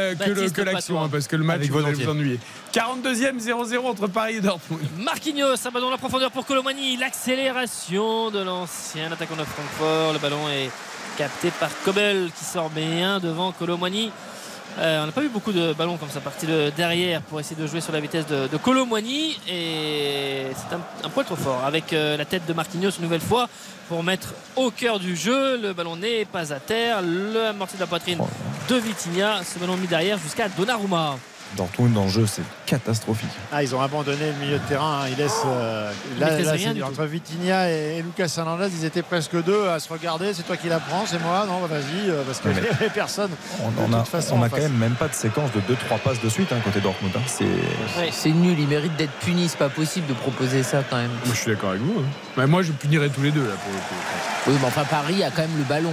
l'action, hein, parce que le match, vous allez vous ennuyer. 42e, 0-0 entre Paris et Dortmund. Marquinhos, un ballon dans la profondeur pour Colomani. L'accélération de l'ancien attaquant de Francfort. Le ballon est capté par Kobel qui sort bien devant Colomani. Euh, on n'a pas eu beaucoup de ballons comme ça parti de derrière pour essayer de jouer sur la vitesse de, de et c'est un, un poil trop fort avec euh, la tête de Marquinhos une nouvelle fois pour mettre au cœur du jeu. Le ballon n'est pas à terre. Le amorti de la poitrine de Vitinha. Ce ballon mis derrière jusqu'à Donnarumma Dortmund dans le jeu, c'est catastrophique. Ah, ils ont abandonné le milieu de terrain. hein. Ils laissent. euh, là, rien entre Vitinha et, et Lucas Hernandez, ils étaient presque deux à se regarder. C'est toi qui la prends, c'est moi. Non, bah, vas-y, euh, parce mais- n'y avait personne. On, De on a, toute façon, on en a quand même même pas de séquence de 2-3 passes de suite hein, côté Dortmund. hein. C'est Ouais. Nul, il mérite d'être puni, c'est pas possible de proposer ça quand même. Moi, je suis d'accord avec vous. hein. Mais moi, je punirais tous les deux là pour le coup. Oui, mais enfin, Paris a quand même le ballon.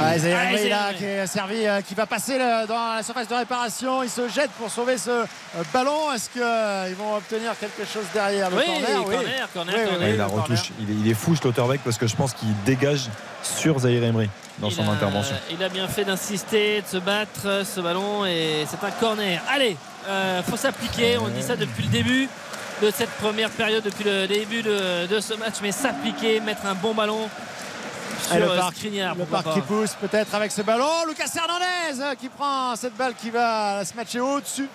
Ah, Zaïre là, qui est servi, euh, qui va passer dans la surface de réparation. Il se jette pour sauver ce euh, ballon. Est-ce qu'ils vont obtenir quelque chose derrière le oui, corner? corner, Oui. corner, Oui, oui, corner. Ouais, oui, il est, il est fou, Schlotterbeck, parce que je pense qu'il dégage sur Zahir Emery dans Il son a- intervention. Il a bien fait d'insister, de se battre ce ballon et c'est un corner. Allez, euh, faut s'appliquer. On dit ça depuis le début de cette première période, depuis le début de, de ce match, mais s'appliquer, mettre un bon ballon sur le parc, Skriniar, le pourquoi parc qui pousse peut-être avec ce ballon. Lucas Hernandez euh, qui prend cette balle qui va se matcher au-dessus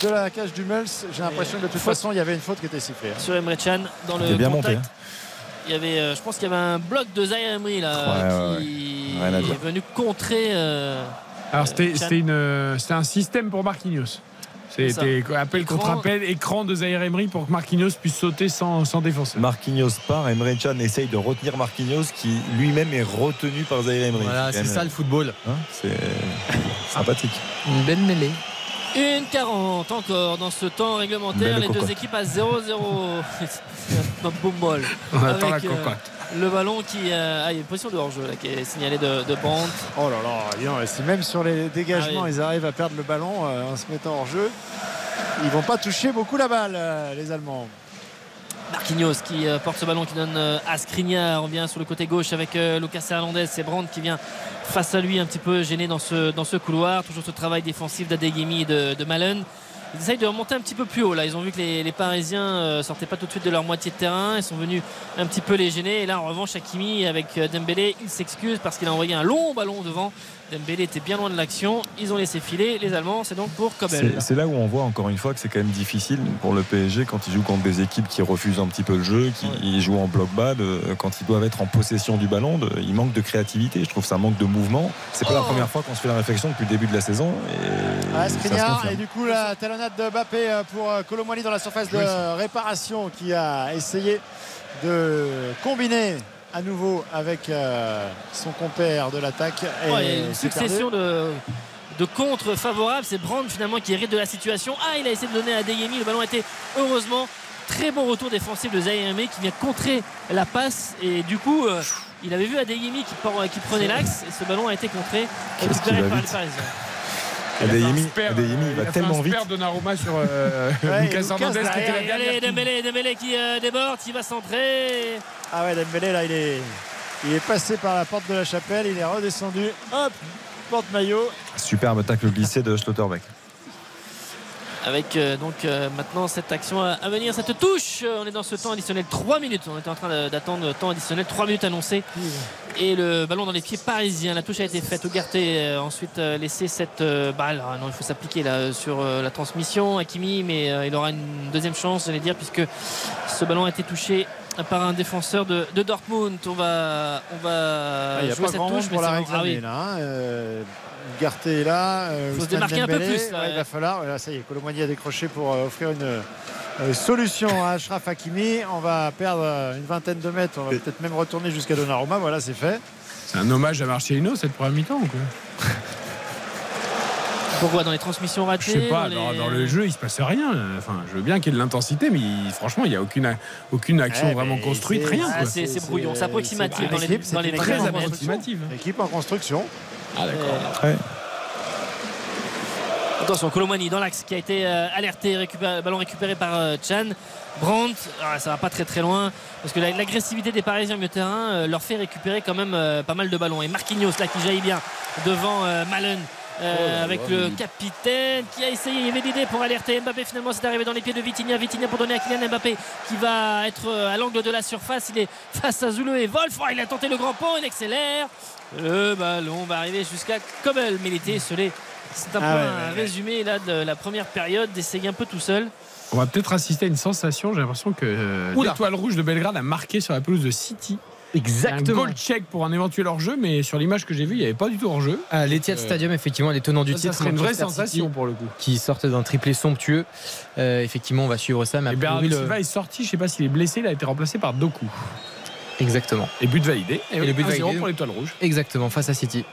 de la cage du Mels. J'ai l'impression que de toute faute. façon il y avait une faute qui était sifflée. hein. Sur Emre Can dans Il le bien contact. monté. hein. Il y avait, euh, je pense qu'il y avait un bloc de Zaire Emery là Ouais, qui est venu contrer. euh, Alors, Chan. euh, c'était un système pour Marquinhos. C'était appel Écran. contre appel, écran de Zaire Emery pour que Marquinhos puisse sauter sans, sans défoncer. Marquinhos part, Emre Can essaye de retenir Marquinhos qui lui-même est retenu par Zahir Emery. Voilà, c'est ça le football. Hein, c'est sympathique. Une belle mêlée. Une 40 encore dans ce temps réglementaire. Belle Les deux équipes à 0-0. C'est un. On attend la Avec, euh, cocotte. Le ballon qui. euh, ah, il y a une position de hors-jeu qui est signalée de, de Brandt. Oh là là, si même sur les dégagements Ah oui. ils arrivent à perdre le ballon euh, en se mettant hors jeu, ils vont pas toucher beaucoup la balle euh, les Allemands. Marquinhos qui euh, porte ce ballon qui donne euh, à Skriniar. On vient sur le côté gauche avec euh, Lucas Hernandez. C'est Brandt qui vient face à lui un petit peu gêné dans ce, dans ce couloir. Toujours ce travail défensif d'Adegemi et de, de Malen. Ils essayent de remonter un petit peu plus haut là. Ils ont vu que les, les Parisiens sortaient pas tout de suite de leur moitié de terrain. Ils sont venus un petit peu les gêner. Et là en revanche Hakimi avec Dembélé, il s'excuse parce qu'il a envoyé un long ballon devant. Dembélé était bien loin de l'action. Ils ont laissé filer les Allemands. C'est donc pour Kobel. C'est là où on voit encore une fois que c'est quand même difficile pour le PSG quand il joue contre des équipes qui refusent un petit peu le jeu, qui jouent en bloc bas, de- quand ils doivent être en possession du ballon, de- il manque de créativité. Je trouve que ça manque de mouvement. C'est pas la Oh. première fois qu'on se fait la réflexion depuis le début de la saison. Et Ah, ça et du coup la talonnade de Mbappé euh, pour euh, Colomwani dans la surface de réparation qui a essayé de combiner à nouveau avec euh, son compère de l'attaque. Et Ouais, il y a une succession de, de contre favorables. C'est Brand finalement qui hérite de la situation. Ah, il a essayé de donner à Deyemi. Le ballon a été heureusement très bon retour défensif de Emery qui vient contrer la passe. Et du coup, euh, Il avait vu Adeyemi qui, qui prenait l'axe et ce ballon a été contré, récupéré par les. Parisiens. Adeyemi, Adeyemi, euh, il va tellement un vite. Donnarumma sur euh, Ouais, Lucas Lucas Hernandez qui était la Allez, allez, dernière. Dembélé, Dembélé qui euh, déborde, qui va centrer. Ah ouais, Dembélé là, il est, il est passé par la porte de la chapelle, il est redescendu. Hop, porte maillot. Superbe tacle glissé de Schlotterbeck. Avec euh, donc euh, maintenant cette action à, à venir, cette touche. Euh, on est dans ce temps additionnel 3 minutes. On était en train d'attendre le temps additionnel 3 minutes annoncé. Et le ballon dans les pieds parisiens. La touche a été faite. Ougarté euh, ensuite laissé cette balle. Ah non, il faut s'appliquer là sur la transmission. Hakimi, mais il aura une deuxième chance, j'allais dire, puisque ce ballon a été touché par un défenseur de, de Dortmund. On va, on va Ah, il n'y a jouer pas cette grand touche, monde pour la réclamer ah oui. là. hein. Euh, Garté est là. euh, Faut se démarquer un peu plus, là, Ouais, il va falloir. Voilà, ça y est, Colomboigny a décroché pour euh, offrir une euh, solution à Ashraf Hakimi. On va perdre une vingtaine de mètres. On va peut-être même retourner jusqu'à Donnarumma. Voilà, c'est fait. C'est un hommage à Marcelino cette première mi-temps ou quoi? Pourquoi dans les transmissions Je ratées sais pas, dans dans, les- dans le jeu il se passe rien. Enfin, je veux bien qu'il y ait de l'intensité, mais il- franchement il n'y a aucune, aucune action Ouais, vraiment construite, c'est- rien. Ah, c'est- brouillon, c'est approximatif dans les- dans c'est les Très équipe en approximative. construction. Équipe en construction. Ah d'accord. Euh, Ouais. Attention, Colomani dans l'axe qui a été euh, alerté, récupéré- ballon récupéré par euh, Chan. Brandt, ah, ça va pas très très loin parce que la- l'agressivité des Parisiens au milieu de terrain euh, leur fait récupérer quand même euh, pas mal de ballons. Et Marquinhos là qui jaillit bien devant euh, Malen. Euh, avec le capitaine qui a essayé, il y avait l'idée pour alerter Mbappé finalement c'est arrivé dans les pieds de Vitinha. Vitinha pour donner à Kylian Mbappé qui va être euh, à l'angle de la surface. Il est face à Zulu et Wolf. Oh, il a tenté le grand pont il accélère. Le ballon va arriver jusqu'à Kobel mais il était esselé c'est un Ah peu ouais, un ouais, résumé là de la première période d'essayer un peu tout seul. On va peut-être assister à une sensation. J'ai l'impression que euh, l'étoile rouge de Belgrade a marqué sur la pelouse de City. Un Exactement. goal check pour un éventuel hors-jeu, mais sur l'image que j'ai vue, il n'y avait pas du tout hors-jeu. À l'Etihad Euh, Stadium, effectivement, les tenants du Ça, ça titre. serait une vraie sensation City, pour le coup. Qui sortent d'un triplé somptueux. Euh, effectivement, on va suivre ça. Mais Et priori, Bernardo le- Silva est sorti, je ne sais pas s'il est blessé, il a été remplacé par Doku. Exactement. Et but validé. Et, le but 1-0 validé. pour l'étoile rouge. Exactement, face à City.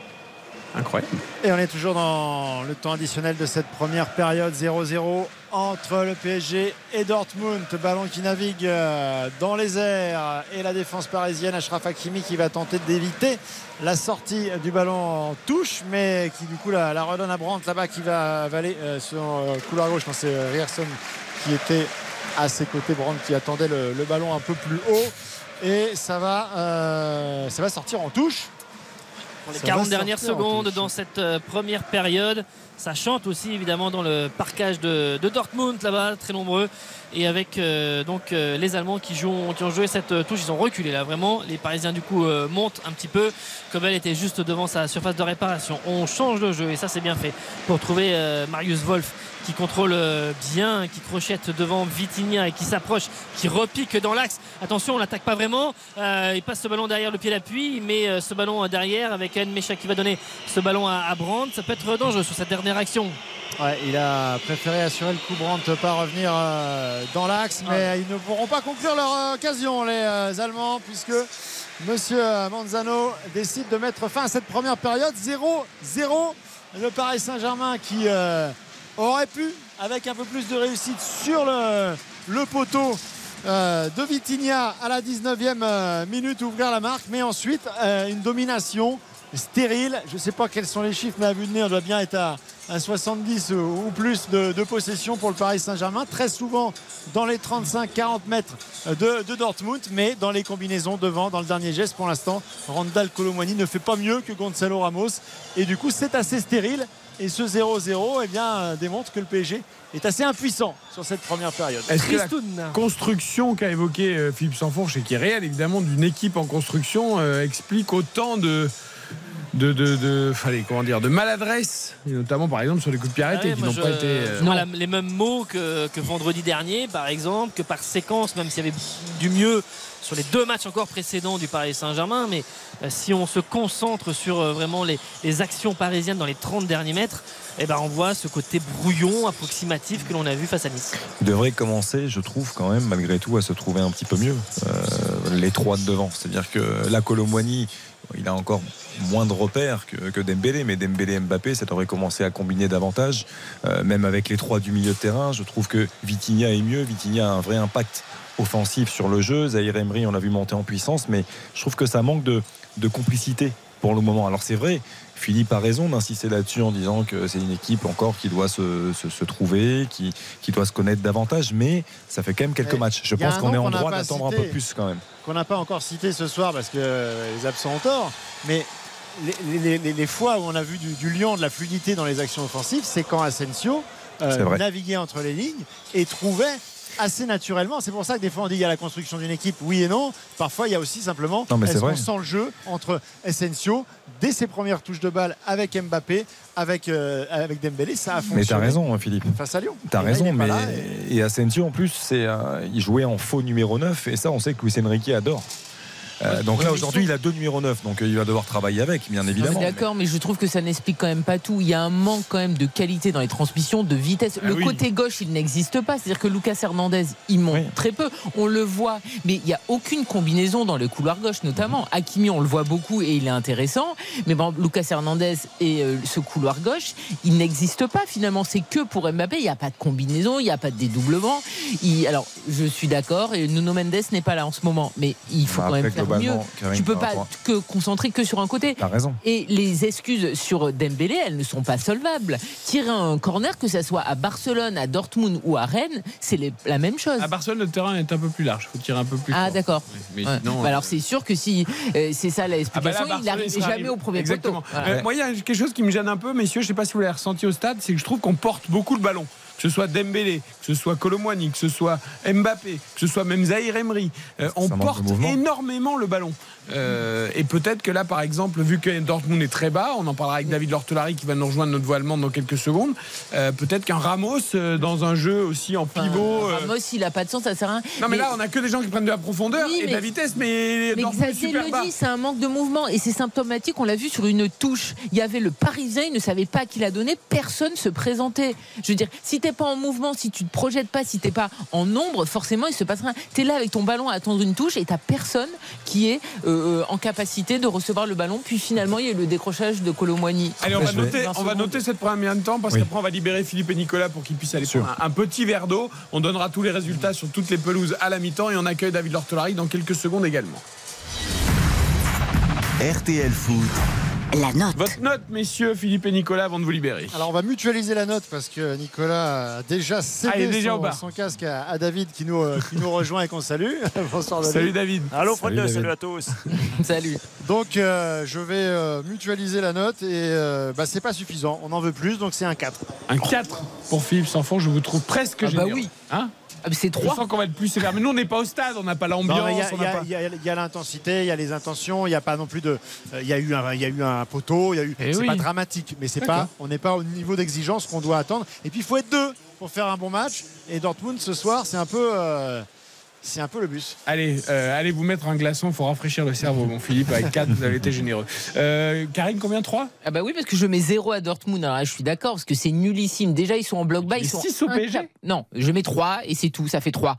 Incroyable. Et on est toujours dans le temps additionnel de cette première période 0-0 entre le PSG et Dortmund. Ballon qui navigue euh, dans les airs et la défense parisienne, Ashraf Hakimi qui va tenter d'éviter la sortie du ballon en touche, mais qui du coup la, redonne à Brandt là-bas qui va avaler euh, sur euh, couloir gauche. Non, c'est euh, Rierson qui était à ses côtés. Brandt qui attendait le, ballon un peu plus haut. Et ça va, ça va sortir en touche. Les Ça 40 va dernières secondes dans cette euh, première période. Ça chante aussi évidemment dans le parcage de, de Dortmund là-bas, très nombreux. Et avec euh, donc euh, les Allemands qui, jouent, qui ont joué cette euh, touche, ils ont reculé là vraiment. Les Parisiens du coup euh, montent un petit peu. Comme elle était juste devant sa surface de réparation. On change de jeu et ça c'est bien fait pour trouver euh, Marius Wolf qui contrôle euh, bien, qui crochette devant Vitinha et qui s'approche, qui repique dans l'axe. Attention, on l'attaque pas vraiment. Euh, il passe ce ballon derrière le pied d'appui, mais euh, ce ballon derrière avec Mecha qui va donner ce ballon à, à Brandt. Ça peut être dangereux sur cette dernière action. Ouais, il a préféré assurer le coup Brandt, pas revenir euh, dans l'axe, mais ils ne pourront pas conclure leur occasion, les Allemands, puisque Monsieur Manzano décide de mettre fin à cette première période 0-0. Le Paris Saint-Germain qui aurait pu, avec un peu plus de réussite sur le, poteau euh, de Vitinha à la 19e euh, minute, ouvrir la marque, mais ensuite euh, une domination stérile. Je ne sais pas quels sont les chiffres, mais à vue de nez, on doit bien être à, à 70 ou plus de, possession pour le Paris Saint-Germain. Très souvent dans les 35-40 mètres de, de Dortmund, mais dans les combinaisons devant, dans le dernier geste pour l'instant, Randall Colomwani ne fait pas mieux que Gonzalo Ramos. Et du coup, c'est assez stérile. Et ce 0-0 eh bien, euh, démontre que le PSG est assez impuissant sur cette première période. Est-ce que la construction qu'a évoqué euh, Philippe Sanfourche et qui est réelle évidemment d'une équipe en construction euh, explique autant de de, de, comment dire, de maladresse, et notamment par exemple sur les coups de pied arrêtés Ah qui n'ont je- pas été. euh, la- les mêmes mots que, que vendredi dernier, par exemple, que par séquence, même s'il y avait du mieux sur les deux matchs encore précédents du Paris Saint-Germain. Mais euh, si on se concentre sur euh, vraiment les, actions parisiennes dans les 30 derniers mètres, eh ben, on voit ce côté brouillon, approximatif que l'on a vu face à Nice. Il devrait commencer, je trouve, quand même, malgré tout, à se trouver un petit peu mieux. Euh, les trois de devant. C'est-à-dire que la Colomboigny, il a encore moins de repères que, que Dembélé, mais Dembélé Mbappé, ça devrait commencer à combiner davantage, même avec les trois du milieu de terrain. Je trouve que Vitinha est mieux, Vitinha a un vrai impact offensif sur le jeu. Zahir Emery, on l'a vu monter en puissance, mais je trouve que ça manque de, de complicité pour le moment. Alors c'est vrai, Philippe a raison d'insister là-dessus en disant que c'est une équipe encore qui doit se, se- se trouver, qui, qui doit se connaître davantage, mais ça fait quand même quelques Mais matchs. Je pense qu'on est en droit d'attendre un peu plus quand même. qu'on n'a pas encore cité ce soir parce que les absents ont tort. Mais les, les- les- les fois où on a vu du, du lion, de la fluidité dans les actions offensives, c'est quand Asensio euh, naviguait entre les lignes et trouvait assez naturellement. C'est pour ça que des fois on dit qu'il y a la construction d'une équipe, oui et non. Parfois il y a aussi simplement Non, mais c'est est-ce qu'on vrai. sent le jeu entre Asensio dès ses premières touches de balle avec Mbappé, avec, euh, avec Dembélé, ça a fonctionné. Mais t'as raison, hein, Philippe. Face à Lyon. T'as il raison, est mais et- et Asensio en plus, c'est euh, il jouait en faux numéro 9 et ça, on sait que Luis Enrique adore. Euh, donc là aujourd'hui il a deux numéros 9 donc euh, il va devoir travailler avec bien Non, évidemment. D'accord, mais je trouve que ça n'explique quand même pas tout. Il y a un manque quand même de qualité dans les transmissions, de vitesse. Ah le oui. côté gauche, il n'existe pas. C'est-à-dire que Lucas Hernandez, il monte Oui. très peu. On le voit, mais il n'y a aucune combinaison dans le couloir gauche, notamment. Hakimi, on le voit beaucoup et il est intéressant. Mais bon, Lucas Hernandez et euh, ce couloir gauche, il n'existe pas finalement. C'est que pour Mbappé. Il n'y a pas de combinaison, il n'y a pas de dédoublement. Il- Alors, je suis d'accord. Et Nuno Mendes n'est pas là en ce moment, mais il faut Bah, quand même faire mieux. Karim, Tu peux pas rapport que concentrer que sur un côté. T'as raison. Et les excuses sur Dembélé, elles ne sont pas solvables. Tirer un corner, que ça soit à Barcelone, à Dortmund ou à Rennes, c'est les- la même chose. À Barcelone, le terrain est un peu plus large. Il faut tirer un peu plus Ah fort. d'accord. Mais Ouais. sinon, Bah, euh, alors c'est sûr que si euh, c'est ça Ah bah là, l'explication, il sera jamais au premier Exactement. poteau. Voilà. Euh, moi, il y a quelque chose qui me gêne un peu, messieurs. Je ne sais pas si vous l'avez ressenti au stade, c'est que je trouve qu'on porte beaucoup le ballon. Que ce soit Dembélé, que ce soit Colomwani, que ce soit Mbappé, que ce soit même Zahir Emery, euh, on porte énormément le ballon. Euh, et peut-être que là, par exemple, vu que Dortmund est très bas, on en parlera avec David Lortelari qui va nous rejoindre notre voix allemande dans quelques secondes. euh, peut-être qu'un Ramos euh, dans un jeu aussi en Enfin, pivot. euh, Ramos, il a pas de sens, ça sert à rien. non mais, là on a que des gens qui prennent de la profondeur Oui, et de mais- la vitesse mais, Mais Dortmund est Xavier super le dit, c'est un manque de mouvement et c'est symptomatique. On l'a vu sur une touche. Il y avait le Parisien, il ne savait pas qui l'a donné. Personne se présentait. Je veux dire, si t'es pas en mouvement, si tu te projettes pas, si t'es pas en nombre, forcément il se passe rien. T'es là avec ton ballon à attendre une touche et t'as personne qui est euh, en capacité de recevoir le ballon. Puis finalement il y a eu le décrochage de Colomwani. Allez, on va, noter, 20 on va noter cette première mi-temps parce Oui. qu'après on va libérer Philippe et Nicolas pour qu'ils puissent aller prendre un, un petit verre d'eau. On donnera tous les résultats sur toutes les pelouses à la mi-temps et on accueille David Lortolari dans quelques secondes également. RTL Foot. La note. Votre note, messieurs, Philippe et Nicolas, avant de vous libérer. Alors on va mutualiser la note parce que Nicolas a déjà Ah, il cédé est déjà au son, bar. son casque à, à David qui nous, euh, qui nous rejoint et qu'on salue. Bonsoir David. Salut David. Allô, Salut, David. salut à tous. Salut. Donc euh, je vais euh, mutualiser la note et euh, bah, c'est pas suffisant. On en veut plus donc c'est un 4. Un 4 pour Philippe Sanfon, je vous trouve presque Ah bah généreux. oui. Hein Ah, mais c'est je 3. sens qu'on va être plus sévère. Mais nous, on n'est pas au stade, on n'a pas l'ambiance. Il y a- l'intensité, il y a les intentions, il n'y a pas non plus de. euh, Il y, a eu un- il y a eu un poteau, il y a eu. Eh C'est oui. pas dramatique, mais c'est pas. On n'est pas au niveau d'exigence qu'on doit attendre. Et puis il faut être deux pour faire un bon match. Et Dortmund ce soir, c'est un peu. euh, c'est un peu le bus. Allez, euh, allez vous mettre un glaçon, il faut rafraîchir le cerveau, mon Philippe. Avec 4, vous avez été généreux. Euh, Karine, combien 3 Ah bah oui parce que je mets 0 à Dortmund. Alors là, je suis d'accord parce que c'est nullissime. Déjà ils sont en bloc bas, ils sont six au PSG? Non, je mets 3 et c'est tout, ça fait 3.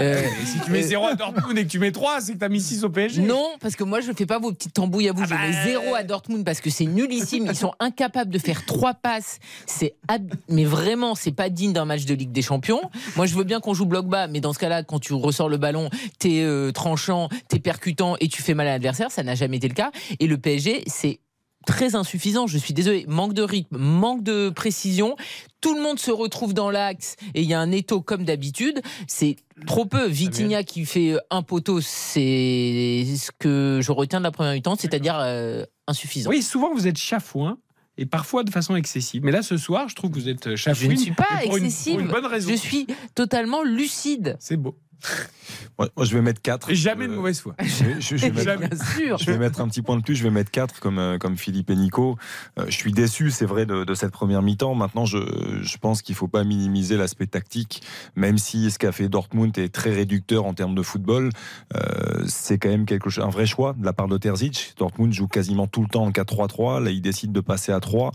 Euh, Et si tu mets 0 à Dortmund et que tu mets 3, c'est que tu as mis 6 au PSG. Non, parce que moi je ne fais pas vos petites tambouilles à vous. Ah je bah, mets 0 à Dortmund parce que c'est nullissime. Ils sont incapables de faire 3 passes. C'est ab- mais vraiment, c'est pas digne d'un match de Ligue des Champions. Moi je veux bien qu'on joue bloc bas, mais dans ce cas-là, quand tu ressors le ballon, t'es euh, tranchant, t'es percutant et tu fais mal à l'adversaire. Ça n'a jamais été le cas. Et le PSG, c'est très insuffisant. Je suis désolé. Manque de rythme, manque de précision. Tout le monde se retrouve dans l'axe et il y a un étau comme d'habitude. C'est trop peu. Vitinha qui fait un poteau, c'est ce que je retiens de la première mi-temps, c'est-à-dire euh, insuffisant. Oui, souvent vous êtes chafouin et parfois de façon excessive. Mais là, ce soir, je trouve que vous êtes Je chafouin. ne suis pas une- excessive. Pour une, bonne raison. Je suis totalement lucide. C'est beau. Moi, je vais mettre 4. Et jamais de mauvaise foi. Je, vais- je- je vais mettre, Jamais. Bien sûr. je vais mettre un petit point de plus, je vais mettre 4 comme, euh, comme Philippe et Nico. Euh, je suis déçu, c'est vrai, de, de cette première mi-temps. Maintenant, je, je pense qu'il ne faut pas minimiser l'aspect tactique, même si ce qu'a fait Dortmund est très réducteur en termes de football. Euh, c'est quand même quelque chose, un vrai choix de la part de Terzic. Dortmund joue quasiment tout le temps en 4-3-3. Là, il décide de passer à 3,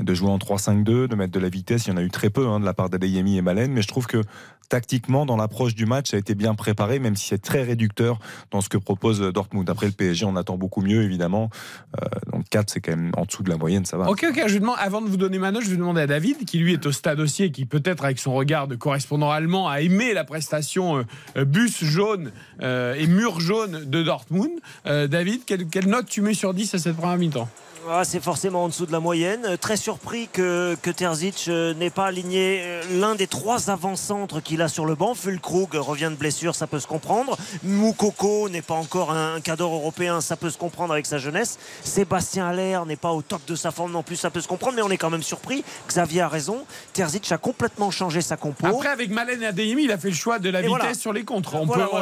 de jouer en 3-5-2, de mettre de la vitesse. Il y en a eu très peu hein, de la part d'Adeyemi et Malen, mais je trouve que tactiquement, dans l'approche du match, ça a été bien préparé, même si c'est très réducteur dans ce que propose Dortmund. Après le PSG, on attend beaucoup mieux, évidemment. Euh, donc 4, c'est quand même en dessous de la moyenne, ça va. Ok, ok, je demande, avant de vous donner ma note, je vais demander à David, qui lui est au stade aussi et qui peut-être avec son regard de correspondant allemand a aimé la prestation euh, euh, bus jaune et mur jaune de Dortmund. David, quelle, quelle note tu mets sur 10 à cette première mi-temps? Ah, c'est forcément en dessous de la moyenne. Euh, très surpris que, que Terzic euh, n'ait pas aligné euh, l'un des trois avant-centres qu'il a sur le banc. Fulkrug revient de blessure, ça peut se comprendre. Moukoko n'est pas encore un, cadre européen, ça peut se comprendre avec sa jeunesse. Sébastien Aller n'est pas au top de sa forme non plus, ça peut se comprendre, mais on est quand même surpris. Xavier a raison. Terzic a complètement changé sa compo. Après, avec Malen et Adeyemi, il a fait le choix de la vitesse sur les contres.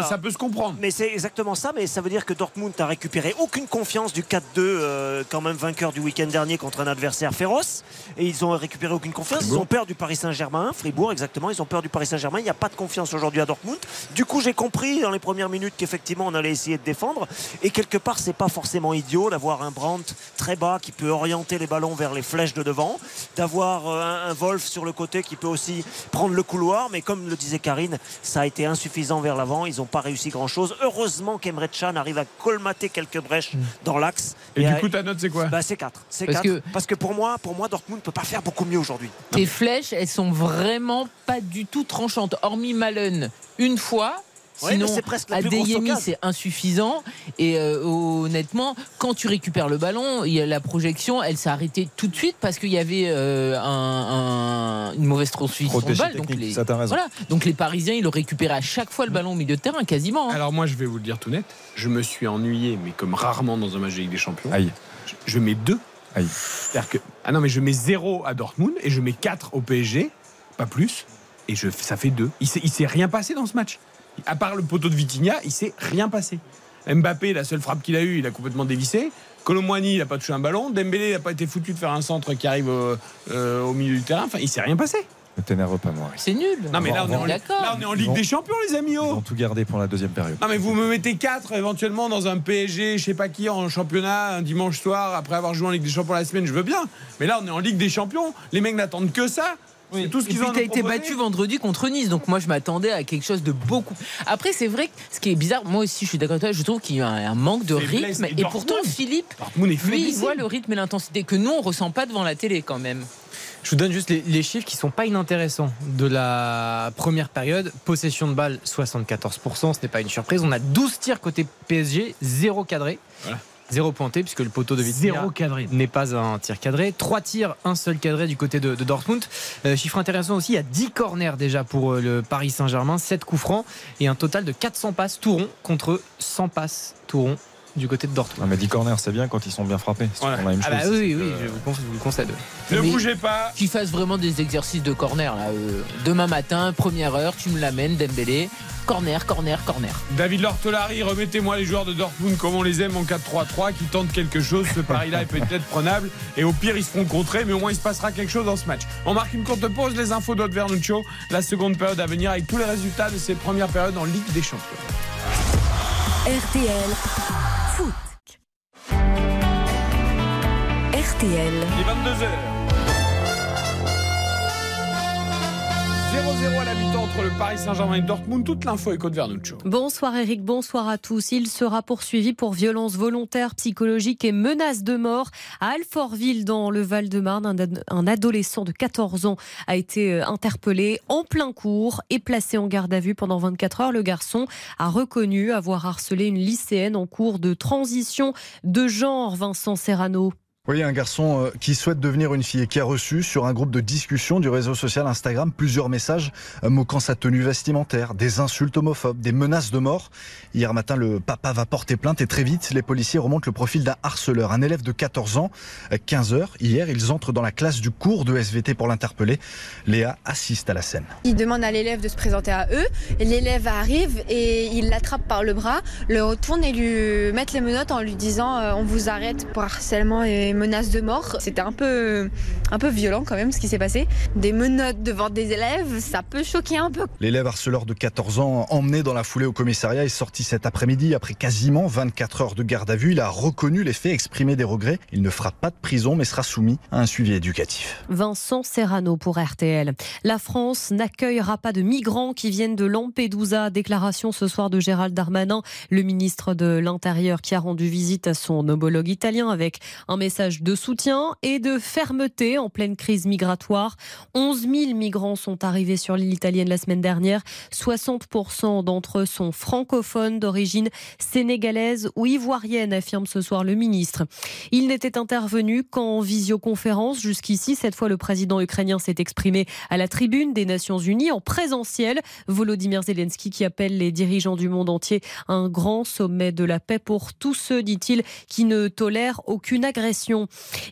Ça peut se comprendre. Mais c'est exactement ça, mais ça veut dire que Dortmund n'a récupéré aucune confiance du 4-2, quand même 20 du week-end dernier contre un adversaire féroce et ils ont récupéré aucune confiance. Ils ont peur du Paris Saint-Germain, Fribourg exactement. Ils ont peur du Paris Saint-Germain. Il n'y a pas de confiance aujourd'hui à Dortmund. Du coup, j'ai compris dans les premières minutes qu'effectivement on allait essayer de défendre et quelque part c'est pas forcément idiot d'avoir un Brandt très bas qui peut orienter les ballons vers les flèches de devant, d'avoir euh, un, Wolf sur le côté qui peut aussi prendre le couloir. Mais comme le disait Karine, ça a été insuffisant vers l'avant. Ils n'ont pas réussi grand-chose. Heureusement qu'Emre Can arrive à colmater quelques brèches mm. dans l'axe. Et, du coup, ta note c'est quoi? Bah, c'est 4. C'est parce, Que, parce que pour moi, pour moi, Dortmund ne peut pas faire beaucoup mieux aujourd'hui. Les flèches, elles sont vraiment pas du tout tranchantes. Hormis Malen, une fois, Sinon, Adeyemi, c'est insuffisant. Et euh, honnêtement, quand tu récupères le ballon, il y a la projection, elle s'est arrêtée tout de suite parce qu'il y avait euh, une mauvaise transmission de balle. Donc les, voilà. donc les Parisiens, ils le récéraient à chaque fois le ballon au milieu de terrain, quasiment. Hein. Alors moi, je vais vous le dire tout net. Je me suis ennuyé, mais comme rarement dans un match de Ligue des Champions. Aïe. Je, mets deux. Aïe. C'est-à-dire que ah non, mais je mets 0 à Dortmund et je mets 4 au PSG, pas plus. Et je, ça fait 2. Il ne s'est rien passé dans ce match à part le poteau de Vitinha, il s'est rien passé. Mbappé, la seule frappe qu'il a eue, il a complètement dévissé. Colomboigny, il n'a pas touché un ballon. Dembélé, il n'a pas été foutu de faire un centre qui arrive euh, au, milieu du terrain. Enfin, il s'est rien passé. Ne t'énerve pas, moi. C'est nul. Non, mais là, on, est en, là, on est en, Ligue des Champions, les amis. Oh. Ils vont tout garder pour la deuxième période. Non, mais vous me mettez 4 éventuellement dans un PSG, je sais pas qui, en championnat, un dimanche soir, après avoir joué en Ligue des Champions la semaine, je veux bien. Mais là, on est en Ligue des Champions. Les mecs n'attendent que ça. Oui. Tout ce qu'ils ont. été battu vendredi contre Nice, donc moi je m'attendais à quelque chose de beaucoup. Après, c'est vrai que ce qui est bizarre, moi aussi je suis d'accord avec toi, je trouve qu'il y a un manque de rythme. Et, pourtant, Philippe, lui, il voit le rythme et l'intensité que nous on ressent pas devant la télé quand même. Je vous donne juste les, chiffres qui sont pas inintéressants de la première période. Possession de balle 74%, ce n'est pas une surprise. On a 12 tirs côté PSG, 0 cadré. Voilà. Zéro pointé puisque le poteau de Zéro cadré n'est pas un tir cadré. Trois tirs, un seul cadré du côté de, Dortmund. Euh, chiffre intéressant aussi, il y a 10 corners déjà pour euh, le Paris Saint-Germain, 7 coups francs et un total de 400 passes tout rond contre 100 passes tout rond du côté de Dortmund. Ah, mais 10 corners, c'est bien quand ils sont bien frappés. Voilà. La même ah bah oui, oui, je vous, le concède. Ne bougez pas. Qu'ils fassent vraiment des exercices de corner. Là. Euh, demain matin, première heure, tu me l'amènes, Dembélé. Corner, corner, corner. David Lortolari, remettez-moi les joueurs de Dortmund comme on les aime en 4-3-3, qui tentent quelque chose. Ce pari-là est peut-être prenable. Et au pire, ils se feront contrer, mais au moins, il se passera quelque chose dans ce match. On marque une courte pause. Les infos d'Aude Vernuccio. La seconde période à venir avec tous les résultats de ces premières périodes en Ligue des Champions. RTL Foot. RTL. Il est 22h. 0-0 à mi-temps entre le Paris Saint-Germain et Dortmund. Toute l'info est Côte Vernuccio. Bonsoir Eric, bonsoir à tous. Il sera poursuivi pour violence volontaire, psychologique et menace de mort à Alfortville dans le Val-de-Marne. Un adolescent de 14 ans a été euh, interpellé en plein cours et placé en garde à vue pendant 24 heures. Le garçon a reconnu avoir harcelé une lycéenne en cours de transition de genre. Vincent Serrano. Oui, un garçon euh, qui souhaite devenir une fille et qui a reçu sur un groupe de discussion du réseau social Instagram plusieurs messages euh, moquant sa tenue vestimentaire, des insultes homophobes, des menaces de mort. Hier matin, le papa va porter plainte et très vite, les policiers remontent le profil d'un harceleur, un élève de 14 ans. 15 heures, hier, ils entrent dans la classe du cours de SVT pour l'interpeller. Léa assiste à la scène. Il demande à l'élève de se présenter à eux. L'élève arrive et il l'attrape par le bras, le retourne et lui met les menottes en lui disant euh, on vous arrête pour harcèlement et des menaces de mort. C'était un peu, un peu violent quand même ce qui s'est passé. Des menottes devant des élèves, ça peut choquer un peu. L'élève harceleur de 14 ans, emmené dans la foulée au commissariat, est sorti cet après-midi après quasiment 24 heures de garde à vue. Il a reconnu les faits, exprimé des regrets. Il ne fera pas de prison mais sera soumis à un suivi éducatif. Vincent Serrano pour RTL. La France n'accueillera pas de migrants qui viennent de Lampedusa. Déclaration ce soir de Gérald Darmanin, le ministre de l'Intérieur qui a rendu visite à son homologue italien avec un message de soutien et de fermeté en pleine crise migratoire. 11 000 migrants sont arrivés sur l'île italienne la semaine dernière. 60% d'entre eux sont francophones d'origine sénégalaise ou ivoirienne, affirme ce soir le ministre. Il n'était intervenu qu'en visioconférence jusqu'ici. Cette fois, le président ukrainien s'est exprimé à la tribune des Nations Unies en présentiel. Volodymyr Zelensky qui appelle les dirigeants du monde entier un grand sommet de la paix pour tous ceux, dit-il, qui ne tolèrent aucune agression.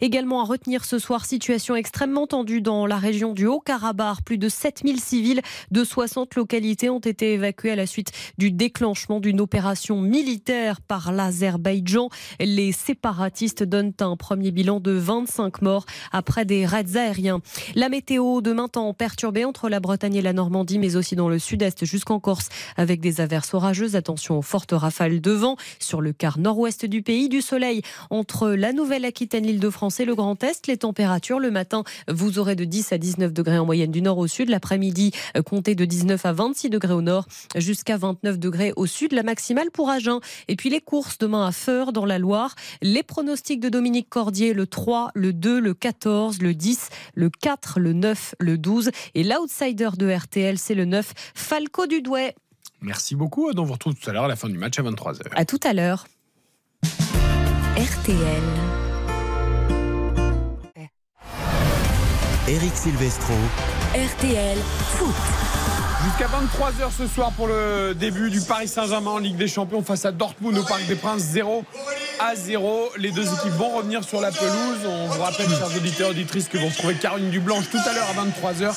Également à retenir ce soir, situation extrêmement tendue dans la région du Haut-Karabakh. Plus de 7000 civils de 60 localités ont été évacués à la suite du déclenchement d'une opération militaire par l'Azerbaïdjan. Les séparatistes donnent un premier bilan de 25 morts après des raids aériens. La météo demain temps perturbé entre la Bretagne et la Normandie, mais aussi dans le sud-est jusqu'en Corse, avec des averses orageuses. Attention aux fortes rafales de vent sur le quart nord-ouest du pays. Du soleil entre la Nouvelle-Aquitaine, l'Île-de-France et le Grand Est. Les températures le matin, vous aurez de 10 à 19 degrés en moyenne du nord au sud. L'après-midi, comptez de 19 à 26 degrés au nord, jusqu'à 29 degrés au sud. La maximale pour Agen. Et puis les courses demain à Feur dans la Loire. Les pronostics de Dominique Cordier le 3, le 2, le 14, le 10, le 4, le 9, le 12. Et l'outsider de RTL, c'est le 9, Falco Dudouet. Merci beaucoup. On vous retrouve tout à l'heure à la fin du match à 23h. À tout à l'heure. RTL. Eric Silvestro. RTL Foot. Jusqu'à 23h ce soir pour le début du Paris Saint-Germain en Ligue des Champions face à Dortmund au Parc des Princes 0 à 0. Les deux équipes vont revenir sur la pelouse. On vous rappelle, chers auditeurs auditrices, que vous retrouvez Caroline Dublanche tout à l'heure à 23h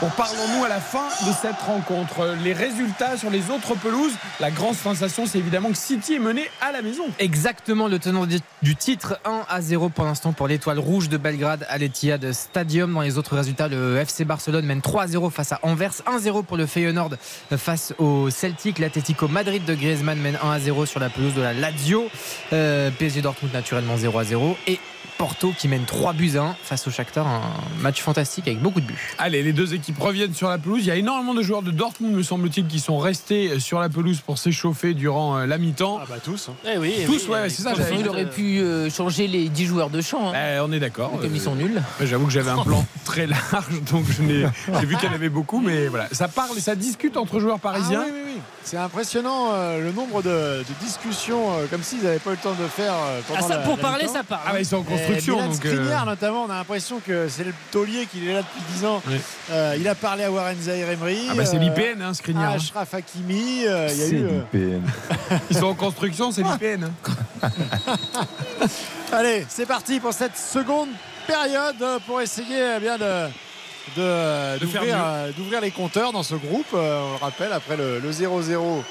pour Parlons-nous à la fin de cette rencontre. Les résultats sur les autres pelouses, la grande sensation, c'est évidemment que City est mené à la maison. Exactement, le tenant du titre 1 à 0 pour l'instant pour l'étoile rouge de Belgrade à l'Etihad Stadium. Dans les autres résultats, le FC Barcelone mène 3 à 0 face à Anvers, 1-0 pour le Feyenoord face au Celtic. L'Atlético Madrid de Griezmann mène 1 à 0 sur la pelouse de la Lazio. Euh, PSG Dortmund naturellement 0 à 0 et Porto qui mène 3 buts à 1 face au Shakhtar. Un match fantastique avec beaucoup de buts. Allez, les deux équipes reviennent sur la pelouse. Il y a énormément de joueurs de Dortmund, me semble-t-il, qui sont restés sur la pelouse pour s'échauffer durant euh, la mi-temps. Ah bah tous. hein. Eh oui, eh Tous, oui, ouais, avec- c'est ça. Il aurait pu euh, changer les 10 joueurs de champ. hein. Eh, on est d'accord. Comme ils Euh, sont nuls. J'avoue que j'avais un plan très large, donc je n'ai- j'ai vu qu'il y en avait beaucoup, mais voilà, ça parle et ça discute entre joueurs parisiens. Ah oui, oui, oui. C'est impressionnant euh, le nombre de, de discussions euh, comme s'ils n'avaient pas eu le temps de faire euh, pendant Ah, ça, la- pour la parler, mi-temps. ça parle. Ah bah ils sont en construction, Milan donc. euh, notamment, on a l'impression que c'est le taulier qui est là depuis 10 ans. Euh, il a parlé à Warren Zahir Emery. Ah bah c'est euh, l'IPN, hein, à Skriniar. hein. Ashraf Hakimi. euh, il y a C'est eu, euh, l'IPN. Ils sont en construction, c'est l'IPN. hein. Allez, c'est parti pour cette seconde période pour essayer eh bien de de- De faire d'ouvrir euh, les compteurs dans ce groupe. Euh, on le rappelle, après le le 0-0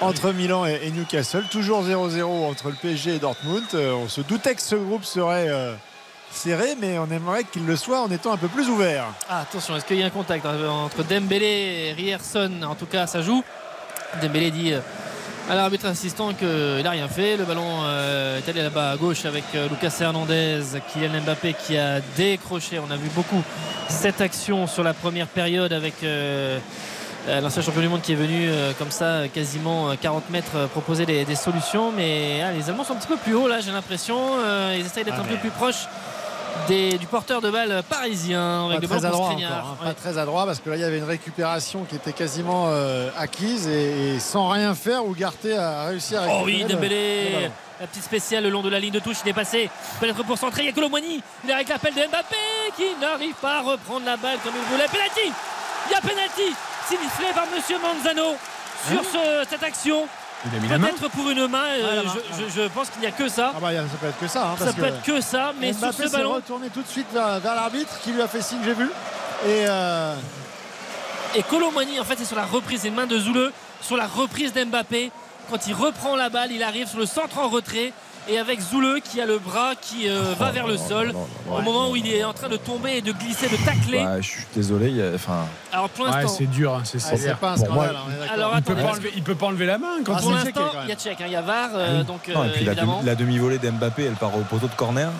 entre Milan et, Newcastle, toujours 0-0 entre le PSG et Dortmund. Euh, on se doutait que ce groupe serait euh, serré, mais on aimerait qu'il le soit en étant un peu plus ouvert. Ah, attention, est-ce qu'il y a un contact hein, entre Dembélé et Rierson? En tout cas, ça joue. Dembélé dit euh, à l'arbitre assistant qu'il n'a rien fait. Le ballon est allé là-bas à gauche avec Lucas Hernandez, Kylian Mbappé qui a décroché. On a vu beaucoup cette action sur la première période avec l'ancien champion du monde qui est venu euh, comme ça quasiment euh, 40 mètres euh, proposer des, des solutions. Mais ah, les Allemands sont un petit peu plus hauts là, j'ai l'impression. Euh, ils essayent d'être Ah, un mais- peu plus proches. des- du porteur de balle parisien avec Pas le très encore, hein, Ouais. pas très adroit parce que là il y avait une récupération qui était quasiment euh, acquise et, et sans rien faire Ugarte a réussi à Oh récupérer oui, le- Dembélé le. La petite spéciale le long de la ligne de touche, il est passé. Peut-être pour centrer, il y a Colomboigny. Il est avec l'appel de Mbappé qui n'arrive pas à reprendre la balle comme il voulait. Penalty Il y a penalty signiflé par Monsieur Manzano sur ce- cette action. Peut-être pour une main, euh, main, je, je- je pense qu'il n'y a que ça. Ah bah, ça peut être que ça. hein, ça parce peut être que ça, mais sur Mbappé ce s'est ballon. retourné tout de suite vers, vers l'arbitre qui lui a fait signe, j'ai vu. Et euh, Et Colomboigny, en fait, c'est sur la reprise, c'est une main de Zoule sur la reprise d'Mbappé. Quand il reprend la balle, il arrive sur le centre en retrait. Et avec Zoule qui a le bras qui euh, va vers le sol au moment où il est en train de tomber et de glisser, de tacler. Bah, je suis désolé. il Enfin, Alors pour Ouais, c'est dur, hein, c'est Ah, pas un Pour moi, scandale. hein, alors Il peut, pas enlever, il peut pas enlever la main quand Ah, pour l'instant, il y a check, hein, il y a VAR, euh, donc non, et euh, puis évidemment. la demi-volée d'Mbappé, elle part au poteau de corner.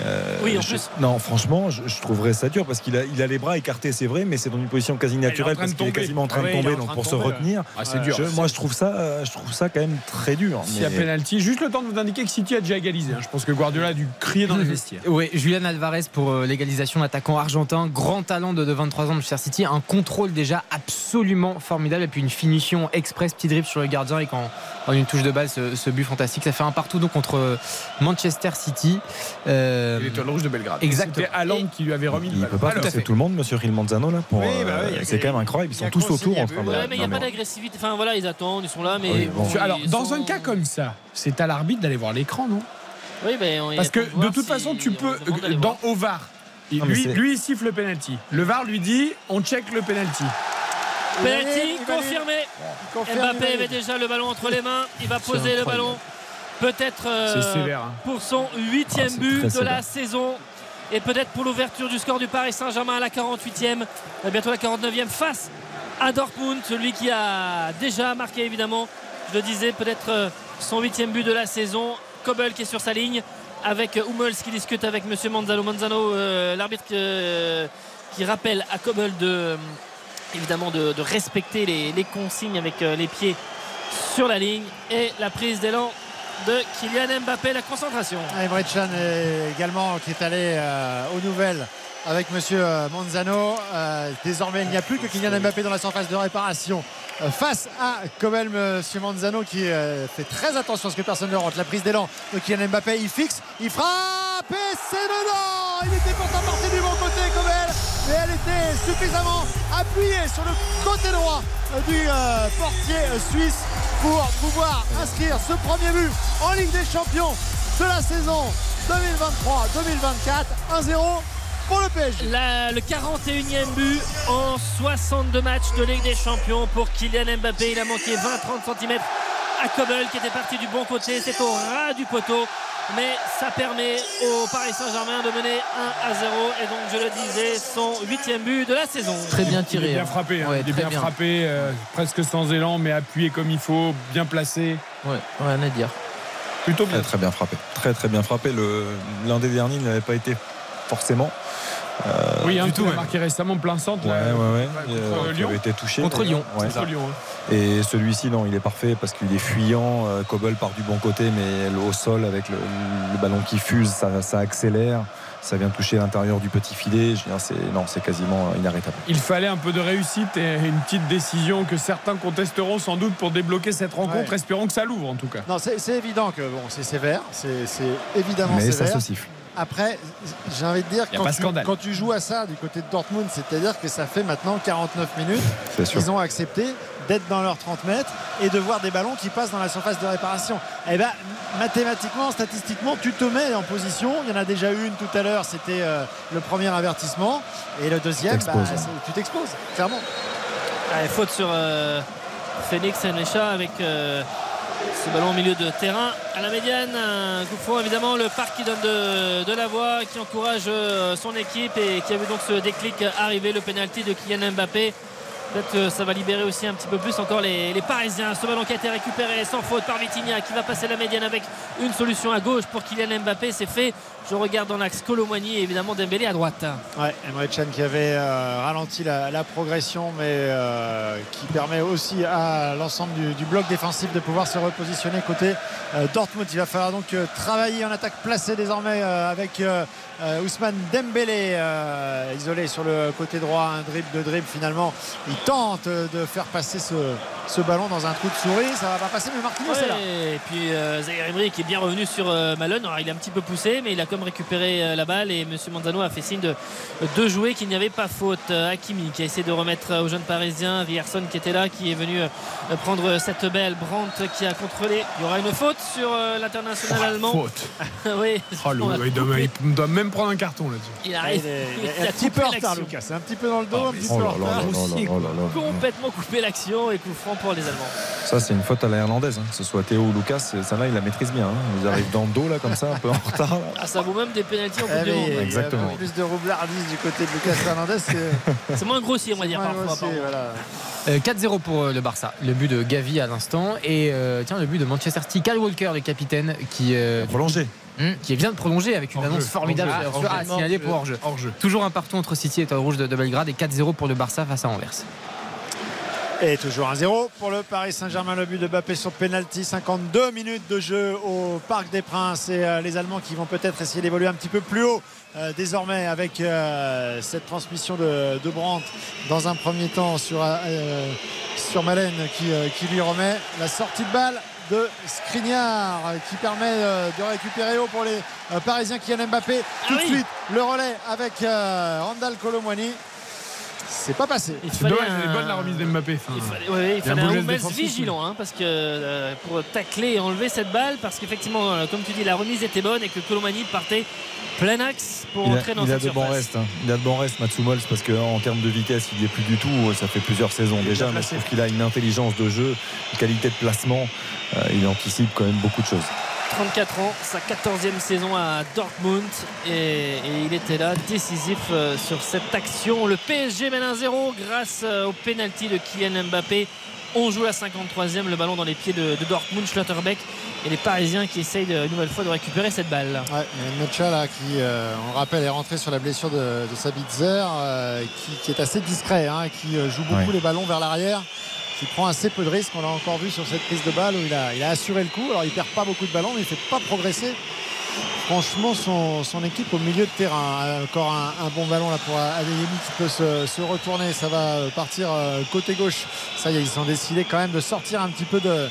Euh, Oui, en je- plus. Non, franchement, je, je trouverais ça dur parce qu'il a, il a les bras écartés, c'est vrai, mais c'est dans une position quasi naturelle parce qu'il est quasiment en train Ah de tomber, donc pour se retenir. Ah, c'est dur. je- moi, je trouve ça, euh, je trouve ça quand même très dur. S'il y a mais- penalty, juste le temps de vous indiquer que City a déjà égalisé. hein. Je pense que Guardiola a dû crier dans les vestiaires. Oui, Julian Alvarez pour euh, l'égalisation, l'attaquant argentin, grand talent de, de 23 ans de Manchester City, un contrôle déjà absolument formidable et puis une finition express, petit dribble sur le gardien et quand en une touche de balle ce, ce but fantastique, ça fait un partout donc contre Manchester City. Euh, Et L'étoile rouge de Belgrade. Exactement. C'était Haaland qui lui avait remis le Il ballon. peut pas passer tout le monde, monsieur Rilmanzano là. Pour, Oui, bah euh, oui, il c'est quand même incroyable. Ils il sont tous autour en il y a train de. mais il n'y a non, pas mais- d'agressivité. Enfin voilà, ils attendent, ils sont là, mais. Oui, bon. ils Alors, dans sont- un cas comme ça, c'est à l'arbitre d'aller voir l'écran, non? Oui, mais on- Parce que il de toute si façon, tu peux, dans au VAR, il- Non, lui, il siffle le penalty. Le VAR lui dit, on check le penalty. Il Penalty il confirmé. Il il Mbappé avait déjà le ballon entre les mains. Il va poser le ballon. Peut-être euh, hein. pour son huitième but de la saison. Et peut-être pour l'ouverture du score du Paris Saint-Germain à la 48e, euh, bientôt la 49e, face à Dortmund, celui qui a déjà marqué évidemment, je le disais, peut-être euh, son huitième but de la saison. Kobel qui est sur sa ligne, avec Hummels qui discute avec Monsieur Manzano. Manzano, euh, l'arbitre euh, qui rappelle à Kobel de, évidemment de, de respecter les, les consignes avec les pieds sur la ligne et la prise d'élan de Kylian Mbappé, la concentration. Emre Can est également qui est allé euh, aux nouvelles avec Monsieur euh, Manzano. Euh, désormais, il n'y a plus que Kylian Mbappé dans la surface de réparation euh, face à Kobel, Monsieur Manzano qui fait très attention à ce que personne ne rentre. La prise d'élan de Kylian Mbappé, il fixe, il frappe et c'est dedans Il était pourtant parti du bon côté, Kobel, mais elle était suffisamment appuyée sur le côté droit euh, du euh, portier euh, suisse pour pouvoir inscrire ce premier but en Ligue des Champions de la saison 2023-2024. 1-0 pour le PSG. La- le 41e but en 62 matchs de Ligue des Champions pour Kylian Mbappé. Il a manqué 20-30 cm à Kobel qui était parti du bon côté. C'est au ras du poteau. Mais ça permet au Paris Saint-Germain de mener 1 à 0. Et donc, je le disais, son huitième but de la saison. Très bien Il tiré. est bien hein. frappé, hein. Ouais, il est très bien, bien. frappé, euh, presque sans élan, mais appuyé comme il faut, bien placé. Ouais, rien à dire. Plutôt bien. Très très bien frappé. Très très bien frappé. L'un des derniers n'avait pas été forcément. Euh, oui, hein, du tout, ouais. marqué récemment plein centre. Ouais, là, ouais, ouais. contre Euh, qui Lyon. avait été touché. Contre. Lyon, Ouais. Contre Lyon, hein. Et celui-ci, non, il est parfait parce qu'il est fuyant. Euh, Kobel part du bon côté, mais au sol, avec le, le ballon qui fuse, ça, ça accélère. Ça vient toucher l'intérieur du petit filet. Je veux dire, c'est, non, c'est quasiment inarrêtable. Il fallait un peu de réussite et une petite décision que certains contesteront sans doute pour débloquer cette rencontre. Ouais. Espérons que ça l'ouvre en tout cas. Non, c'est évident que bon, c'est sévère, c'est évidemment mais ça se siffle. Après, j'ai envie de dire, quand tu, quand tu joues à ça du côté de Dortmund, c'est-à-dire que ça fait maintenant 49 minutes qu'ils ont accepté d'être dans leurs 30 mètres et de voir des ballons qui passent dans la surface de réparation. Et ben, mathématiquement, statistiquement, tu te mets en position. Il y en a déjà eu une tout à l'heure, c'était euh, le premier avertissement. Et le deuxième, bah, T'exposes, hein. tu t'exposes, clairement. Allez, faute sur euh, Phoenix Enecha avec euh, ce ballon au milieu de terrain à la médiane. Un coup franc, évidemment, le parc qui donne de, de la voix, qui encourage euh, son équipe et qui a vu donc ce déclic arriver, le penalty de Kylian Mbappé. Peut-être que ça va libérer aussi un petit peu plus encore les, Parisiens. Ce ballon qui a été récupéré sans faute par Vitinha qui va passer la médiane avec une solution à gauche pour Kylian Mbappé. C'est fait. Je regarde dans l'axe Colomani et évidemment Dembélé à droite. Ouais, Emre Can qui avait euh, ralenti la, progression, mais euh, qui permet aussi à l'ensemble du, bloc défensif de pouvoir se repositionner côté euh, Dortmund. Il va falloir donc euh, travailler en attaque placée désormais euh, avec euh, Ousmane Dembélé euh, isolé sur le côté droit, un dribble de dribble finalement. Il tente de faire passer ce, ce ballon dans un trou de souris, ça va pas passer, mais Marquinhos est là. Ouais, et puis euh, Zaire Emery qui est bien revenu sur euh, Malone. Alors, il a un petit peu poussé, mais il a comme récupéré euh, la balle et M. Manzano a fait signe de, de jouer qu'il n'y avait pas faute. Hakimi qui a essayé de remettre aux jeunes parisiens. Rierson qui était là, qui est venu euh, prendre cette belle. Brandt qui a contrôlé. Il y aura une faute sur euh, l'international allemand. Faute. oui, Oh, le- il, doit, il doit même prendre un carton là-dessus. Il Ah, arrive. il est, a un petit peu en retard. Lucas. C'est un petit peu dans le dos, Oh, un petit Oh peu là en là retard. là là aussi, là là complètement coupé l'action et coup franc pour les Allemands. Ça, c'est une faute à la irlandaise. hein. Que ce soit Théo ou Lucas, celle-là, il la maîtrise bien. hein. Ils arrivent dans le dos, là, comme ça, un peu en retard. là. Ah, ça vaut même des pénalties en Eh Coupe du oui, Monde. il y a Exactement. plus de roublardise du côté de Lucas Fernandez. c'est- C'est moins grossier, on va dire, parfois. aussi, pardon. voilà. Euh, 4-0 pour euh, le Barça. Le but de Gavi à l'instant. Et euh, tiens, le but de Manchester City. Kyle Walker, le capitaine, qui, euh, Prolongé. Hum, qui vient de prolonger avec une annonce formidable sur- à hors-jeu. signaler pour hors-jeu. Toujours un partout entre City et Étoile Rouge de, de Belgrade. Et 4-0 pour le Barça face à Anvers. Et toujours 1-0 pour le Paris Saint-Germain. Le but de Mbappé sur penalty. 52 minutes de jeu au Parc des Princes. Et euh, les Allemands qui vont peut-être essayer d'évoluer un petit peu plus haut euh, désormais avec euh, cette transmission de, de Brandt dans un premier temps sur, euh, sur Malen qui, euh, qui lui remet la sortie de balle de Skriniar euh, qui permet euh, de récupérer haut pour les euh, Parisiens Kylian Mbappé. Tout Ah de oui. suite le relais avec Randall Colomwani. C'est pas passé. Il C'est fallait est un- bonne la remise d'Mbappé. Enfin, Il fallait, ouais, il a fallait un un vigilant hein, parce que euh, pour tacler et enlever cette balle parce qu'effectivement euh, comme tu dis la remise était bonne et que Colomani partait plein axe pour Il a, entrer dans il a cette de bons surface. restes. hein. Il a de bons restes, Matsumols, parce qu'en termes de vitesse, il n'y est plus du tout. Ça fait plusieurs saisons déjà, mais je trouve qu'il a une intelligence de jeu, une qualité de placement. Euh, il anticipe quand même beaucoup de choses. 34 ans, sa 14e saison à Dortmund et, et il était là décisif euh, sur cette action. Le PSG mène 1-0 grâce euh, au penalty de Kylian Mbappé. On joue la 53e, le ballon dans les pieds de, de Dortmund, Schlotterbeck et les Parisiens qui essayent de- une nouvelle fois de récupérer cette balle. Ouais, il y a Mecha là qui, euh, on le rappelle, est rentré sur la blessure de, de Sabitzer, euh, qui, qui est assez discret, hein, qui joue beaucoup Ouais. les ballons vers l'arrière, qui prend assez peu de risques. On l'a encore vu sur cette prise de balle où il a, assuré le coup. Alors il perd pas beaucoup de ballons, mais il fait pas progresser. Franchement, son, équipe au milieu de terrain. Encore un, bon ballon là pour Adeyemi qui peut se, se retourner. Ça va partir euh, côté gauche. Ça y est, ils ont décidé quand même de sortir un petit peu de,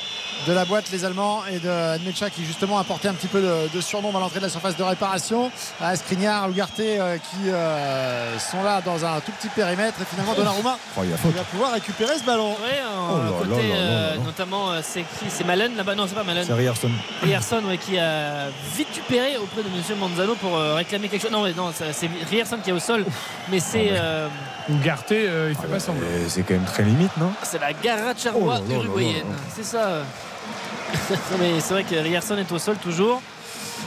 de la boîte, les Allemands, et de Admecha qui justement a porté un petit peu de, de surnombre à l'entrée de la surface de réparation. À Skriniar, Ugarte euh, qui euh, sont là dans un tout petit périmètre. Et finalement, Donnarumma Oh, il va pouvoir récupérer ce ballon. Ouais, en Oh là côté, là là là euh, notamment, euh, c'est qui? C'est Malen là-bas? Non, c'est pas Malen. C'est Rierson. Rierson ouais, qui a vitupéré auprès de Monsieur Manzano pour euh, réclamer quelque chose. Non, ouais, non c'est Rierson qui est au sol, mais c'est Ah, mais- euh, euh, il fait pas semblant. Et C'est quand même très limite, non? c'est la Garra Oh là là uruguayenne. C'est ça. Mais c'est vrai que Rierson est au sol toujours.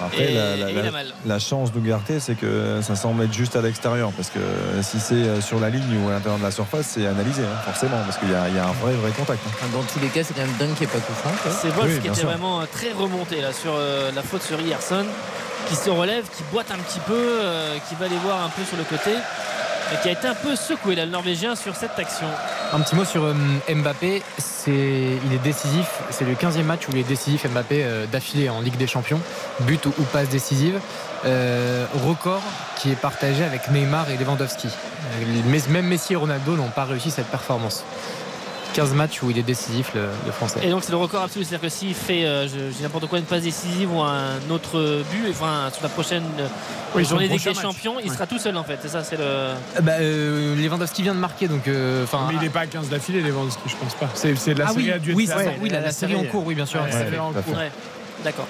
Après, Et- la, la- et il a la- mal. la chance d'Ugarte, c'est que ça semble être juste à l'extérieur. Parce que si c'est euh, sur la ligne ou à l'intérieur de la surface, c'est analysé, hein, forcément. Parce qu'il y, a il y a un vrai, vrai contact. hein. Dans tous les cas, c'est quand même dingue qu'il n'y ait pas coup franc. quoi. C'est Wolf Oui, qui était sûr. vraiment euh, très remonté là, sur euh, la faute sur Rierson, qui se relève, qui boite un petit peu, euh, qui va aller voir un peu sur le côté. Et qui a été un peu secoué là, le Norvégien sur cette action. Un petit mot sur euh, Mbappé. C'est, il est décisif. C'est le 15e match où il est décisif Mbappé euh, d'affilée en Ligue des Champions. But ou, ou passe décisive. Euh, record qui est partagé avec Neymar et Lewandowski. Euh, Même Messi et Ronaldo n'ont pas réussi cette performance. 15 matchs où il est décisif, le, le français. Et donc c'est le record absolu, c'est-à-dire que s'il fait, euh, je, je dis n'importe quoi, une passe décisive ou un autre but, enfin sur la prochaine euh, Oui, journée des. Champions, il Ouais. sera tout seul en fait. C'est ça, c'est le. Euh, bah, euh, Lewandowski vient de marquer, donc. euh, enfin, Mais il n'est pas à 15 d'affilée, Lewandowski, je pense pas. C'est c'est de la ah série oui, a dû être oui, avant. oui, la, la la série en cours, oui, bien sûr. Ouais, Ouais, ouais. en à cours. Ouais, d'accord.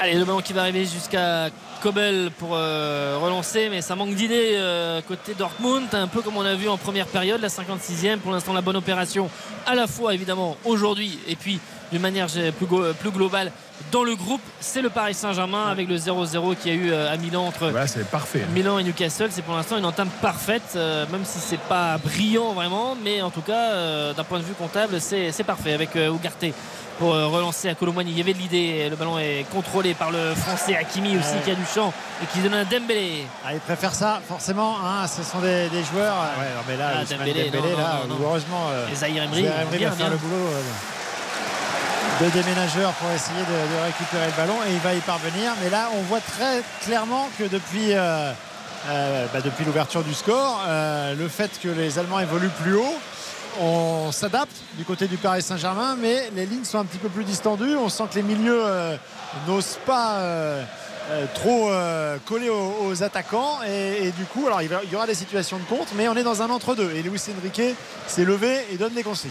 Allez, le ballon qui va arriver jusqu'à Kobel pour euh, relancer, mais ça manque d'idées euh, côté Dortmund, un peu comme on a vu en première période, la 56e. Pour l'instant, la bonne opération, à la fois évidemment aujourd'hui et puis d'une manière gé- plus, globale dans le groupe, c'est le Paris Saint-Germain avec le 0-0 qu'il y a eu euh, à Milan entre Voilà, c'est parfait. Milan et Newcastle, c'est pour l'instant une entame parfaite, euh, même si c'est pas brillant vraiment, mais en tout cas, euh, d'un point de vue comptable, c'est parfait avec euh, Ugarte pour euh, relancer à Colomani. Il y avait de l'idée, le ballon est contrôlé par le français Hakimi aussi Ouais. qui a du champ et qui donne un Dembélé. Ah, il préfère ça, forcément. hein, ce sont des, des joueurs. Ouais, non, mais là, Ah, Dembélé, Dembélé, non, là, non, non, non. heureusement, euh, Et Zahir Emery, Zahir Emery bien, va faire bien. le boulot euh, de déménageur pour essayer de, de récupérer le ballon et il va y parvenir. Mais là, on voit très clairement que depuis, euh, euh, bah, depuis l'ouverture du score, euh, le fait que les Allemands évoluent plus haut, on s'adapte du côté du Paris Saint-Germain, mais les lignes sont un petit peu plus distendues. On sent que les milieux euh, n'osent pas. euh, euh, trop coller aux, attaquants et, du coup alors il, y aura des situations de contre mais on est dans un entre-deux et Luis Enrique s'est levé et donne des consignes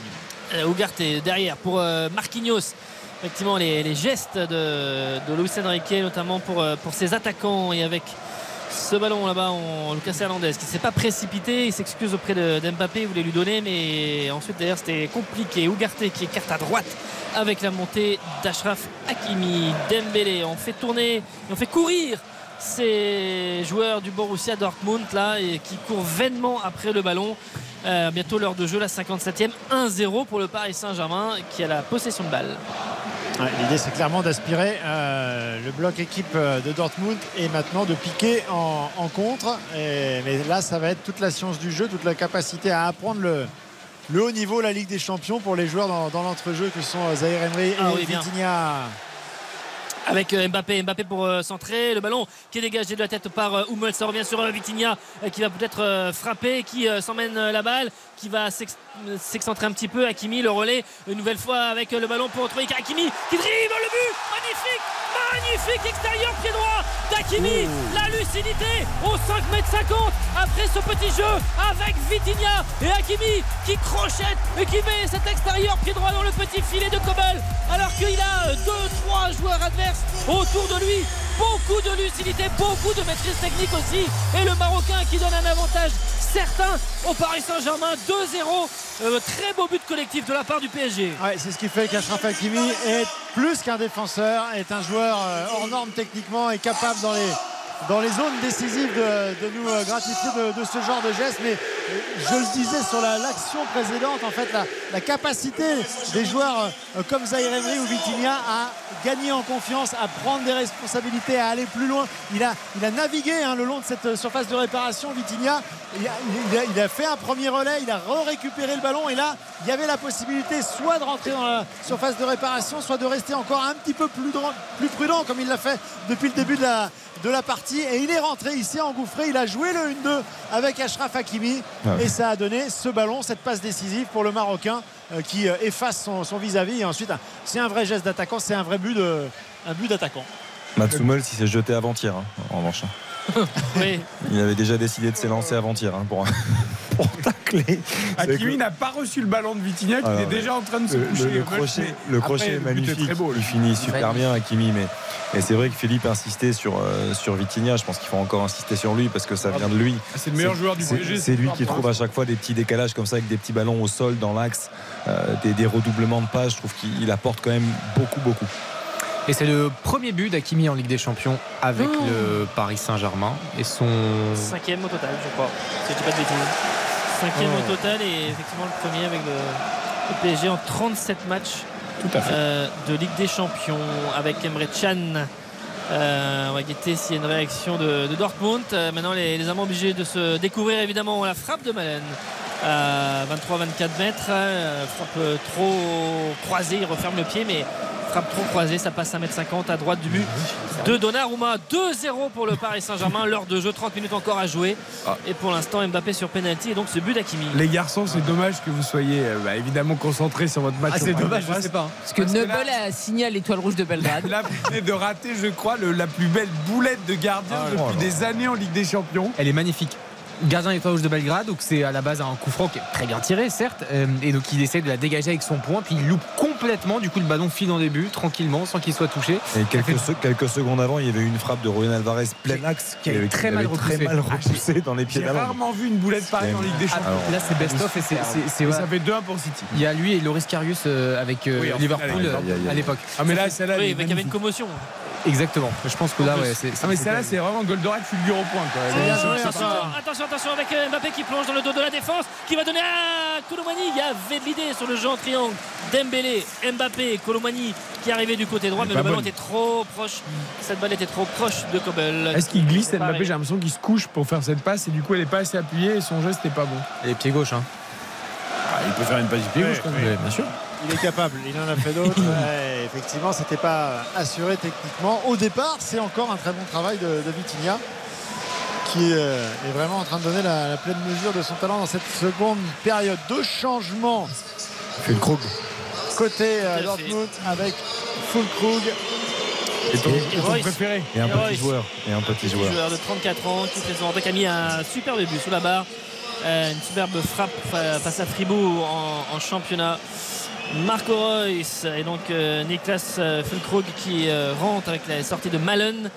Euh, Ugarte derrière pour Marquinhos. Effectivement, les, gestes de, de Luis Enrique, notamment pour, pour ses attaquants et avec ce ballon là-bas, on Lucas Hernandez qui s'est pas précipité, il s'excuse auprès de- d'Mbappé, il voulait lui donner, mais ensuite d'ailleurs c'était compliqué. Ougarté qui écarte à droite avec la montée d'Ashraf Hakimi. Dembélé, on fait tourner, on fait courir ces joueurs du Borussia Dortmund là et qui courent vainement après le ballon. Euh, bientôt l'heure de jeu, la 57e, 1-0 pour le Paris Saint-Germain qui a la possession de balle. Ouais, L'idée, c'est clairement d'aspirer euh, le bloc équipe euh, de Dortmund et maintenant de piquer en, en contre. Et- mais là, ça va être toute la science du jeu, toute la capacité à apprendre le, le haut niveau, la Ligue des Champions pour les joueurs dans, dans l'entrejeu que sont Zahir Emery et Ah oui, bien. Avec euh, Mbappé. Mbappé pour euh, centrer. Le ballon qui est dégagé de la tête par euh, Hummels. Ça revient sur Vitinha qui va peut-être frapper, qui s'emmène la balle, qui va s'ex- euh, s'excentrer un petit peu. Hakimi, le relais, une nouvelle fois avec euh, le ballon pour retrouver Hakimi qui dribble le but. Magnifique, magnifique extérieur pied droit d'Hakimi. La lucidité au 5 m 50 après ce petit jeu avec Vitinha et Hakimi qui crochette et qui met cet extérieur pied droit dans le petit filet de Kobel alors qu'il a 2-3 joueurs adverses autour de lui. Beaucoup de lucidité, beaucoup de maîtrise technique aussi. Et le Marocain qui donne un avantage certain au Paris Saint-Germain 2-0. Euh, très beau but collectif de la part du PSG. C'est ce qui fait qu'Ashraf Hakimi est plus qu'un défenseur, est un joueur euh, hors norme techniquement et capable dans les, dans les zones décisives de, nous euh, gratifier de, de ce genre de geste. Mais euh, je le disais sur la- l'action précédente, en fait, la, capacité des joueurs euh, comme Zahir Emery ou Vitinha à gagner en confiance, à prendre des responsabilités, à aller plus loin. Il a, navigué hein, le long de cette euh, surface de réparation, Vitinha. Il a, fait un premier relais, il a récupéré le ballon et là, il y avait la possibilité soit de rentrer dans la surface de réparation, soit de rester encore un petit peu plus, plus prudent comme il l'a fait depuis le début de la partie. Et il est rentré, il s'est engouffré, il a joué le 1-2 avec Ashraf Hakimi Ah ouais. et ça a donné ce ballon, cette passe décisive pour le Marocain euh, qui euh, efface son son vis-à-vis. Et ensuite, c'est un vrai geste d'attaquant, c'est un vrai but de- un but d'attaquant. Mats Hummels, il s'est jeté avant-hier, hein, en revanche. Oui. Il avait déjà décidé de s'élancer avant-hier hein, pour, pour tacler. Hakimi n'a pas reçu le ballon de Vitinha, qui Alors, est déjà en train de se le, coucher. le- crochet, après, est magnifique. très beau. il finit super bien, Hakimi. Mais et c'est vrai que Philippe insistait sur, euh, sur Vitinha. Je pense qu'il faut encore insister sur lui parce que ça vient de lui. Ah, c'est le meilleur joueur du PSG, C'est lui pas qui trouve à chaque fois des petits décalages comme ça avec des petits ballons au sol dans l'axe, euh, des, des redoublements de pages. Je trouve qu'il apporte quand même beaucoup, beaucoup. Et c'est le premier but d'Akimi en Ligue des Champions avec le Paris Saint-Germain. Et son. Cinquième au total, je crois. Si je dis pas de bêtises. Cinquième Oh. au total et effectivement le premier avec le, le PSG en 37 matchs Tout à fait. euh, de Ligue des Champions avec Emre Can. Euh, on va guetter s'il y a une réaction de, de Dortmund. Euh, maintenant, les, les amants obligés de se découvrir évidemment la frappe de Malen à 23-24 mètres. Frappe trop croisée, il referme le pied, mais frappe trop croisée, ça passe 1m50 à droite du but de Donnarumma. 2-0 pour le Paris Saint-Germain. L'heure de jeu, 30 minutes encore à jouer. Et pour l'instant, Mbappé sur penalty et donc ce but d'Akimi. Les garçons, c'est dommage que vous soyez euh, bah, évidemment concentrés sur votre match. Ah, c'est dommage, je sais pas. Parce que Nebel a signé à l'étoile rouge de Belgrade. Là, vous venez de rater, je crois, le- la plus belle boulette de gardien Ah, depuis oh des années en Ligue des Champions. Elle est magnifique. Gardien étoile rouge de Belgrade, donc c'est à la base un coup franc qui est très bien tiré, certes, euh, et donc il essaie de la dégager avec son poing, puis il loupe complètement, du coup le ballon file dans les buts tranquillement sans qu'il soit touché. Et quelques, se- quelques secondes avant, il y avait eu une frappe de Royan Alvarez plein axe qui a été avait- très avait mal très repoussé. mal repoussé dans les pieds J'ai rarement vu une boulette pareille en Ligue des Champions. Alors, Là c'est best-of et c'est- ça fait 2-1 pour City. Il y a lui et Loris Karius euh, avec euh, Oui, en Liverpool à l'époque. Ah, mais là, celle-là, elle Oui, il y avait une commotion. Exactement. Je pense que là, ouais, c'est. Ah, mais celle-là, c'est vraiment Goldorak fulgure au point. Quoi. Oh, attention, attention, attention avec euh, Mbappé qui plonge dans le dos de la défense, qui va donner à Colomani. Il y avait de l'idée sur le jeu en triangle. Dembélé, Mbappé, Colomani qui arrivait du côté droit, mais le ballon était trop proche. Cette balle était trop proche de Kobel. Est-ce qu'il glisse. Mbappé? J'ai l'impression qu'il se couche pour faire cette passe et du coup, elle n'est pas assez appuyée et son geste n'est pas bon. Et pied gauche, hein. Ah, il peut faire une passe du pied gauche quand même. Bien sûr. Il est capable, il en a fait d'autres. Ouais, effectivement, c'était pas assuré techniquement. Au départ, c'est encore un très bon travail de, de Vitinha qui euh, est vraiment en train de donner la, la pleine mesure de son talent dans cette seconde période de changement. Fulkrug. Côté euh, Dortmund avec Fulkrug. Et ton, et Royce. préféré Et un Et petit Royce. joueur. Et un petit joueur. joueur de 34 ans qui fait qui a mis un superbe but sous la barre. Euh, une superbe frappe fa- face à Fribourg en, en championnat. Marco Reus et donc euh, Niklas euh, Füllkrug qui euh, rentre avec la sortie de Malen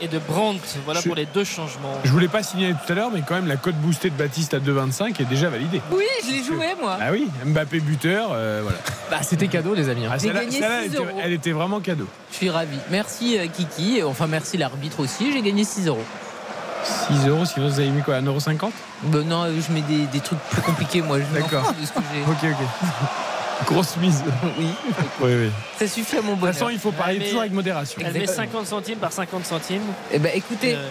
et de Brandt. Voilà Je- pour les deux changements. Je voulais pas signaler tout à l'heure, mais quand même, la cote boostée de Baptiste à 2,25 est déjà validée. Oui, je l'ai joué moi. Ah oui, Mbappé buteur, euh, voilà. Bah, c'était cadeau, les amis. hein. Ah, celle-là- celle-là, elle, 6 était, euros. elle était vraiment cadeau. Je suis ravi. Merci Kiki. Enfin, merci l'arbitre aussi. J'ai gagné 6 euros. 6 euros, sinon vous avez mis quoi 1,50€ Ben non, je mets des, des trucs plus compliqués, moi. Je D'accord. fous de ce que j'ai. Ok, ok. Grosse mise. Oui, Oui, oui. ça suffit à mon De toute bonheur. façon, il faut parier toujours avec modération. Elle met 50 centimes par 50 centimes. Eh ben, écoutez, Euh,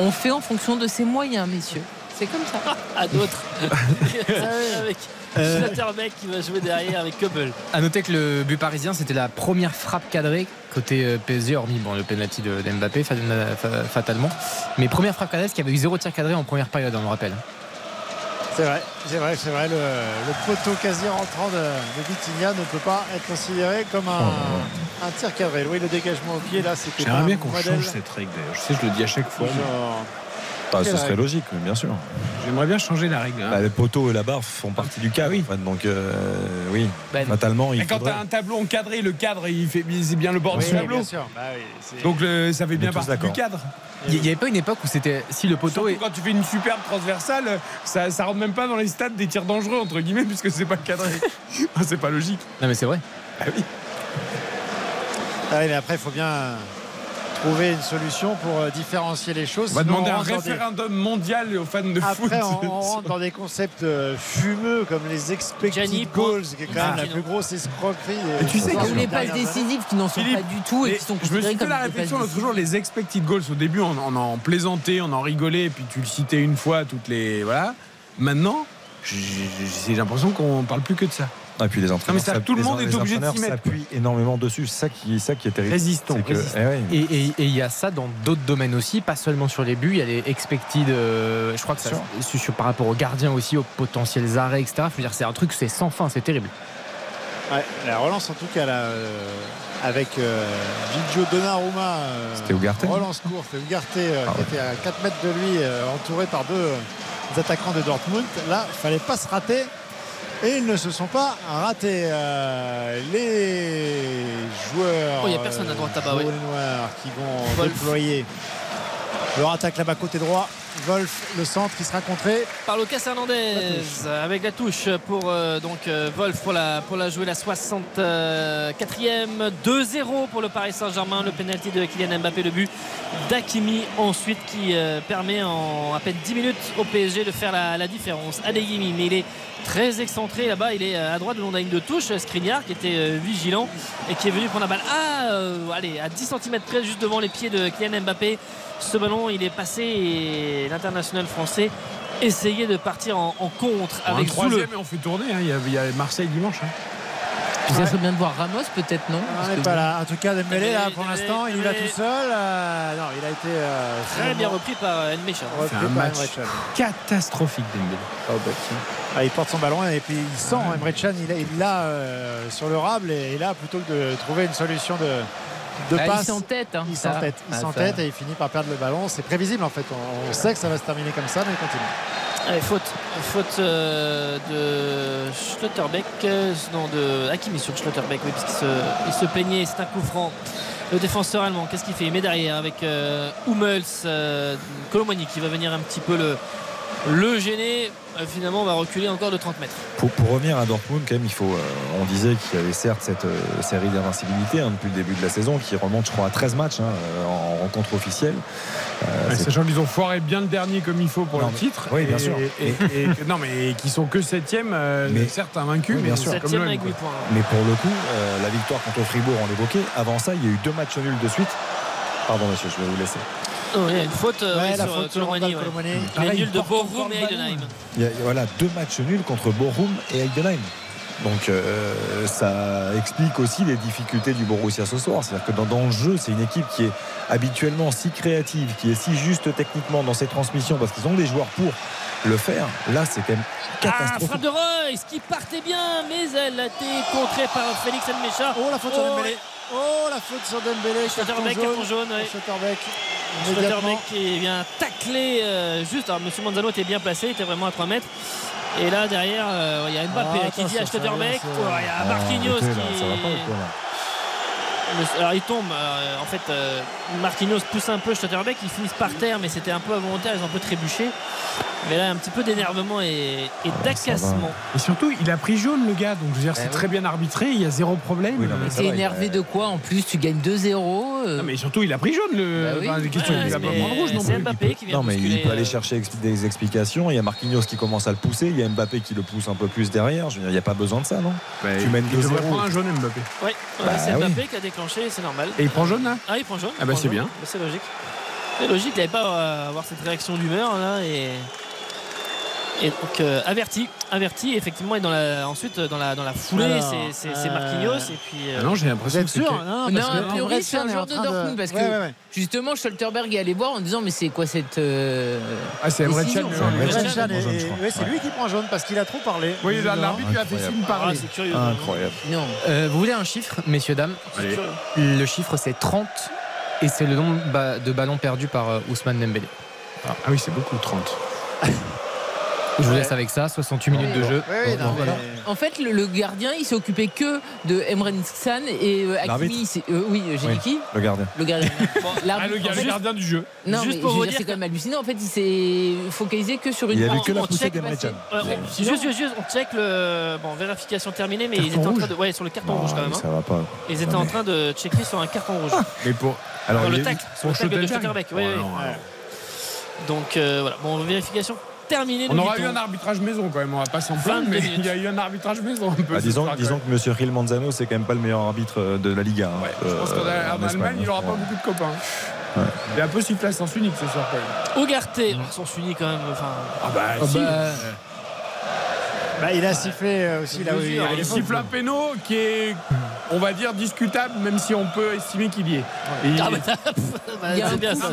on fait en fonction de ses moyens, messieurs. C'est comme ça. à d'autres. avec Euh. Schlotterbeck qui va jouer derrière avec Koppel. À noter que le but parisien, c'était la première frappe cadrée côté euh, PSG, hormis bon, le penalty de, fa- fatalement. Mais première frappe cadrée, parce qu'il y avait eu zéro tir cadré en première période, on le rappelle. C'est vrai, c'est vrai, c'est vrai. Le, le poteau quasi rentrant de, de Vitinha ne peut pas être considéré comme un, un tir cadré. Oui, le dégagement au pied, là, c'était pas J'aimerais bien qu'on modèle. change cette règle d'ailleurs. Je sais, je le dis à chaque fois. Genre, Bah, ce serait logique, bien sûr. J'aimerais bien changer la règle. hein. Bah, les poteaux et la barre font partie du cas, oui. donc, euh, oui, Ben, fatalement, il Et quand faudrait. tu as un tableau encadré, le cadre, il fait c'est bien le bord oui, du tableau. bien sûr. Bah oui, c'est- Donc le- ça fait bien partie du cadre. Il n'y avait pas une époque où c'était si le poteau est. quand tu fais une superbe transversale, ça, ça rentre même pas dans les stades des tirs dangereux entre guillemets puisque c'est pas cadré. C'est pas logique. Non, mais c'est vrai. Ah oui. Ah oui, mais après, il faut bien trouver une solution pour euh, différencier les choses. On va Sinon, demander on un des- référendum mondial aux fans de foot. Après, on, on rentre dans des concepts euh, fumeux comme les expected Gianni goals, qui est quand même Ah. la plus grosse escroquerie. Et tu sais que- Ou les passes décisives qui n'en sont Philippe, pas du tout et qui sont je me suis fait la réflexion l'autre jour, les expected goals. Au début, on, on en plaisantait, on en rigolait, puis tu le citais une fois toutes les. Voilà. Maintenant, j'ai j'ai l'impression qu'on parle plus que de ça. Et puis les entraîneurs, ça, tout le les- monde est les obligé de s'y mettre, s'appuient énormément dessus. C'est ça qui, ça qui est terrible. Résistons, C'est que- résistons. eh ouais. Et et- et il y a ça dans d'autres domaines aussi, pas seulement sur les buts. Il y a les expected, euh, je crois que ça, sur- sur- par rapport aux gardiens aussi, aux potentiels arrêts, etc. Je veux dire, c'est un truc, c'est sans fin, c'est terrible. Ouais, la relance en tout cas là, euh, avec euh, Gigio Donnarumma. euh, C'était Ugarte Relance courte, Ugarte euh, Ah qui était à 4 mètres de lui, euh, entouré par deux euh, attaquants de Dortmund. Là, il fallait pas se rater. Et ils ne se sont pas ratés. Euh, les joueurs. Oh, il y a personne à droite là-bas, ouais. jaunes et noirs qui vont Wolf. déployer leur attaque là-bas côté droit. Wolf, le centre qui sera contré. par Lucas Hernandez. Avec la touche pour euh, donc euh, Wolf pour la, pour la jouer la 64e 2-0 pour le Paris Saint-Germain. Le penalty de Kylian Mbappé le but d'Akimi ensuite qui euh, permet en à peine 10 minutes au PSG de faire la, la différence. Adeyemi mais il est très excentré là-bas. Il est à droite de long de touche Skriniar qui était euh, vigilant et qui est venu prendre la balle euh, allez, à 10 cm près juste devant les pieds de Kylian Mbappé ce ballon il est passé et l'international français essayait de partir en, en contre Un avec Zoule. troisième et on fait tourner. hein. Il, y a, il y a Marseille dimanche. hein. Puis ça serait bien de voir Ramos, peut-être, non Parce n'est que pas là. En tout cas, Dembélé, là, pour l'instant, il va Dembélé. tout seul. Euh, non, il a été euh, Très bien repris par Nmecha. repris C'est un match. Emre. Catastrophique Dembélé. Oh, bah, Ah, il porte son ballon et puis il sent Emre Can, il l'a il l'a, euh, sur le rable et, et là, plutôt que de trouver une solution de, de ah, il s'entête. Hein, il s'entête. Il s'entête et il finit par perdre le ballon. C'est prévisible en fait. On, on sait que ça va se terminer comme ça, mais il continue. Allez, faute, faute euh, de Schlotterbeck, euh, non de Hakimi sur Schlotterbeck, oui, puisqu'il se, il se plaignait, c'est un coup franc. Le défenseur allemand, qu'est-ce qu'il fait? Il met derrière avec euh, Hummels, euh, Colomani qui va venir un petit peu le, le gêner. Euh, finalement, on va reculer encore de 30 mètres. Pour, pour revenir à Dortmund, quand même, il faut. euh, on disait qu'il y avait certes cette euh, série d'invincibilité hein, depuis le début de la saison qui remonte, je crois, à 13 matchs hein, en rencontre officielle. Euh, sachant qu'ils ont foiré bien le dernier comme il faut pour Non, le mais- titre. oui, bien Et- sûr. Et, et- et- non, mais qui sont que septième, euh, Mais- certes invaincus, Oui, mais bien sûr. comme avec quoi. 8 points. Mais pour le coup, euh, la victoire contre Fribourg, on l'évoquait. Avant ça, il y a eu deux matchs nuls de suite. Pardon, monsieur, je vais vous laisser. Il y a une faute, Ouais, oui, la sur faute sur Colomani, ouais. Colomani. Pareil, nul de le et. Heidenheim. Il y a voilà, deux matchs nuls contre Bochum et Heidenheim. Donc euh, ça explique aussi les difficultés du Borussia ce soir. C'est-à-dire que dans, dans le jeu, c'est une équipe qui est habituellement si créative, qui est si juste techniquement dans ses transmissions, parce qu'ils ont les joueurs pour le faire. Là, c'est quand même Ah, catastrophique. frappe de Royce qui partait bien, mais elle a été contrée par Félix. Oh la faute sur Oh, Dembélé. Oh la faute sur Dembélé. Schlotterbeck, jaune. carton jaune. Schlotterbeck. Schlotterbeck qui vient tacler euh, juste. Alors, Monsieur Manzano était bien placé, il était vraiment à 3 mètres. Et là, derrière, euh, il y a Mbappé Ah, qui dit à Schlotterbeck. Oh, il y a Ah, Marquinhos qui. ça va pas ou quoi, là le- alors il tombe. euh, en fait, euh, Marquinhos pousse un peu Stotterbeck. Ils finissent par terre, mais c'était un peu involontaire. Ils ont un peu trébuché. Mais là, un petit peu d'énervement et, et d'agacement. Et surtout, il a pris jaune, le gars. Donc, je veux dire, c'est très bien arbitré. Il y a zéro problème. Mais t'es énervé de quoi en plus Tu gagnes 2-0. euh. Non, mais surtout, il a pris jaune, le. Bah oui. enfin, Ouais, il pas rouge non c'est plus. Mbappé qui vient Non, mais il peut aller chercher des explications. Il y a Marquinhos qui commence à le pousser. Il y a Mbappé qui le pousse un peu plus derrière. Je veux dire, il n'y a pas besoin de ça, non? Tu mènes il devrait 2-0. prendre un jaune, Mbappé. Ouais, ouais, Bah c'est oui. Mbappé qui a déclenché, c'est normal. Et il prend jaune, là Ah, il prend jaune. Ah bah, c'est bien. Bah, C'est logique. C'est logique, il n'avait pas à avoir cette réaction d'humeur là et. Et donc euh, averti, averti, effectivement, et dans la, ensuite dans la, dans la foulée, c'est- euh, Marquinhos et puis. euh, Ah non, j'ai l'impression que c'est sûr que- Non, Non, a priori, c'est un joueur de Dortmund parce que Ouais, ouais, ouais. justement, Stolterberg est allé voir en disant Mais c'est quoi cette. euh, Ah, c'est crois. ouais, c'est lui qui prend jaune parce qu'il a trop parlé. Oui, l'arbitre lui a fait signe de Ah, parler. c'est curieux. Incroyable. Non. Euh, vous voulez un chiffre, messieurs, dames? Le chiffre, c'est 30 et c'est le nombre de ballons perdus par euh, Ousmane Dembélé. Ah oui, c'est beaucoup, 30. Je vous laisse avec ça, 68 minutes de jeu. Oui, non, voilà. En fait, le, le gardien, il s'est occupé que de Emre Can et euh, euh, oui, j'ai Oui. dit qui Le gardien. Le gardien. Ah, le en fait- gardien du jeu. Non, Juste mais pour je vous dire, c'est quand même hallucinant. En fait, il s'est focalisé que sur une Il a vu on- que la poussée d'Emre. Can. Ouais, on- juste, juste, juste, on check le. Bon, vérification terminée, mais ils étaient en train de. Ouais, sur le carton rouge quand même. Ah, hein. Ça va pas. Ils étaient Non, en train de checker sur un carton rouge. Mais pour. Alors, le le tacle de. Oui, Oh. Donc euh, voilà, bon, vérification On aura eu un arbitrage maison quand même, on va pas s'en plaindre, 22 mais il y a eu un arbitrage maison un peu. Ah, disons, que Monsieur Gil Manzano, c'est quand même pas le meilleur arbitre euh, de la Liga. hein, Je pense qu'en euh, en en Espagne. Allemagne, il aura pas beaucoup de copains. Il est un peu sifflé à sens unique ce soir quand même. Ougarté, son suivi quand même. Enfin, Ah bah, Ah si. bah, Bah, il a sifflé euh, aussi là où il, il siffle un péno qui est, on va dire, discutable, même si on peut estimer qu'il y est. Et il- Ah, bah, bah, Il y a c'est un bien ça.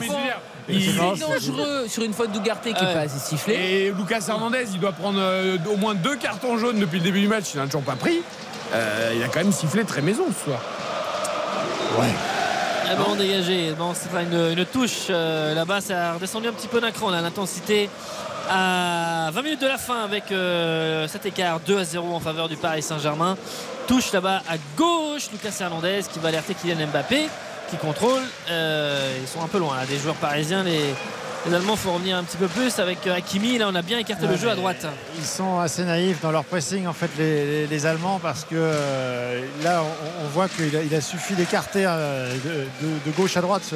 Il il- est dangereux sur une faute d'Ougarté qui Ouais. n'est pas assez sifflée. Et Lucas Hernandez, il doit prendre euh, au moins deux cartons jaunes depuis le début du match. Il n'en a toujours pas pris. Euh, il a quand même sifflé très maison ce soir. Ah, ballon dégagé. Bon, c'est pas une, une touche. euh, Là-bas, ça a redescendu un petit peu d'un cran, là, l'intensité. À 20 minutes de la fin, avec euh, cet écart 2 à 0 en faveur du Paris Saint-Germain. Touche là-bas à gauche, Lucas Hernandez qui va alerter Kylian Mbappé, qui contrôle. Euh, ils sont un peu loin, des joueurs parisiens. Les, les Allemands, faut revenir un petit peu plus avec euh, Hakimi. Là, on a bien écarté le jeu à droite. Ils sont assez naïfs dans leur pressing, en fait, les, les- les Allemands, parce que euh, là, on, on voit qu'il a, il a suffi d'écarter euh, de, de- de gauche à droite ce-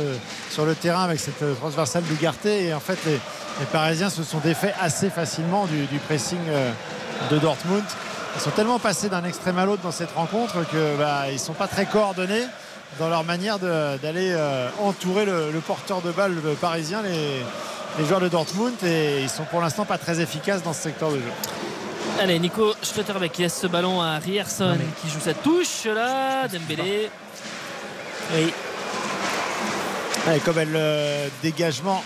sur le terrain avec cette euh, transversale d'Ougarté. Et en fait, les, les Parisiens se sont défaits assez facilement du, du pressing de Dortmund. Ils sont tellement passés d'un extrême à l'autre dans cette rencontre que bah, ils sont pas très coordonnés dans leur manière d'aller euh, entourer le, le porteur de balle le parisien, les, les joueurs de Dortmund, et ils sont pour l'instant pas très efficaces dans ce secteur de jeu. Allez, Nico Schlotterbeck qui laisse ce ballon à Rierson qui joue sa touche là. Dembélé. Oui. Allez, comme elle le dégagement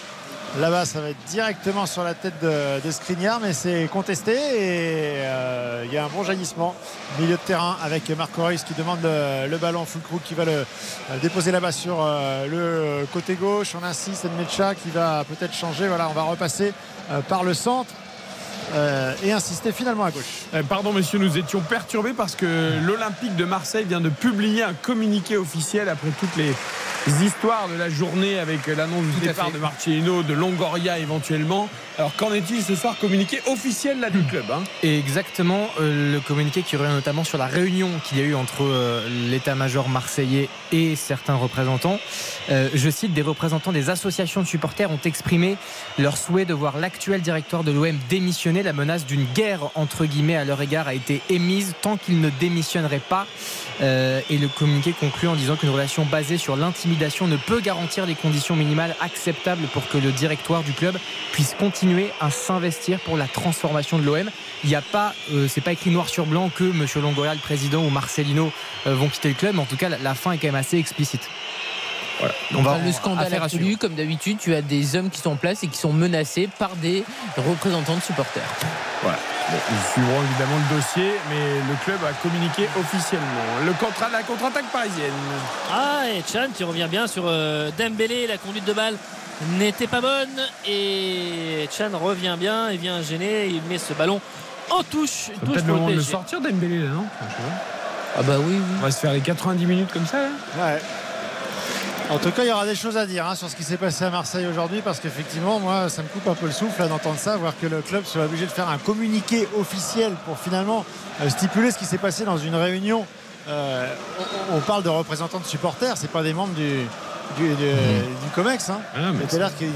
là-bas, ça va être directement sur la tête de, de mais c'est contesté et euh, il y a un bon jaillissement. Milieu de terrain avec Marco Reus qui demande le, le ballon. Fulkrug qui va le, déposer là-bas sur euh, le côté gauche. On insiste, Mecha qui va peut-être changer. Voilà, on va repasser euh, par le centre. Euh, et insister finalement à gauche. Euh, pardon messieurs, nous étions perturbés parce que l'Olympique de Marseille vient de publier un communiqué officiel après toutes les histoires de la journée avec l'annonce du départ fait. de Marcelino, de Longoria éventuellement. Alors qu'en est-il ce soir communiqué officiel là du club hein Et exactement euh, le communiqué qui revient notamment sur la réunion qu'il y a eu entre euh, l'état-major marseillais et certains représentants. Euh, je cite, des représentants des associations de supporters ont exprimé leur souhait de voir l'actuel directeur de l'OM démissionner. La menace d'une guerre entre guillemets à leur égard a été émise tant qu'il ne démissionnerait pas. Euh, et le communiqué conclut en disant qu'une relation basée sur l'intimidation ne peut garantir les conditions minimales acceptables pour que le directoire du club puisse continuer à s'investir pour la transformation de l'OM. Il n'y a pas, euh, pas écrit noir sur blanc que M. Longoria, le président, ou Marcelino euh, vont quitter le club. Mais en tout cas, la fin est quand même assez explicite. Voilà. On va Enfin, le scandale absolu, comme d'habitude, tu as des hommes qui sont en place et qui sont menacés par des représentants de supporters. Voilà. Bon, nous suivrons évidemment le dossier, mais le club a communiqué officiellement. Le contra, la contre-attaque parisienne. Ah, et Chan qui revient bien sur euh, Dembélé. La conduite de balle n'était pas bonne. Et Chan revient bien et vient gêner. Il met ce ballon en touche. Touche Peut-être le moment de sortir Dembélé là, non? Ah bah oui, On va se faire les 90 minutes comme ça. Ouais. En tout cas, il y aura des choses à dire hein, sur ce qui s'est passé à Marseille aujourd'hui parce qu'effectivement, moi, ça me coupe un peu le souffle d'entendre ça, voir que le club soit obligé de faire un communiqué officiel pour finalement euh, stipuler ce qui s'est passé dans une réunion. Euh, on, on, parle de représentants de supporters, c'est pas des membres du, du, du, du COMEX. Hein. Ah, C'est-à-dire qu'il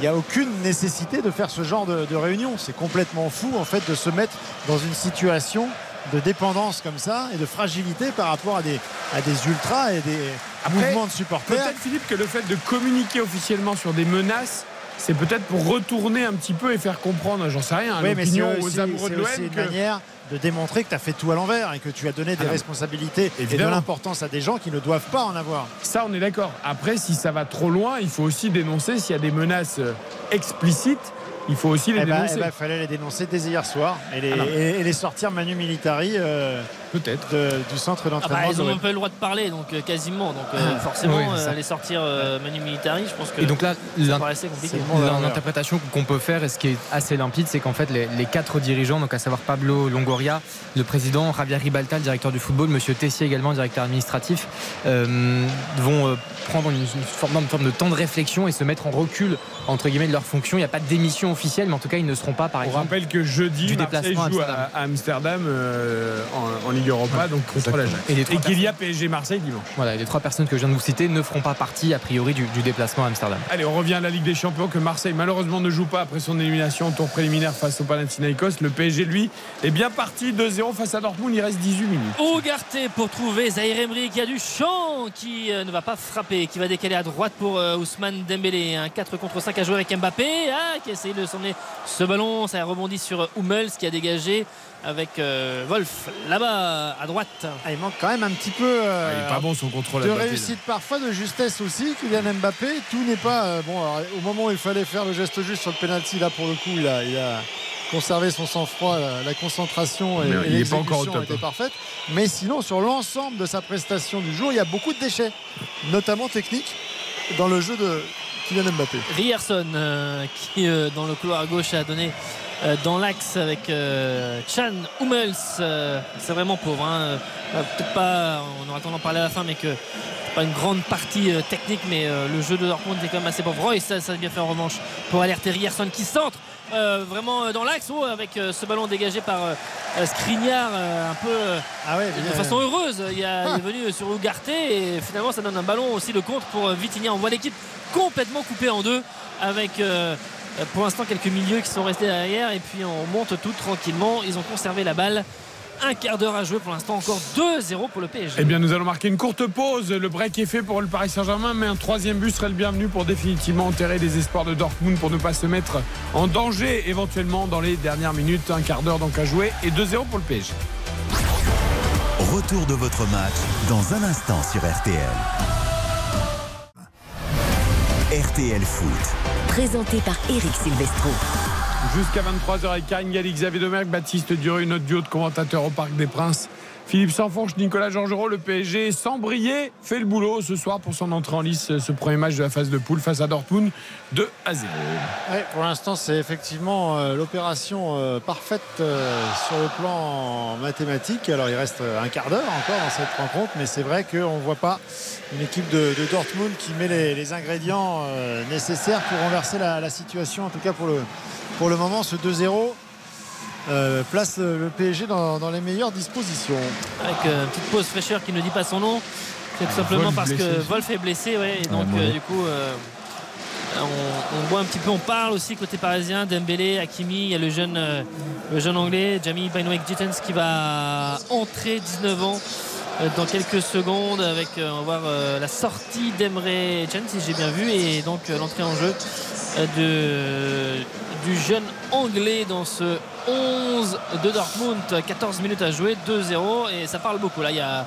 n'y a aucune nécessité de faire ce genre de, de réunion. C'est complètement fou en fait de se mettre dans une situation de dépendance comme ça et de fragilité par rapport à des, à des ultras et des Après, mouvements de supporters. Peut-être Philippe que le fait de communiquer officiellement sur des menaces, c'est peut-être pour retourner un petit peu et faire comprendre, j'en sais rien, à Oui, mais c'est aussi, aux amoureux c'est de l'OM une que manière de démontrer que tu as fait tout à l'envers et que tu as donné des Ah responsabilités et de l'importance à des gens qui ne doivent pas en avoir. ça on est d'accord. Après, si ça va trop loin, il faut aussi dénoncer s'il y a des menaces euh, explicites. Il faut aussi les Eh ben, dénoncer. eh ben, fallait les dénoncer dès hier soir et les, Ah et les sortir Manu Militari euh, Peut-être. du centre Ah d'entraînement. bah, ils ont de même pas eu le droit de parler, donc euh, quasiment. Donc euh, forcément, oui, euh, ça. les sortir euh, Manu Militari, je pense que Et donc là. L'interprétation qu'on peut faire et ce qui est assez limpide, c'est qu'en fait les, les quatre dirigeants, donc à savoir Pablo Longoria, le président, Javier Ribalta, le directeur du football, Monsieur Tessier également, directeur administratif, euh, vont euh, prendre une, une forme, une forme de temps de réflexion et se mettre en recul entre guillemets de leurs fonctions. Il n'y a pas de démission officielle, mais en tout cas ils ne seront pas par On exemple. rappelle que jeudi, du Marseille déplacement à Amsterdam. à, à Amsterdam euh, en, en Ligue Europa, donc contre l'Ajax. Et qu'il y a PSG Marseille dimanche. Voilà, les trois personnes que je viens de vous citer ne feront pas partie a priori du, du déplacement à Amsterdam. Allez, on revient à la Ligue des Champions que Marseille malheureusement ne joue pas après son élimination au tour préliminaire face au Panathinaikos. Le PSG, lui, est bien parti 2-0 face à Dortmund. Il reste 18 minutes. Ougarté pour trouver Zahir Emery qui a du champ qui euh, ne va pas frapper qui va décaler à droite pour euh, Ousmane Dembélé un 4 contre 5 à jouer avec Mbappé ah, qui essaye de s'emmener ce ballon ça rebondit sur euh, Hummels qui a dégagé avec euh, Wolf là-bas à droite Ah, il manque quand même un petit peu euh, Ah, il est pas bon son contrôle de Mbappé, là. réussite parfois, de justesse aussi. Kylian Mbappé, tout n'est pas euh, bon. alors, au moment où il fallait faire le geste juste sur le penalty, là pour le coup, il a, il a conservé son sang-froid, la, la concentration et, et l'exécution top, étaient hein. parfaites. Mais sinon, sur l'ensemble de sa prestation du jour, il y a beaucoup de déchets, notamment techniques, dans le jeu de Kylian Mbappé. Rierson euh, qui euh, dans le couloir à gauche a donné dans l'axe avec euh, Chan Hummels euh, c'est vraiment pauvre hein. Euh, peut-être pas on aura le temps d'en parler à la fin mais que c'est pas une grande partie euh, technique mais euh, le jeu de Dortmund est quand même assez pauvre. Royce ça, ça a bien fait en revanche pour alerter Rierson qui centre euh, vraiment euh, dans l'axe. Oh, avec euh, ce ballon dégagé par euh, euh, Skriniar euh, un peu euh, Ah ouais, de euh, façon heureuse. Il, a- il est venu sur Ugarte et finalement ça donne un ballon aussi de contre pour euh, Vitinha. On voit l'équipe complètement coupée en deux avec euh, euh, pour l'instant quelques milieux qui sont restés derrière et puis on monte tout tranquillement ils ont conservé la balle un quart d'heure à jouer pour l'instant encore 2-0 pour le PSG Eh bien, nous allons marquer une courte pause. Le break est fait pour le Paris Saint-Germain, mais un troisième but serait le bienvenu pour définitivement enterrer les espoirs de Dortmund pour ne pas se mettre en danger éventuellement dans les dernières minutes. Un quart d'heure donc à jouer et 2-0 pour le PSG. Retour de votre match dans un instant sur RTL. RTL Foot. Présenté par Eric Silvestro. Jusqu'à 23h avec Karine Galli, Xavier Domergue, Baptiste Duru, notre duo de commentateurs au Parc des Princes. Philippe Sanfonche, Nicolas Georgerot, le PSG, sans briller, fait le boulot ce soir pour son entrée en lice, ce premier match de la phase de poule face à Dortmund, 2 à 0. Ouais, pour l'instant, c'est effectivement euh, l'opération euh, parfaite euh, sur le plan mathématique. Alors, il reste un quart d'heure encore dans cette rencontre, mais c'est vrai qu'on ne voit pas une équipe de, Dortmund qui met les, ingrédients nécessaires pour renverser la, situation, en tout cas pour le, pour le moment, ce 2-0. Euh, place le, le PSG dans, dans les meilleures dispositions. avec euh, une petite pause fraîcheur qui ne dit pas son nom c'est tout simplement Wolf parce blessé que. Wolf est blessé ouais, et donc Ouais, euh, ouais. du coup euh, on, on voit un petit peu on parle aussi côté parisien Dembélé Hakimi il y a le jeune euh, le jeune anglais Jamie Binoek Gittens qui va entrer 19 ans euh, dans quelques secondes avec euh, on va voir euh, la sortie d'Emre Can si j'ai bien vu et donc euh, l'entrée en jeu euh, de, du jeune anglais dans ce 11 de Dortmund 14 minutes à jouer 2-0 et ça parle beaucoup là il y a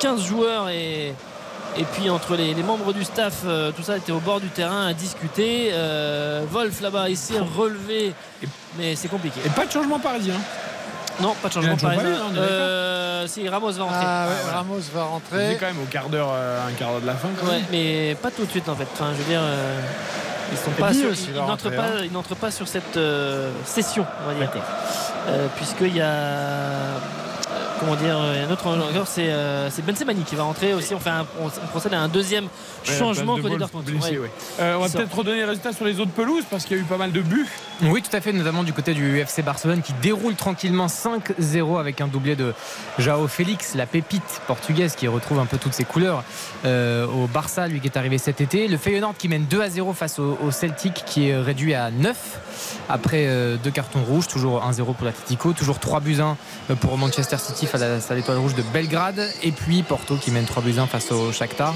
15 joueurs et, et puis entre les, les membres du staff euh, tout ça était au bord du terrain à discuter Euh, Wolf là-bas ici relevé mais c'est compliqué Et pas de changement parisien. non pas de changement parisien. pas. Euh, si Ramos va rentrer Ah ouais, voilà. Ramos va Il est rentrer. quand même au quart d'heure, euh, un quart d'heure de la fin. quand Ouais, même. mais pas tout de suite en fait. Enfin, je veux dire, euh, ils sont pas Bill sur- aussi ils, va ils n'entrent rentrer, pas, hein. n'entrent pas sur cette euh, session, on va dire, Euh, puisqu'il y a euh, comment dire, un autre encore, c'est euh, Ben Semani qui va rentrer aussi. On, fait un- on, on procède à un deuxième Ouais, changement de côté Wolf Dortmund. blessé, Ouais. ouais. Euh, on va peut-être redonner les résultats sur les autres pelouses parce qu'il y a eu pas mal de buts. Oui, tout à fait, notamment du côté du FC Barcelone qui déroule tranquillement 5-0 avec un doublé de Joao Félix, la pépite portugaise qui retrouve un peu toutes ses couleurs euh, au Barça, lui qui est arrivé cet été. Le Feyenoord qui mène 2 0 face au, au Celtic qui est réduit à 9 après euh, deux cartons rouges, toujours 1-0 pour l'Atletico, toujours 3 buts 1 pour Manchester City à l'Étoile Rouge de Belgrade et puis Porto qui mène 3 buts 1 face au Shakhtar.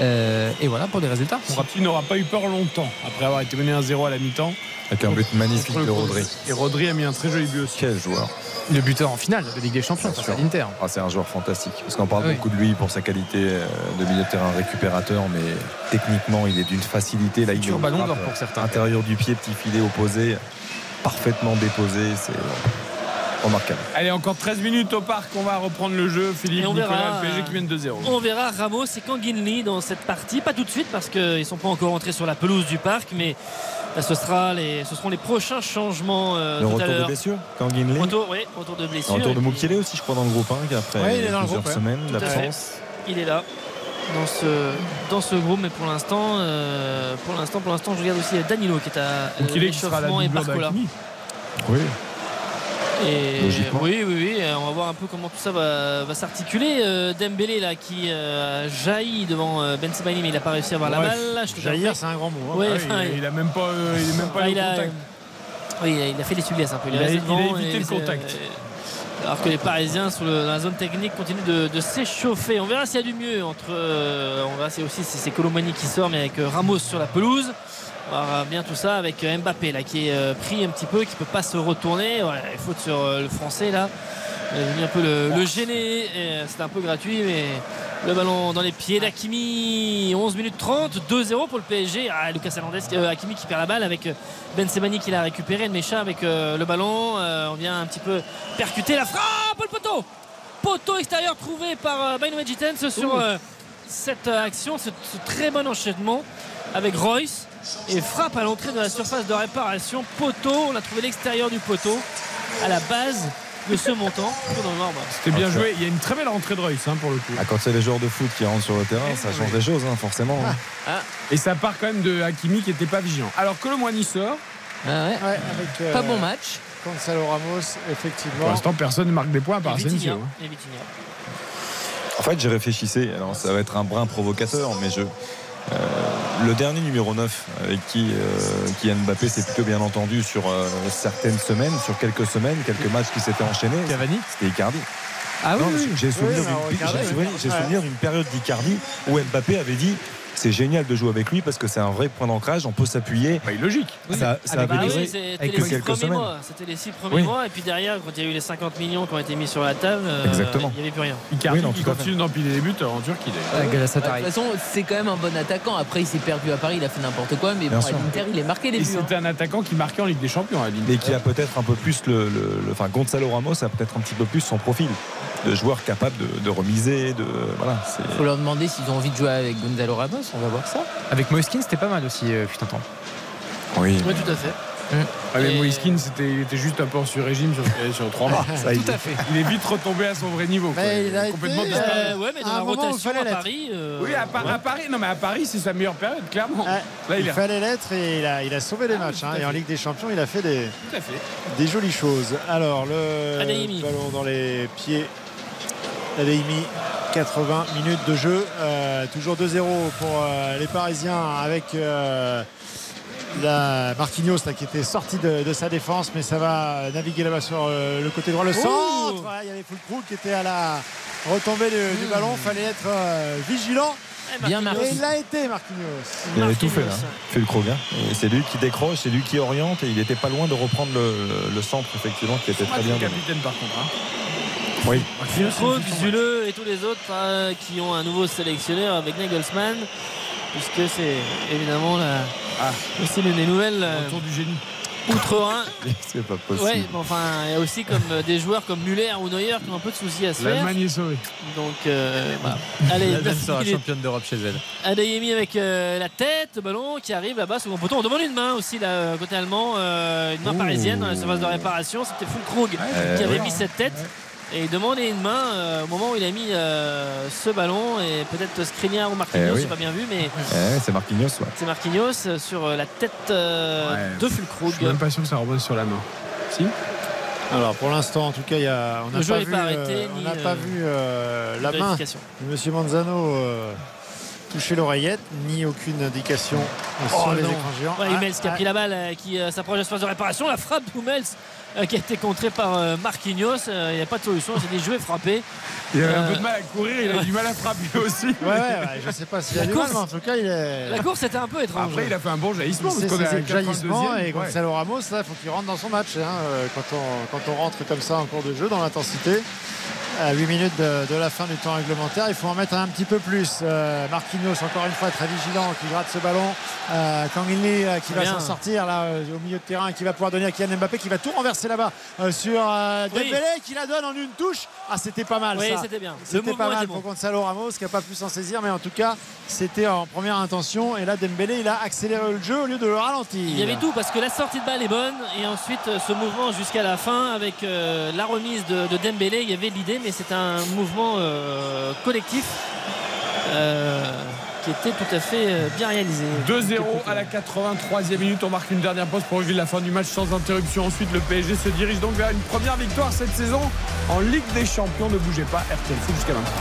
Euh, et voilà pour les résultats. City n'aura pas eu peur longtemps après avoir été mené 1-0 à la mi-temps. Avec un but magnifique de. Rodri. Et Rodri a mis un très joli but aussi. Quel joueur Le buteur en finale de Ligue des Champions face à l'Inter. Ah, c'est un joueur fantastique. Parce qu'on parle Oui. beaucoup de lui pour sa qualité euh, de milieu de terrain récupérateur, mais techniquement, il est d'une facilité. Là, il est ballon d'or pour certains. Intérieur du pied, petit filet opposé, parfaitement déposé. C'est remarquable. Allez, encore 13 minutes au parc. On va reprendre le jeu. Philippe, Et on Nicolas, verra, le PSG qui mène 2-0. On verra Ramos et Kanginli dans cette partie. Pas tout de suite parce qu'ils ne sont pas encore entrés sur la pelouse du parc, mais là, ce, sera les, ce seront les prochains changements euh, le tout à retour de blessure, Kanginli. Retour, oui, retour de blessure. Retour de Mukele aussi, je crois, dans le groupe 1, après Ouais, il est dans le plusieurs groupe, semaines d'absence. Il est là. Dans ce, dans ce groupe, mais pour l'instant, euh, pour l'instant, pour l'instant, je regarde aussi Danilo qui est à la l'échauffement et Barcola. Oui. Et Logiquement. oui, oui, oui. euh, On va voir un peu comment tout ça va, va s'articuler. Euh, Dembélé là qui euh, a jailli devant euh, Ben Sebaini, mais il n'a pas réussi à avoir la balle. Je Jaillir, c'est un grand mot. hein. Ouais, Ah enfin, il, il a même pas, euh, il est même pas Ah, il au a, contact. oui, il a- fait les souliers un peu. Il a- il évité le contact. euh, alors que les Parisiens sur le- dans la zone technique continuent de, de s'échauffer. On verra s'il y a du mieux entre. euh, on verra si aussi si c'est Colomani qui sort, mais avec Ramos sur la pelouse. On verra bien tout ça avec euh, Mbappé là qui est euh, pris un petit peu, qui peut pas se retourner. Ouais, il faut sur euh, le français là. Il est venu un peu le, le gêner. euh, C'était un peu gratuit, mais le ballon dans les pieds d'Akimi. 11 minutes 30, 2-0 pour le PSG. Ah, Lucas Hernandez, euh, Hakimi qui perd la balle avec euh, Ben Sebani qui l'a récupéré. Mecha avec euh, le ballon. Euh, on vient un petit peu percuter la frappe. Le poteau Poteau extérieur trouvé par euh, Baino Jitens sur euh, cette euh, action, ce, ce très bon enchaînement avec Royce. Et frappe à l'entrée de la surface de réparation. Poteau, on a trouvé l'extérieur du poteau à la base de ce montant. Marbre. C'était bien joué. Il y a une très belle rentrée de Royce hein, pour le coup. Ah, quand c'est les joueurs de foot qui rentrent sur le terrain, ça change des choses, hein, forcément. hein. Ah, Et ça part quand même de Hakimi qui n'était pas vigilant. Alors que le Moine sort. Ah ouais. Ouais, avec, euh, Pas bon match. Gonzalo Ramos, effectivement. Pour l'instant, personne ne marque des points à part. Asensio. Et Vitinha. En fait, j'ai réfléchissé. Alors, ça va être un brin provocateur, mais je. euh, le dernier numéro 9 avec qui, euh, qui Mbappé s'est plutôt bien entendu sur euh, certaines semaines, sur quelques semaines, quelques matchs qui s'étaient enchaînés. Cavani C'était Icardi. Ah oui, Non, oui. J'ai Oui, d'une- souvenir d'une période d'Icardi où Mbappé avait dit c'est génial de jouer avec lui parce que c'est un vrai point d'ancrage, on peut s'appuyer. Bah, logique. Ça, ça Ah, Bah oui, avec les six quelques premiers semaines. mois. C'était les six premiers Oui. mois. Et puis derrière, quand il y a eu les 50 millions qui ont été mis sur la table, euh, Exactement. il n'y avait plus rien. Icardi Oui, non, qui continue d'empiler les buts en Turquie. Ouais, De toute façon, c'est quand même un bon attaquant. Après, il s'est perdu à Paris, il a fait n'importe quoi, mais Bien bon, à l'Inter, il est marqué les buts. hein. c'était un attaquant qui marquait en Ligue des Champions à. Et qui a peut-être un peu plus le, le- le- enfin Gonzalo Ramos a peut-être un petit peu plus son profil de joueur capable de, de remiser, de voilà. Il faut leur demander s'ils ont envie de jouer avec Gonzalo Ramos, on va voir ça. Avec Moiskin, c'était pas mal aussi, euh, putain de temps. Oui. Oui, tout à fait. Ah, mais Et- Moiskin, c'était, il était juste un peu sur régime sur, sur trois mois. Ça, il- Tout à fait. Il est vite retombé à son vrai niveau. quoi. Il a complètement été, disparu. Euh, ouais, mais dans à la rotation à l'être. Paris. euh, Oui, à, Pa- à Paris, non mais à Paris, c'est sa meilleure période, clairement. Là, il fallait l'être et il a, il a sauvé les matchs. hein. et en. Ligue des Champions, il a fait des, tout à fait. des jolies choses. Alors, le ballon dans les pieds d'Adeyemi. 80 minutes de jeu. Euh, toujours 2-0 pour euh, les Parisiens avec euh, la Marquinhos là, qui était sorti de, de sa défense. Mais ça va naviguer là-bas sur euh, le côté droit. Le centre. Il y avait Fulcroul qui était à la retombée du, du ballon. fallait être euh, vigilant. eh, Bien Marquinhos. Et il l'a été, Marquinhos. Il avait tout fait là. Fait le. Et c'est lui qui décroche, c'est lui qui oriente et il était pas loin de reprendre le, le centre effectivement qui était très bien. capitaine par contre. hein. Oui. Fulkrug, Zule et tous les autres euh, qui ont un nouveau sélectionneur avec Nagelsmann, puisque c'est évidemment la, Ah. aussi l'une des nouvelles. euh, Retour du génie. Outre-Rhin, C'est pas possible. ouais, mais enfin, il y a aussi comme euh, des joueurs comme Muller ou Neuer qui ont un peu de soucis à se faire. L'Allemagne est sauvée. Donc, euh, voilà. Allez, L'Allemagne sera championne d'Europe chez elle. Adeyemi avec euh, la tête, le ballon qui arrive là-bas, second poteau. On demande une main aussi, là, côté allemand, euh, une main Ouh. parisienne dans la surface de réparation. C'était Fulkrug Euh, qui avait ouais. mis cette tête. Et il demandait une main euh, au moment où il a mis euh, ce ballon et peut-être Skriniar ou Marquinhos, Eh oui. j'ai pas bien vu, mais Eh, c'est Marquinhos, ouais. c'est Marquinhos euh, sur la tête euh, Ouais. de Je Fulkrug. suis même pas sûr que ça rebose sur la main. Si Alors pour l'instant, en tout cas, il y a, on n'a pas pas euh, arrêté, on n'a pas vu euh, la main vérification. de Monsieur Manzano euh, toucher l'oreillette, ni aucune indication euh, sur Oh les non. écrans géants. Ouais, Ah, Hummels qui a ah, pris la balle, qui euh, s'approche de l'espace de réparation. La frappe d'Hummels euh, qui a été contrée par euh, Marquinhos. Euh, Il n'y a pas de solution, c'est des jouets frappés. Il avait un Euh, peu de mal à courir, il a du mal à frapper aussi. Ouais, ouais, ouais, je sais pas s'il y a La du mal, course- mais en tout cas, il est. La course était un peu étrange. Après, il a fait un bon jaillissement. C'est le jaillissement 82e. et Gonzalo Ramos, là, il faut qu'il rentre dans son match hein, euh, quand, on, quand on rentre comme ça en cours de jeu, dans l'intensité. À 8 minutes de, de la fin du temps réglementaire, il faut en mettre un petit peu plus. Euh, Marquinhos, encore une fois, très vigilant, qui gratte ce ballon. Euh, Kangin euh, qui va s'en sortir là euh, au milieu de terrain, qui va pouvoir donner à Kylian Mbappé, qui va tout renverser là-bas sur Oui. Dembélé, qui la donne en une touche. Ah, c'était pas mal Oui, c'était bien. C'était pas mal pour bon. Gonzalo Ramos, qui n'a pas pu s'en saisir, mais en tout cas, c'était en première intention. Et là, Dembélé, il a accéléré le jeu au lieu de le ralentir. Il y avait tout parce que la sortie de balle est bonne et ensuite ce mouvement jusqu'à la fin avec la remise de, de Dembélé, il y avait l'idée mais c'est un mouvement euh, collectif euh, qui était tout à fait euh, bien réalisé. 2-0 à la 83e minute. On marque une dernière pause pour vivre la fin du match sans interruption. Ensuite, le PSG se dirige donc vers une première victoire cette saison en Ligue des Champions. Ne bougez pas, RTL Foot jusqu'à 23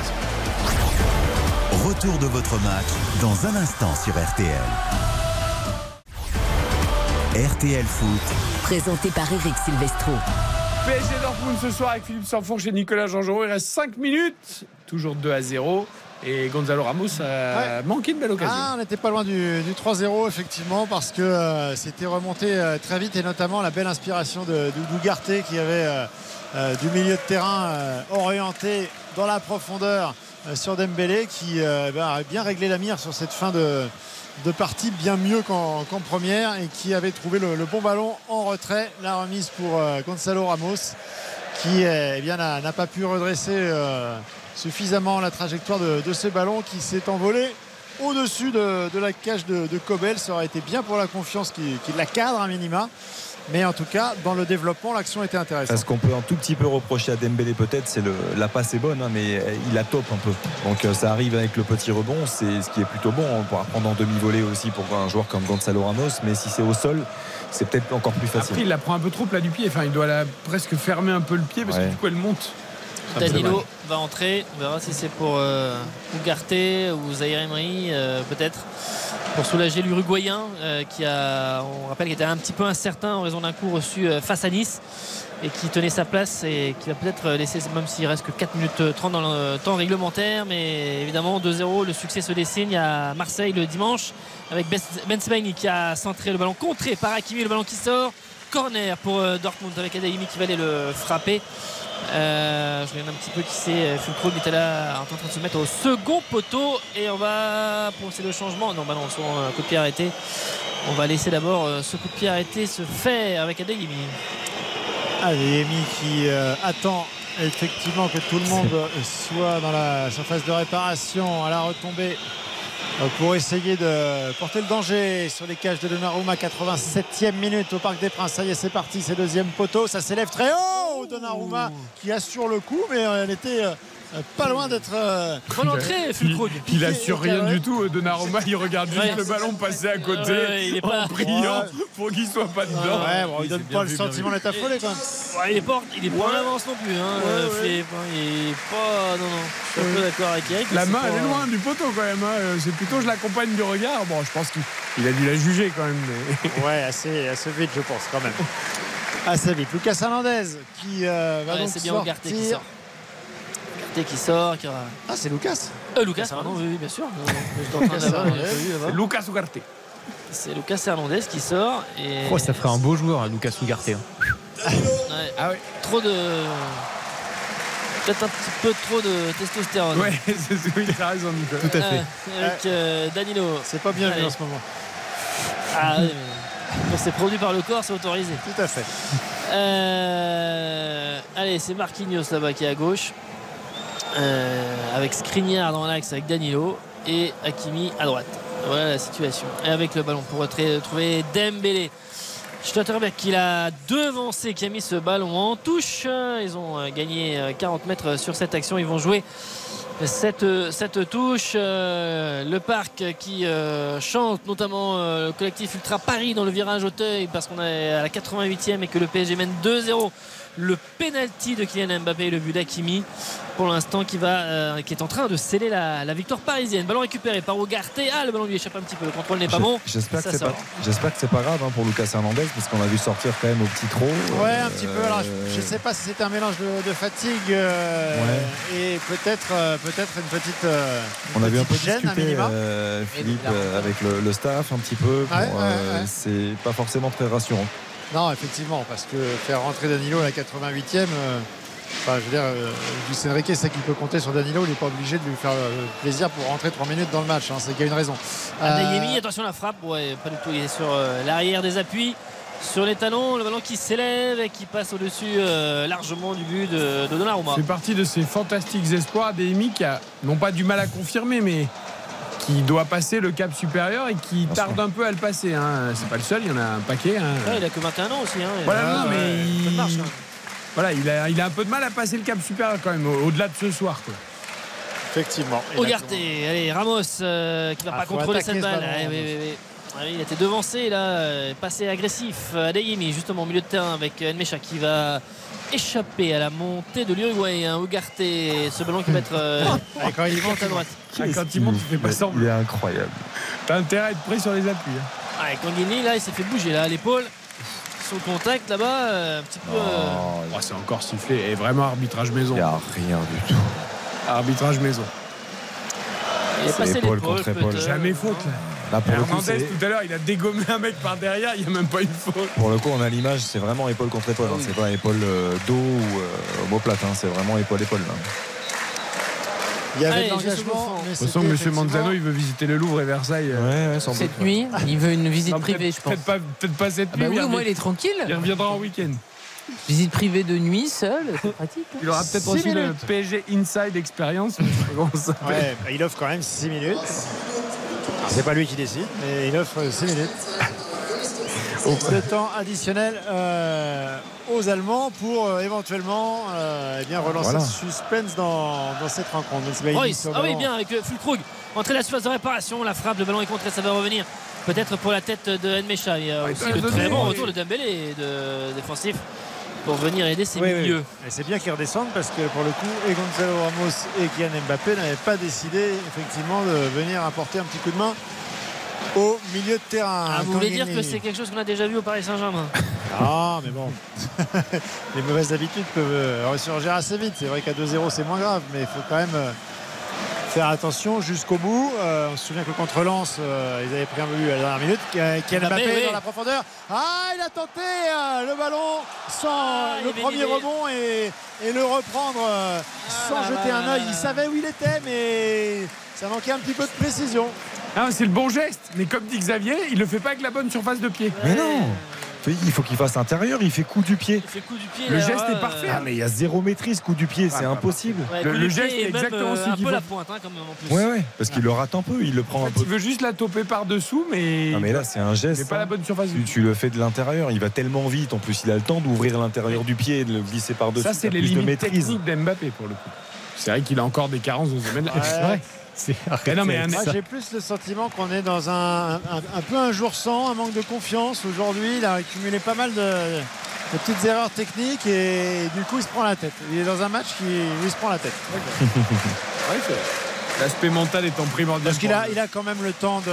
Retour de votre match dans un instant sur RTL. RTL Foot, Présenté par Eric Silvestro. PSG Dortmund ce soir avec Philippe Sanfourche et Nicolas Jean-Jean. Il reste 5 minutes. Toujours 2 à 0. Et Gonzalo Ramos a manqué une belle occasion. Ah, on n'était pas loin du, du 3-0 effectivement parce que euh, c'était remonté euh, très vite et notamment la belle inspiration de, de Dougarté qui avait euh, du milieu de terrain orienté dans la profondeur sur Dembélé qui euh, ben, a bien réglé la mire sur cette fin de, de partie bien mieux qu'en première et qui avait trouvé le, bon ballon en retrait. La remise pour euh, Gonzalo Ramos qui euh, eh n'a pas pu redresser euh, suffisamment la trajectoire de, ce ballon qui s'est envolé au-dessus de, la cage de, de Kobel. Ça aurait été bien pour la confiance qui, qui la cadre à minima. Mais en tout cas, dans le développement, l'action était intéressante. Ce qu'on peut un tout petit peu reprocher à Dembélé peut-être, c'est le, la passe est bonne, hein, mais il la top un peu. Donc euh, ça arrive avec le petit rebond, c'est ce qui est plutôt bon. On pourra prendre en demi-volée aussi pour un joueur comme Gonzalo Ramos, mais si c'est au sol, c'est peut-être encore plus facile. Après, il la prend un peu trop plat du pied. Enfin, il doit la, presque fermer un peu le pied parce que du coup, elle monte. Danilo va entrer. On verra si c'est pour euh, Ugarte ou Zaire Emery, euh, peut-être, pour soulager l'Uruguayen euh, qui a, on rappelle, était un petit peu incertain en raison d'un coup reçu euh, face à Nice et qui tenait sa place et qui va peut-être laisser, même s'il reste que 4 minutes 30 dans le temps réglementaire, mais évidemment 2-0, le succès se dessine à Marseille le dimanche avec Ben Sebaini qui a centré le ballon contré par Hakimi, le ballon qui sort. Corner pour euh, Dortmund avec Adeyemi qui va aller le frapper. Euh, je regarde un petit peu qui c'est. Fulcro était là en train de se mettre au second poteau et on va penser le changement. Non, bah non, sur un coup de pied arrêté. On va laisser d'abord euh, ce coup de pied arrêté se faire avec Adeyemi. Adeyemi qui euh, attend effectivement que tout le monde soit dans la surface de réparation à la retombée euh, pour essayer de porter le danger sur les cages de Donnarumma 87e minute au Parc des Princes. Ça y est c'est parti c'est deuxième poteau. Ça s'élève très haut Donnarumma qui assure le coup mais euh, elle était euh, pas loin d'être euh, Bonne entrée, Fulkrug. Il assure rien du tout. euh, Donnarumma, il regarde juste Ouais. le ballon passer à côté Ouais, il est pas- en priant Ouais. pour qu'il soit pas dedans. ouais bon il donne pas le sentiment d'être affolé quand même Ouais, il est pas, il est pas en avance non plus. Hein, euh. Philippe, hein, il est pas. Non, non. Je suis un peu d'accord avec Eric. La main, elle est loin du poteau quand même. hein. C'est plutôt, je l'accompagne du regard. Bon, je pense qu'il il a dû la juger quand même. mais- ouais assez, assez vite je pense quand même assez vite Lucas Hernandez qui euh, va Ouais, donc bien sortir Qui sort. Qui ah c'est Lucas Euh, Lucas, pardon, oui, oui, bien sûr. C'est Lucas Ugarte. C'est Lucas Hernandez qui sort. Et... Oh, ça ferait un beau joueur, hein, Lucas Ugarte. hein. Ouais. Ah ouais. Trop de. Peut-être un petit peu trop de testostérone. Ouais, c'est oui, t'as raison, Nicolas. Tout à fait. Ah, avec euh, Danilo. c'est pas bien vu en ce moment Ah, oui, mais quand c'est produit par le corps, c'est autorisé. tout à fait Euh, allez, c'est Marquinhos là-bas qui est à gauche. Euh, avec Skriniar dans l'axe avec Danilo et Hakimi à droite. Voilà la situation. Et avec le ballon pour retrouver Dembélé. Schlotterbeck qui l'a devancé, qui a mis ce ballon en touche. Ils ont euh, gagné euh, 40 mètres sur cette action. Ils vont jouer cette, cette touche. Euh, le parc qui euh, chante, notamment euh, le collectif Ultra Paris dans le virage Auteuil, parce qu'on est à la 88e et que le PSG mène 2-0. Le penalty de Kylian Mbappé et le but d'Akimi pour l'instant qui, va, euh, qui est en train de sceller la, la victoire parisienne. Ballon récupéré par Ugarte. Ah, le ballon lui échappe un petit peu. Le contrôle n'est pas bon. J'espère que c'est pas, j'espère que c'est pas grave hein, pour Lucas Hernandez parce qu'on l'a vu sortir quand même au petit trot. Ouais, un petit peu. Alors, Euh, je ne sais pas si c'était un mélange de, de fatigue euh, et peut-être euh, peut-être une petite. euh, On a vu un peu gêne, euh, Philippe euh, avec le, le staff un petit peu. Ouais, euh, ouais. C'est pas forcément très rassurant. Non, effectivement, parce que faire rentrer Danilo à la 88e. Euh, Enfin, je veux dire, euh, Luis Enrique sait qu'il peut compter sur Danilo. Il n'est pas obligé de lui faire euh, plaisir pour rentrer 3 minutes dans le match. hein, c'est qu'il y a une raison. Euh, Adeyemi, attention la frappe, ouais, pas du tout. Il est sur euh, l'arrière des appuis, sur les talons, le ballon qui s'élève et qui passe au-dessus euh, largement du but de, de Donnarumma. C'est parti de ces fantastiques espoirs d'Emi qui a non pas du mal à confirmer, mais qui doit passer le cap supérieur et qui tarde un peu à le passer. hein. C'est pas le seul, il y en a un paquet. hein. Ouais, il a que 21 ans aussi. Hein. Voilà, Ah, non, mais il- marche, hein. Voilà, il a, il a un peu de mal à passer le cap supérieur quand même, au- au-delà de ce soir. quoi. Effectivement. Ugarte, allez, Ramos euh, qui va Ah, pas contrôler cette ce balle. ballon, Ah, oui, oui, oui. Ah oui, il était devancé là, euh, passé agressif. Adeyemi justement au milieu de terrain avec Nmecha qui va échapper à la montée de l'Uruguay. Hein, Ugarte, ce ballon qui va être euh, Ah, quand il monte à droite. Ah, quand il monte, il fait pas semblant. Il est incroyable. T'as intérêt à être prêt sur les appuis. hein. Ah, là, il s'est fait bouger là à l'épaule. Son contact là-bas, euh, un petit peu. euh, Oh, c'est encore sifflé. Et vraiment arbitrage maison. Il n'y a rien du tout. Arbitrage maison. il est C'est passé épaule contre épaule. Jamais faute là. Là, pour le coup, Hernandez tout à l'heure, il a dégommé un mec par derrière, il n'y a même pas une faute. Pour le coup, on a l'image, c'est vraiment épaule contre épaule. hein. C'est pas épaule euh, dos ou euh, omoplate. hein. C'est vraiment épaule épaule. Il y avait Allez, de je l'engagement. façon, c'était monsieur effectivement- Manzano, il veut visiter le Louvre et Versailles. Ouais, ouais, sans doute. Cette nuit, il veut une visite Non, privée, je pense. Peut-être pas, cette Ah nuit. bah oui, mais au moins il est tranquille. il reviendra en week-end. Visite privée de nuit, seul, c'est pratique. hein. Il aura peut-être Six aussi le minutes. PSG Inside Experience. je. Ouais, bah, il offre quand même 6 minutes. C'est pas lui qui décide, mais il offre 6 minutes. De temps additionnel euh, aux Allemands pour euh, éventuellement euh, eh bien, relancer Voilà. le suspense dans, dans cette rencontre. Royce, ah oui, bien avec euh, Fulkrug. Entrée de la surface de réparation, la frappe, le ballon est contré, ça va revenir. Peut-être pour la tête de Nmecha. Il y a aussi le très bon oui. retour de Dembélé de défensif pour venir aider ses Oui, oui. milieux. Et c'est bien qu'ils redescendent parce que pour le coup, et Gonzalo Ramos et Kylian Mbappé n'avaient pas décidé effectivement de venir apporter un petit coup de main au milieu de terrain. Ah, vous voulez dire que c'est quelque chose qu'on a déjà vu au Paris Saint-Germain Ah, mais bon. Les mauvaises habitudes peuvent euh, ressurgir assez vite. C'est vrai qu'à 2-0, c'est moins grave, mais il faut quand même euh, faire attention jusqu'au bout. Euh, on se souvient que contre Lens, euh, ils avaient pris un but à la dernière minute. Kylian Mbappé, Mbappé oui. dans la profondeur. Ah, il a tenté euh, le ballon sans Ah, le premier rebond et, et le reprendre euh, sans là jeter là un œil. Il savait où il était, mais ça manquait un petit peu de précision. Ah, c'est le bon geste. Mais comme dit Xavier, il le fait pas avec la bonne surface de pied. Mais non Il faut qu'il fasse intérieur, il fait coup du pied. Il fait coup du pied. Le d'ailleurs, geste est euh, parfait. Ah, mais il y a zéro maîtrise, coup du pied, c'est Ah, impossible. ouais, Le- coup le geste est exactement euh, un qu'il faut. la pointe, hein, quand même, en plus. Ouais, ouais, parce qu'il le rate un peu, il le prend En un fait, peu. il veut juste la toper par-dessous, mais. Non, mais là, c'est un mais geste. pas la hein. bonne surface Tu, le fais de l'intérieur, il va tellement vite. En plus, il a le temps d'ouvrir l'intérieur du pied et de le glisser par-dessus. Ça, c'est les limites techniques d'Mbappé pour le coup. C'est vrai qu'il a encore des carences dans ce domaine-là. Ouais. C'est vrai. Mais non, mais un- Moi, j'ai plus le sentiment qu'on est dans un, un, un peu un jour sans, un manque de confiance. Aujourd'hui, il a accumulé pas mal de, de petites erreurs techniques et du coup, il se prend la tête. Il est dans un match qui, il se prend la tête. Ouais. L'aspect mental étant primordial. Parce qu'il a, il a quand même le temps de.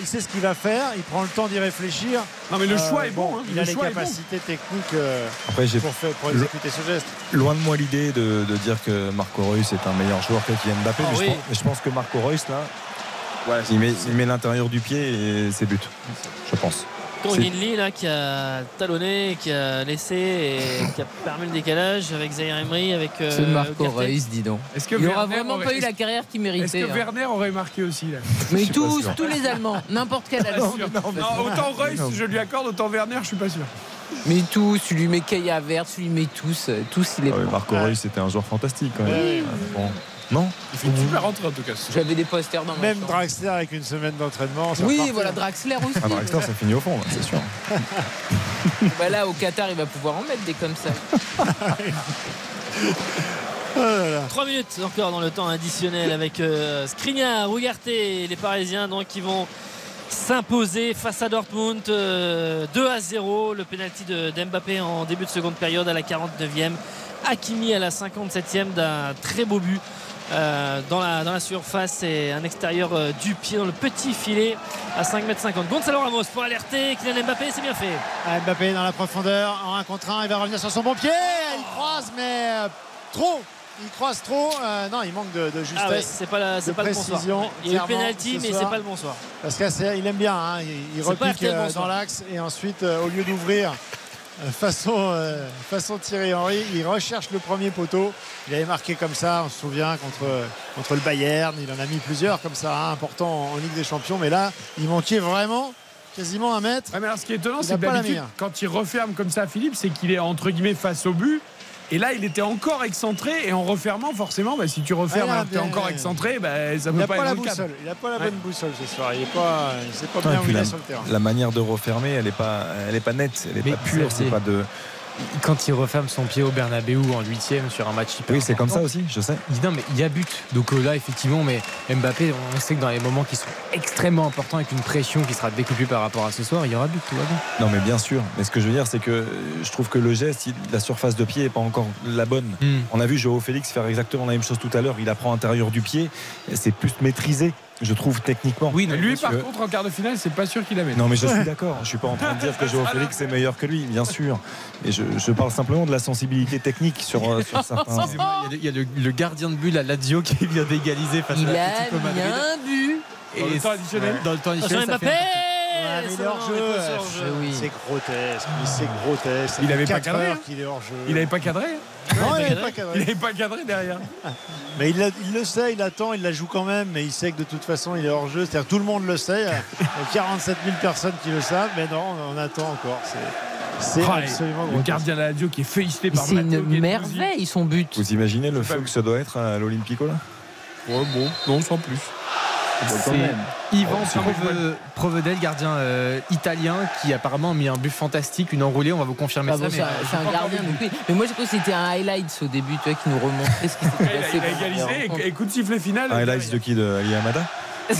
Il sait ce qu'il va faire, il prend le temps d'y réfléchir. Non, mais le Euh, choix est bon. hein. Il Le a les bon. capacités techniques euh, Après, j'ai pour, faire- pour exécuter ce geste. loin de moi l'idée de, de dire que Marco Reus est un meilleur joueur que Kylian Mbappé. Ah mais, oui. je pense, mais je pense que Marco Reus, là, il met, il met l'intérieur du pied et c'est but. Je pense. Kanguinli là qui a talonné, qui a laissé et qui a permis le décalage avec Zaire Emery, avec euh, Ce Marco. Reus, dis donc. Est-ce que Il aura Werner vraiment aurait- pas eu la carrière qu'il Est-ce méritait. que hein. Werner aurait marqué aussi là? Mais tous, tous les Allemands, n'importe quel Allemand. Non, autant Reus, je lui accorde, autant Werner, je suis pas sûr. Mais tous, tu lui mets Kaya Vert, tu lui mets tous, tous il est Ah oui, bon. Marco Reus, c'était un joueur fantastique quand même. Oui. Bon. Non Il fait une super rentrée en tout cas. J'avais des posters dans mon Même chambre. Draxler avec une semaine d'entraînement. Oui, voilà, Draxler aussi. Ah, Draxler, ça finit au fond, là, c'est sûr. Bah là, au Qatar, il va pouvoir en mettre des comme ça. 3 minutes encore dans le temps additionnel avec euh, Skriniar, les Parisiens donc qui vont s'imposer face à Dortmund euh, 2 à 0 le penalty de d'Mbappé en début de seconde période à la 49e Hakimi à la 57e d'un très beau but euh, dans, la, dans la surface et un extérieur euh, du pied dans le petit filet à 5m50 Gonzalo Ramos pour alerter Kylian Mbappé c'est bien fait. Ah, Mbappé dans la profondeur en 1 contre 1 il va revenir sur son bon pied. Il croise mais euh, trop. Il croise trop. Non il manque de, de justesse Ah ouais, c'est pas, la- c'est de pas le bon précision, Il y a eu penalty ce mais c'est pas le bon soir. Parce qu'il aime bien hein, il, il repique bonsoir. dans l'axe et ensuite au lieu d'ouvrir façon, euh, façon Thierry Henry il recherche le premier poteau. Il avait marqué comme ça on se souvient contre, contre le Bayern. Il en a mis plusieurs comme ça hein, importants en, Ligue des Champions. Mais là il manquait vraiment quasiment un mètre. Ouais, mais alors, ce qui est étonnant, c'est que quand il referme comme ça, Philippe, c'est qu'il est entre guillemets face au but. Et là, il était encore excentré. Et en refermant, forcément, bah, si tu refermes Ah, tu es encore excentré, bah, ça il peut n'a pas pas, être la boussole il n'a pas la Ouais. bonne boussole ce soir il ne pas il pas Ouais, bien il la, est sur le terrain la manière de refermer, elle n'est pas, elle est pas nette, elle est Mais pas pure, c'est pas de. Quand il referme son pied au Bernabeu en huitième sur un match hyper Oui, c'est comme ça aussi, je sais. il dit, Non, mais il y a but. Donc euh, là, effectivement, mais Mbappé, on sait que dans les moments qui sont extrêmement importants, avec une pression qui sera décuplée par rapport à ce soir, il y aura but. Tout va bien. Non, mais bien sûr. Mais ce que je veux dire, c'est que je trouve que le geste, la surface de pied n'est pas encore la bonne. Hmm. On a vu Joao Félix faire exactement la même chose tout à l'heure. Il apprend intérieur du pied. C'est plus maîtrisé, je trouve, techniquement. Oui, non, Lui, bien par contre, en quart de finale, c'est pas sûr qu'il mette. Non mais je suis d'accord, je suis pas en train de dire que Joao Félix est meilleur que lui, bien sûr. Et je, je parle simplement de la sensibilité technique sur, euh, sur certains. Excusez-moi, Il y a, le, il y a le- le gardien de but, la Lazio, qui vient d'égaliser face Il à a mis Madrid. un but. Dans le temps additionnel. Dans le temps additionnel, ça il C'est hors bon, jeu. il est pas hors jeu. Oui. C'est grotesque, c'est grotesque. Il fait avait pas cadré, heures hein. qu'il est hors jeu. Il n'avait pas cadré. Non, il il n'avait avait pas Il cadré. n'avait pas cadré derrière. Mais il, il le sait, il attend, il la joue quand même, mais il sait que de toute façon il est hors jeu. C'est-à-dire tout le monde le sait. Il y a 47 000 personnes qui le savent, mais non, on attend encore. C'est, c'est et absolument Le gardien de la radio qui est félicité par C'est une merveille son but. Vous imaginez le feu que ça doit être à l'Olympico là Ouais, bon, non, sans plus. C'est Yvan Prove- Provedel, gardien euh, italien, qui apparemment a mis un but fantastique, une enroulée. On va vous confirmer Ah ça. bon, c'est un- un gardien. Mais moi, j'ai cru que c'était un highlight au début, tu vois, qui nous remontrait ce qui s'était passé. il a égalisé et, et coup de sifflet final. Highlights de qui De Ali Amada Je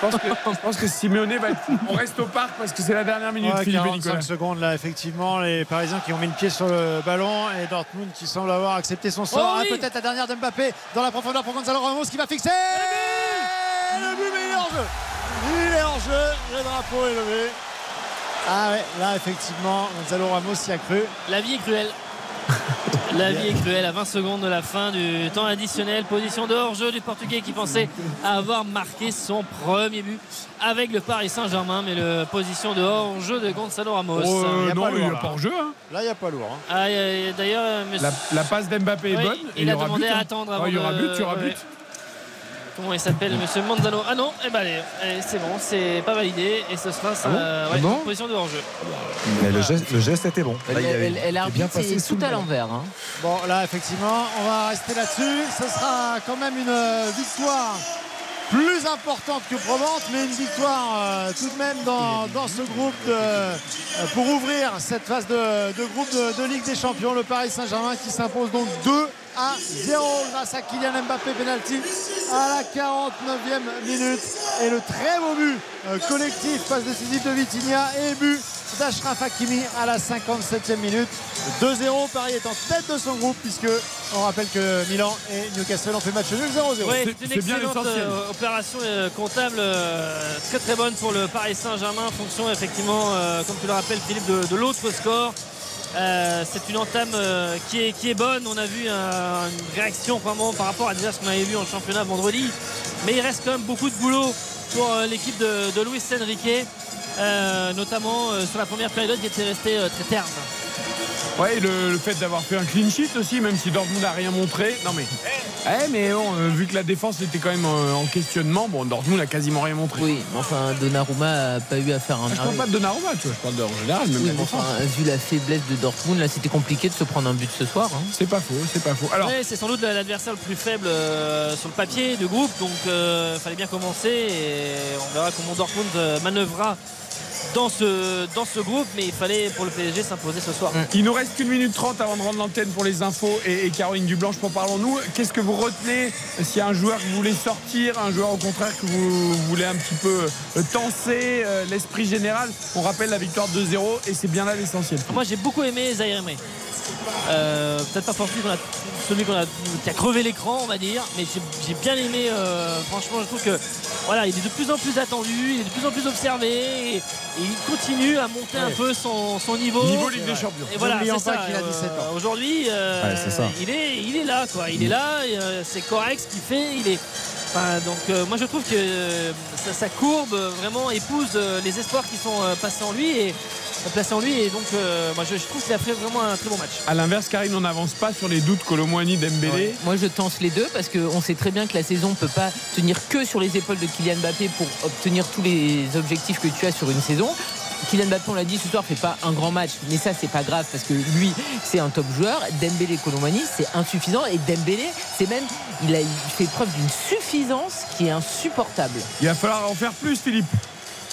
pense que, je pense que Simeone va être. On reste au parc parce que c'est la dernière minute, Ouais, Philippe et 45 Nicolas. secondes là, effectivement, les Parisiens qui ont mis le pied sur le ballon et Dortmund qui semble avoir accepté son sort. Oh Ah, Peut-être la dernière d'Mbappé dans la profondeur pour Gonzalo Ramos qui va fixer. Le but, mais il est hors jeu. Il est hors jeu. Le drapeau est levé. Ah ouais, là effectivement, Gonzalo Ramos y a cru. La vie est cruelle. La vie est cruelle à 20 secondes de la fin du temps additionnel. Position de hors-jeu du Portugais qui pensait avoir marqué son premier but avec le Paris Saint-Germain. Mais le position de hors-jeu de Gonzalo Ramos. Oh, Il y a non, il n'y a là. pas hors jeu. Hein. Là, il n'y a pas lourd. hein. Ah, euh, D'ailleurs, euh, monsieur- La, la passe d'Mbappé est Oui, bonne. il et y a aura demandé but, à hein. attendre Oh, avant Il y aura de- but, il y aura ouais. Comment il s'appelle Monsieur Manzano. Ah non, eh ben allez, allez, c'est bon, c'est pas validé et ce sera bon euh, Ah ouais, bon position de hors-jeu. Mais le geste, le geste était bon. Elle, est bien passé tout à l'envers. hein. Bon, là, effectivement, on va rester là-dessus. Ce sera quand même une euh, victoire plus importante que probante, mais une victoire euh, tout de même dans, dans ce groupe de- euh, pour ouvrir cette phase de, de groupe de, de Ligue des Champions. Le Paris Saint-Germain qui s'impose donc 2 à 0 grâce à Kylian Mbappé penalty à la 49e minute. Et le très beau but euh, collectif, passe décisive de Vitinha et but d'Ashraf Hakimi à la 57e minute. 2-0, Paris est en tête de son groupe puisque on rappelle que Milan et Newcastle ont fait match nul 0-0. Ouais, C'est- une excellente euh, opération euh, comptable, euh, très très bonne pour le Paris Saint-Germain, en fonction effectivement, comme tu le rappelles Philippe, de, de l'autre score. Euh, c'est une entame euh, qui, est, bonne. On a vu un- une réaction vraiment par rapport à déjà ce qu'on avait vu en championnat vendredi. Mais il reste quand même beaucoup de boulot pour euh, l'équipe de, de Luis Enrique, euh, notamment euh, sur la première période qui était restée euh, très terne. Ouais, et le, le fait d'avoir fait un clean sheet aussi, même si Dortmund n'a rien montré. Non mais, eh, mais bon, euh, vu que la défense était quand même euh, en questionnement, bon, Dortmund n'a quasiment rien montré. Oui, mais enfin, Donnarumma n'a pas eu à faire un Ah, je parle pas de Donnarumma, tu vois, je parle de, en général, même Oui, la mais défense. enfin, vu la faiblesse de Dortmund, là, c'était compliqué de se prendre un but ce soir. hein. C'est pas faux, c'est pas faux. Alors, Ouais, c'est sans doute l'adversaire le plus faible euh, sur le papier de groupe, donc il fallait bien commencer et on verra comment Dortmund euh, manœuvrera dans ce, dans ce groupe, mais il fallait pour le PSG s'imposer ce soir. Il nous reste qu'une minute trente avant de rendre l'antenne pour les infos et, et Caroline Dublanche pour parlons-nous. Qu'est-ce que vous retenez S'il y a un joueur que vous voulez sortir, un joueur au contraire que vous voulez un petit peu euh, tenser euh, l'esprit général, on rappelle la victoire 2-0 et c'est bien là l'essentiel. Moi j'ai beaucoup aimé Zaire Emery. Euh, Peut-être pas forcément a- celui qu'on a, qui a crevé l'écran, on va dire, mais j'ai- bien aimé. euh, franchement, je trouve que voilà, il est de plus en plus attendu, il est de plus en plus observé et, et il continue à monter un peu son, son niveau. Niveau Ligue des Champions. Et voilà, c'est ça. qu'il a 17 ans. Euh, Aujourd'hui, euh, Ouais, c'est ça. il est, il est là, quoi. Il est là, euh, c'est correct ce qu'il fait. Il est. Enfin, donc euh, moi je trouve que euh, sa, sa courbe euh, vraiment épouse euh, les espoirs qui sont euh, passés en lui et placés en lui et donc euh, moi je, je trouve qu'il a fait vraiment un très bon match. À l'inverse, Karine, on n'avance pas sur les doutes Colomboigny Dembélé. Moi, je tense les deux parce qu'on sait très bien que la saison ne peut pas tenir que sur les épaules de Kylian Mbappé pour obtenir tous les objectifs que tu as sur une saison. Kylian Mbappé, on l'a dit ce soir, fait pas un grand match, mais ça, c'est pas grave parce que lui, c'est un top joueur. Dembélé, Colomani, c'est insuffisant et Dembélé, c'est même, il a fait preuve d'une suffisance qui est insupportable. Il va falloir en faire plus, Philippe.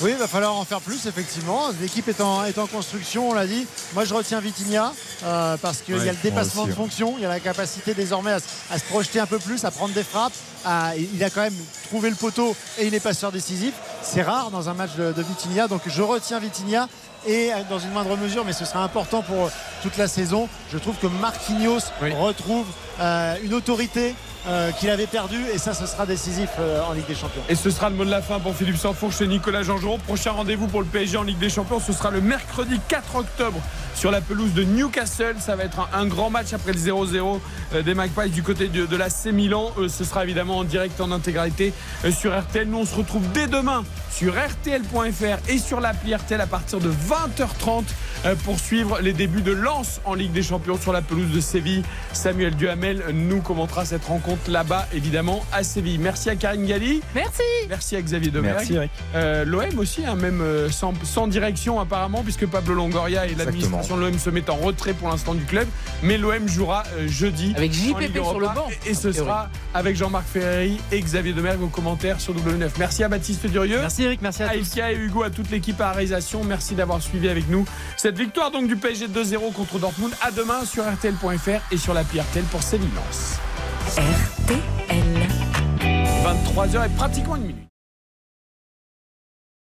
Oui, il va falloir en faire plus, effectivement. L'équipe est en, est en construction, on l'a dit. Moi, je retiens Vitinha euh, parce qu'il y a le dépassement de ouais. fonction. Il y a la capacité désormais à, se- à se projeter un peu plus, à prendre des frappes. à- il a quand même trouvé le poteau et il est passeur décisif. C'est rare dans un match de, de Vitinha. Donc, je retiens Vitinha. Et euh, dans une moindre mesure, mais ce sera important pour euh, toute la saison. Je trouve que Marquinhos Oui. retrouve euh, une autorité euh, qu'il avait perdue et ça, ce sera décisif euh, en Ligue des Champions. Et ce sera le mot de la fin pour Philippe Sanfourche et Nicolas Jean-Jean. Prochain rendez-vous pour le PSG en Ligue des Champions, ce sera le mercredi 4 octobre sur la pelouse de Newcastle. Ça va être un, un grand match après le 0-0 euh, des Magpies du côté de, de la C Milan. Euh, ce sera évidemment en direct en intégralité euh, sur RTL. Nous, on se retrouve dès demain sur RTL.fr et sur l'appli RTL à partir de 20h30 euh, pour suivre les débuts de Lens en Ligue des Champions sur la pelouse de Séville. Samuel Duhamel nous commentera cette rencontre là-bas, évidemment, à Séville. Merci à Karine Galli. Merci. Merci à Xavier Demergue. Merci Eric. Euh, L'OM aussi, hein, même euh, sans, sans direction apparemment, puisque Pablo Longoria et l'administration l'OM se mettent en retrait pour l'instant du club. Mais l'OM jouera euh, jeudi. Avec en Ligue JPP sur le banc. Et, et ce sera avec Jean-Marc Ferreri et Xavier Demergue aux commentaires sur W9. Merci à Baptiste Durieux. Merci Eric, merci à à tous. Ilka et Hugo, à toute l'équipe à réalisation. Merci d'avoir suivi avec nous cette victoire donc du PSG 2-0 contre Dortmund. À demain sur RTL.fr et sur l'appli RTL pour Séville Lens. RTL. 23h et pratiquement une minute.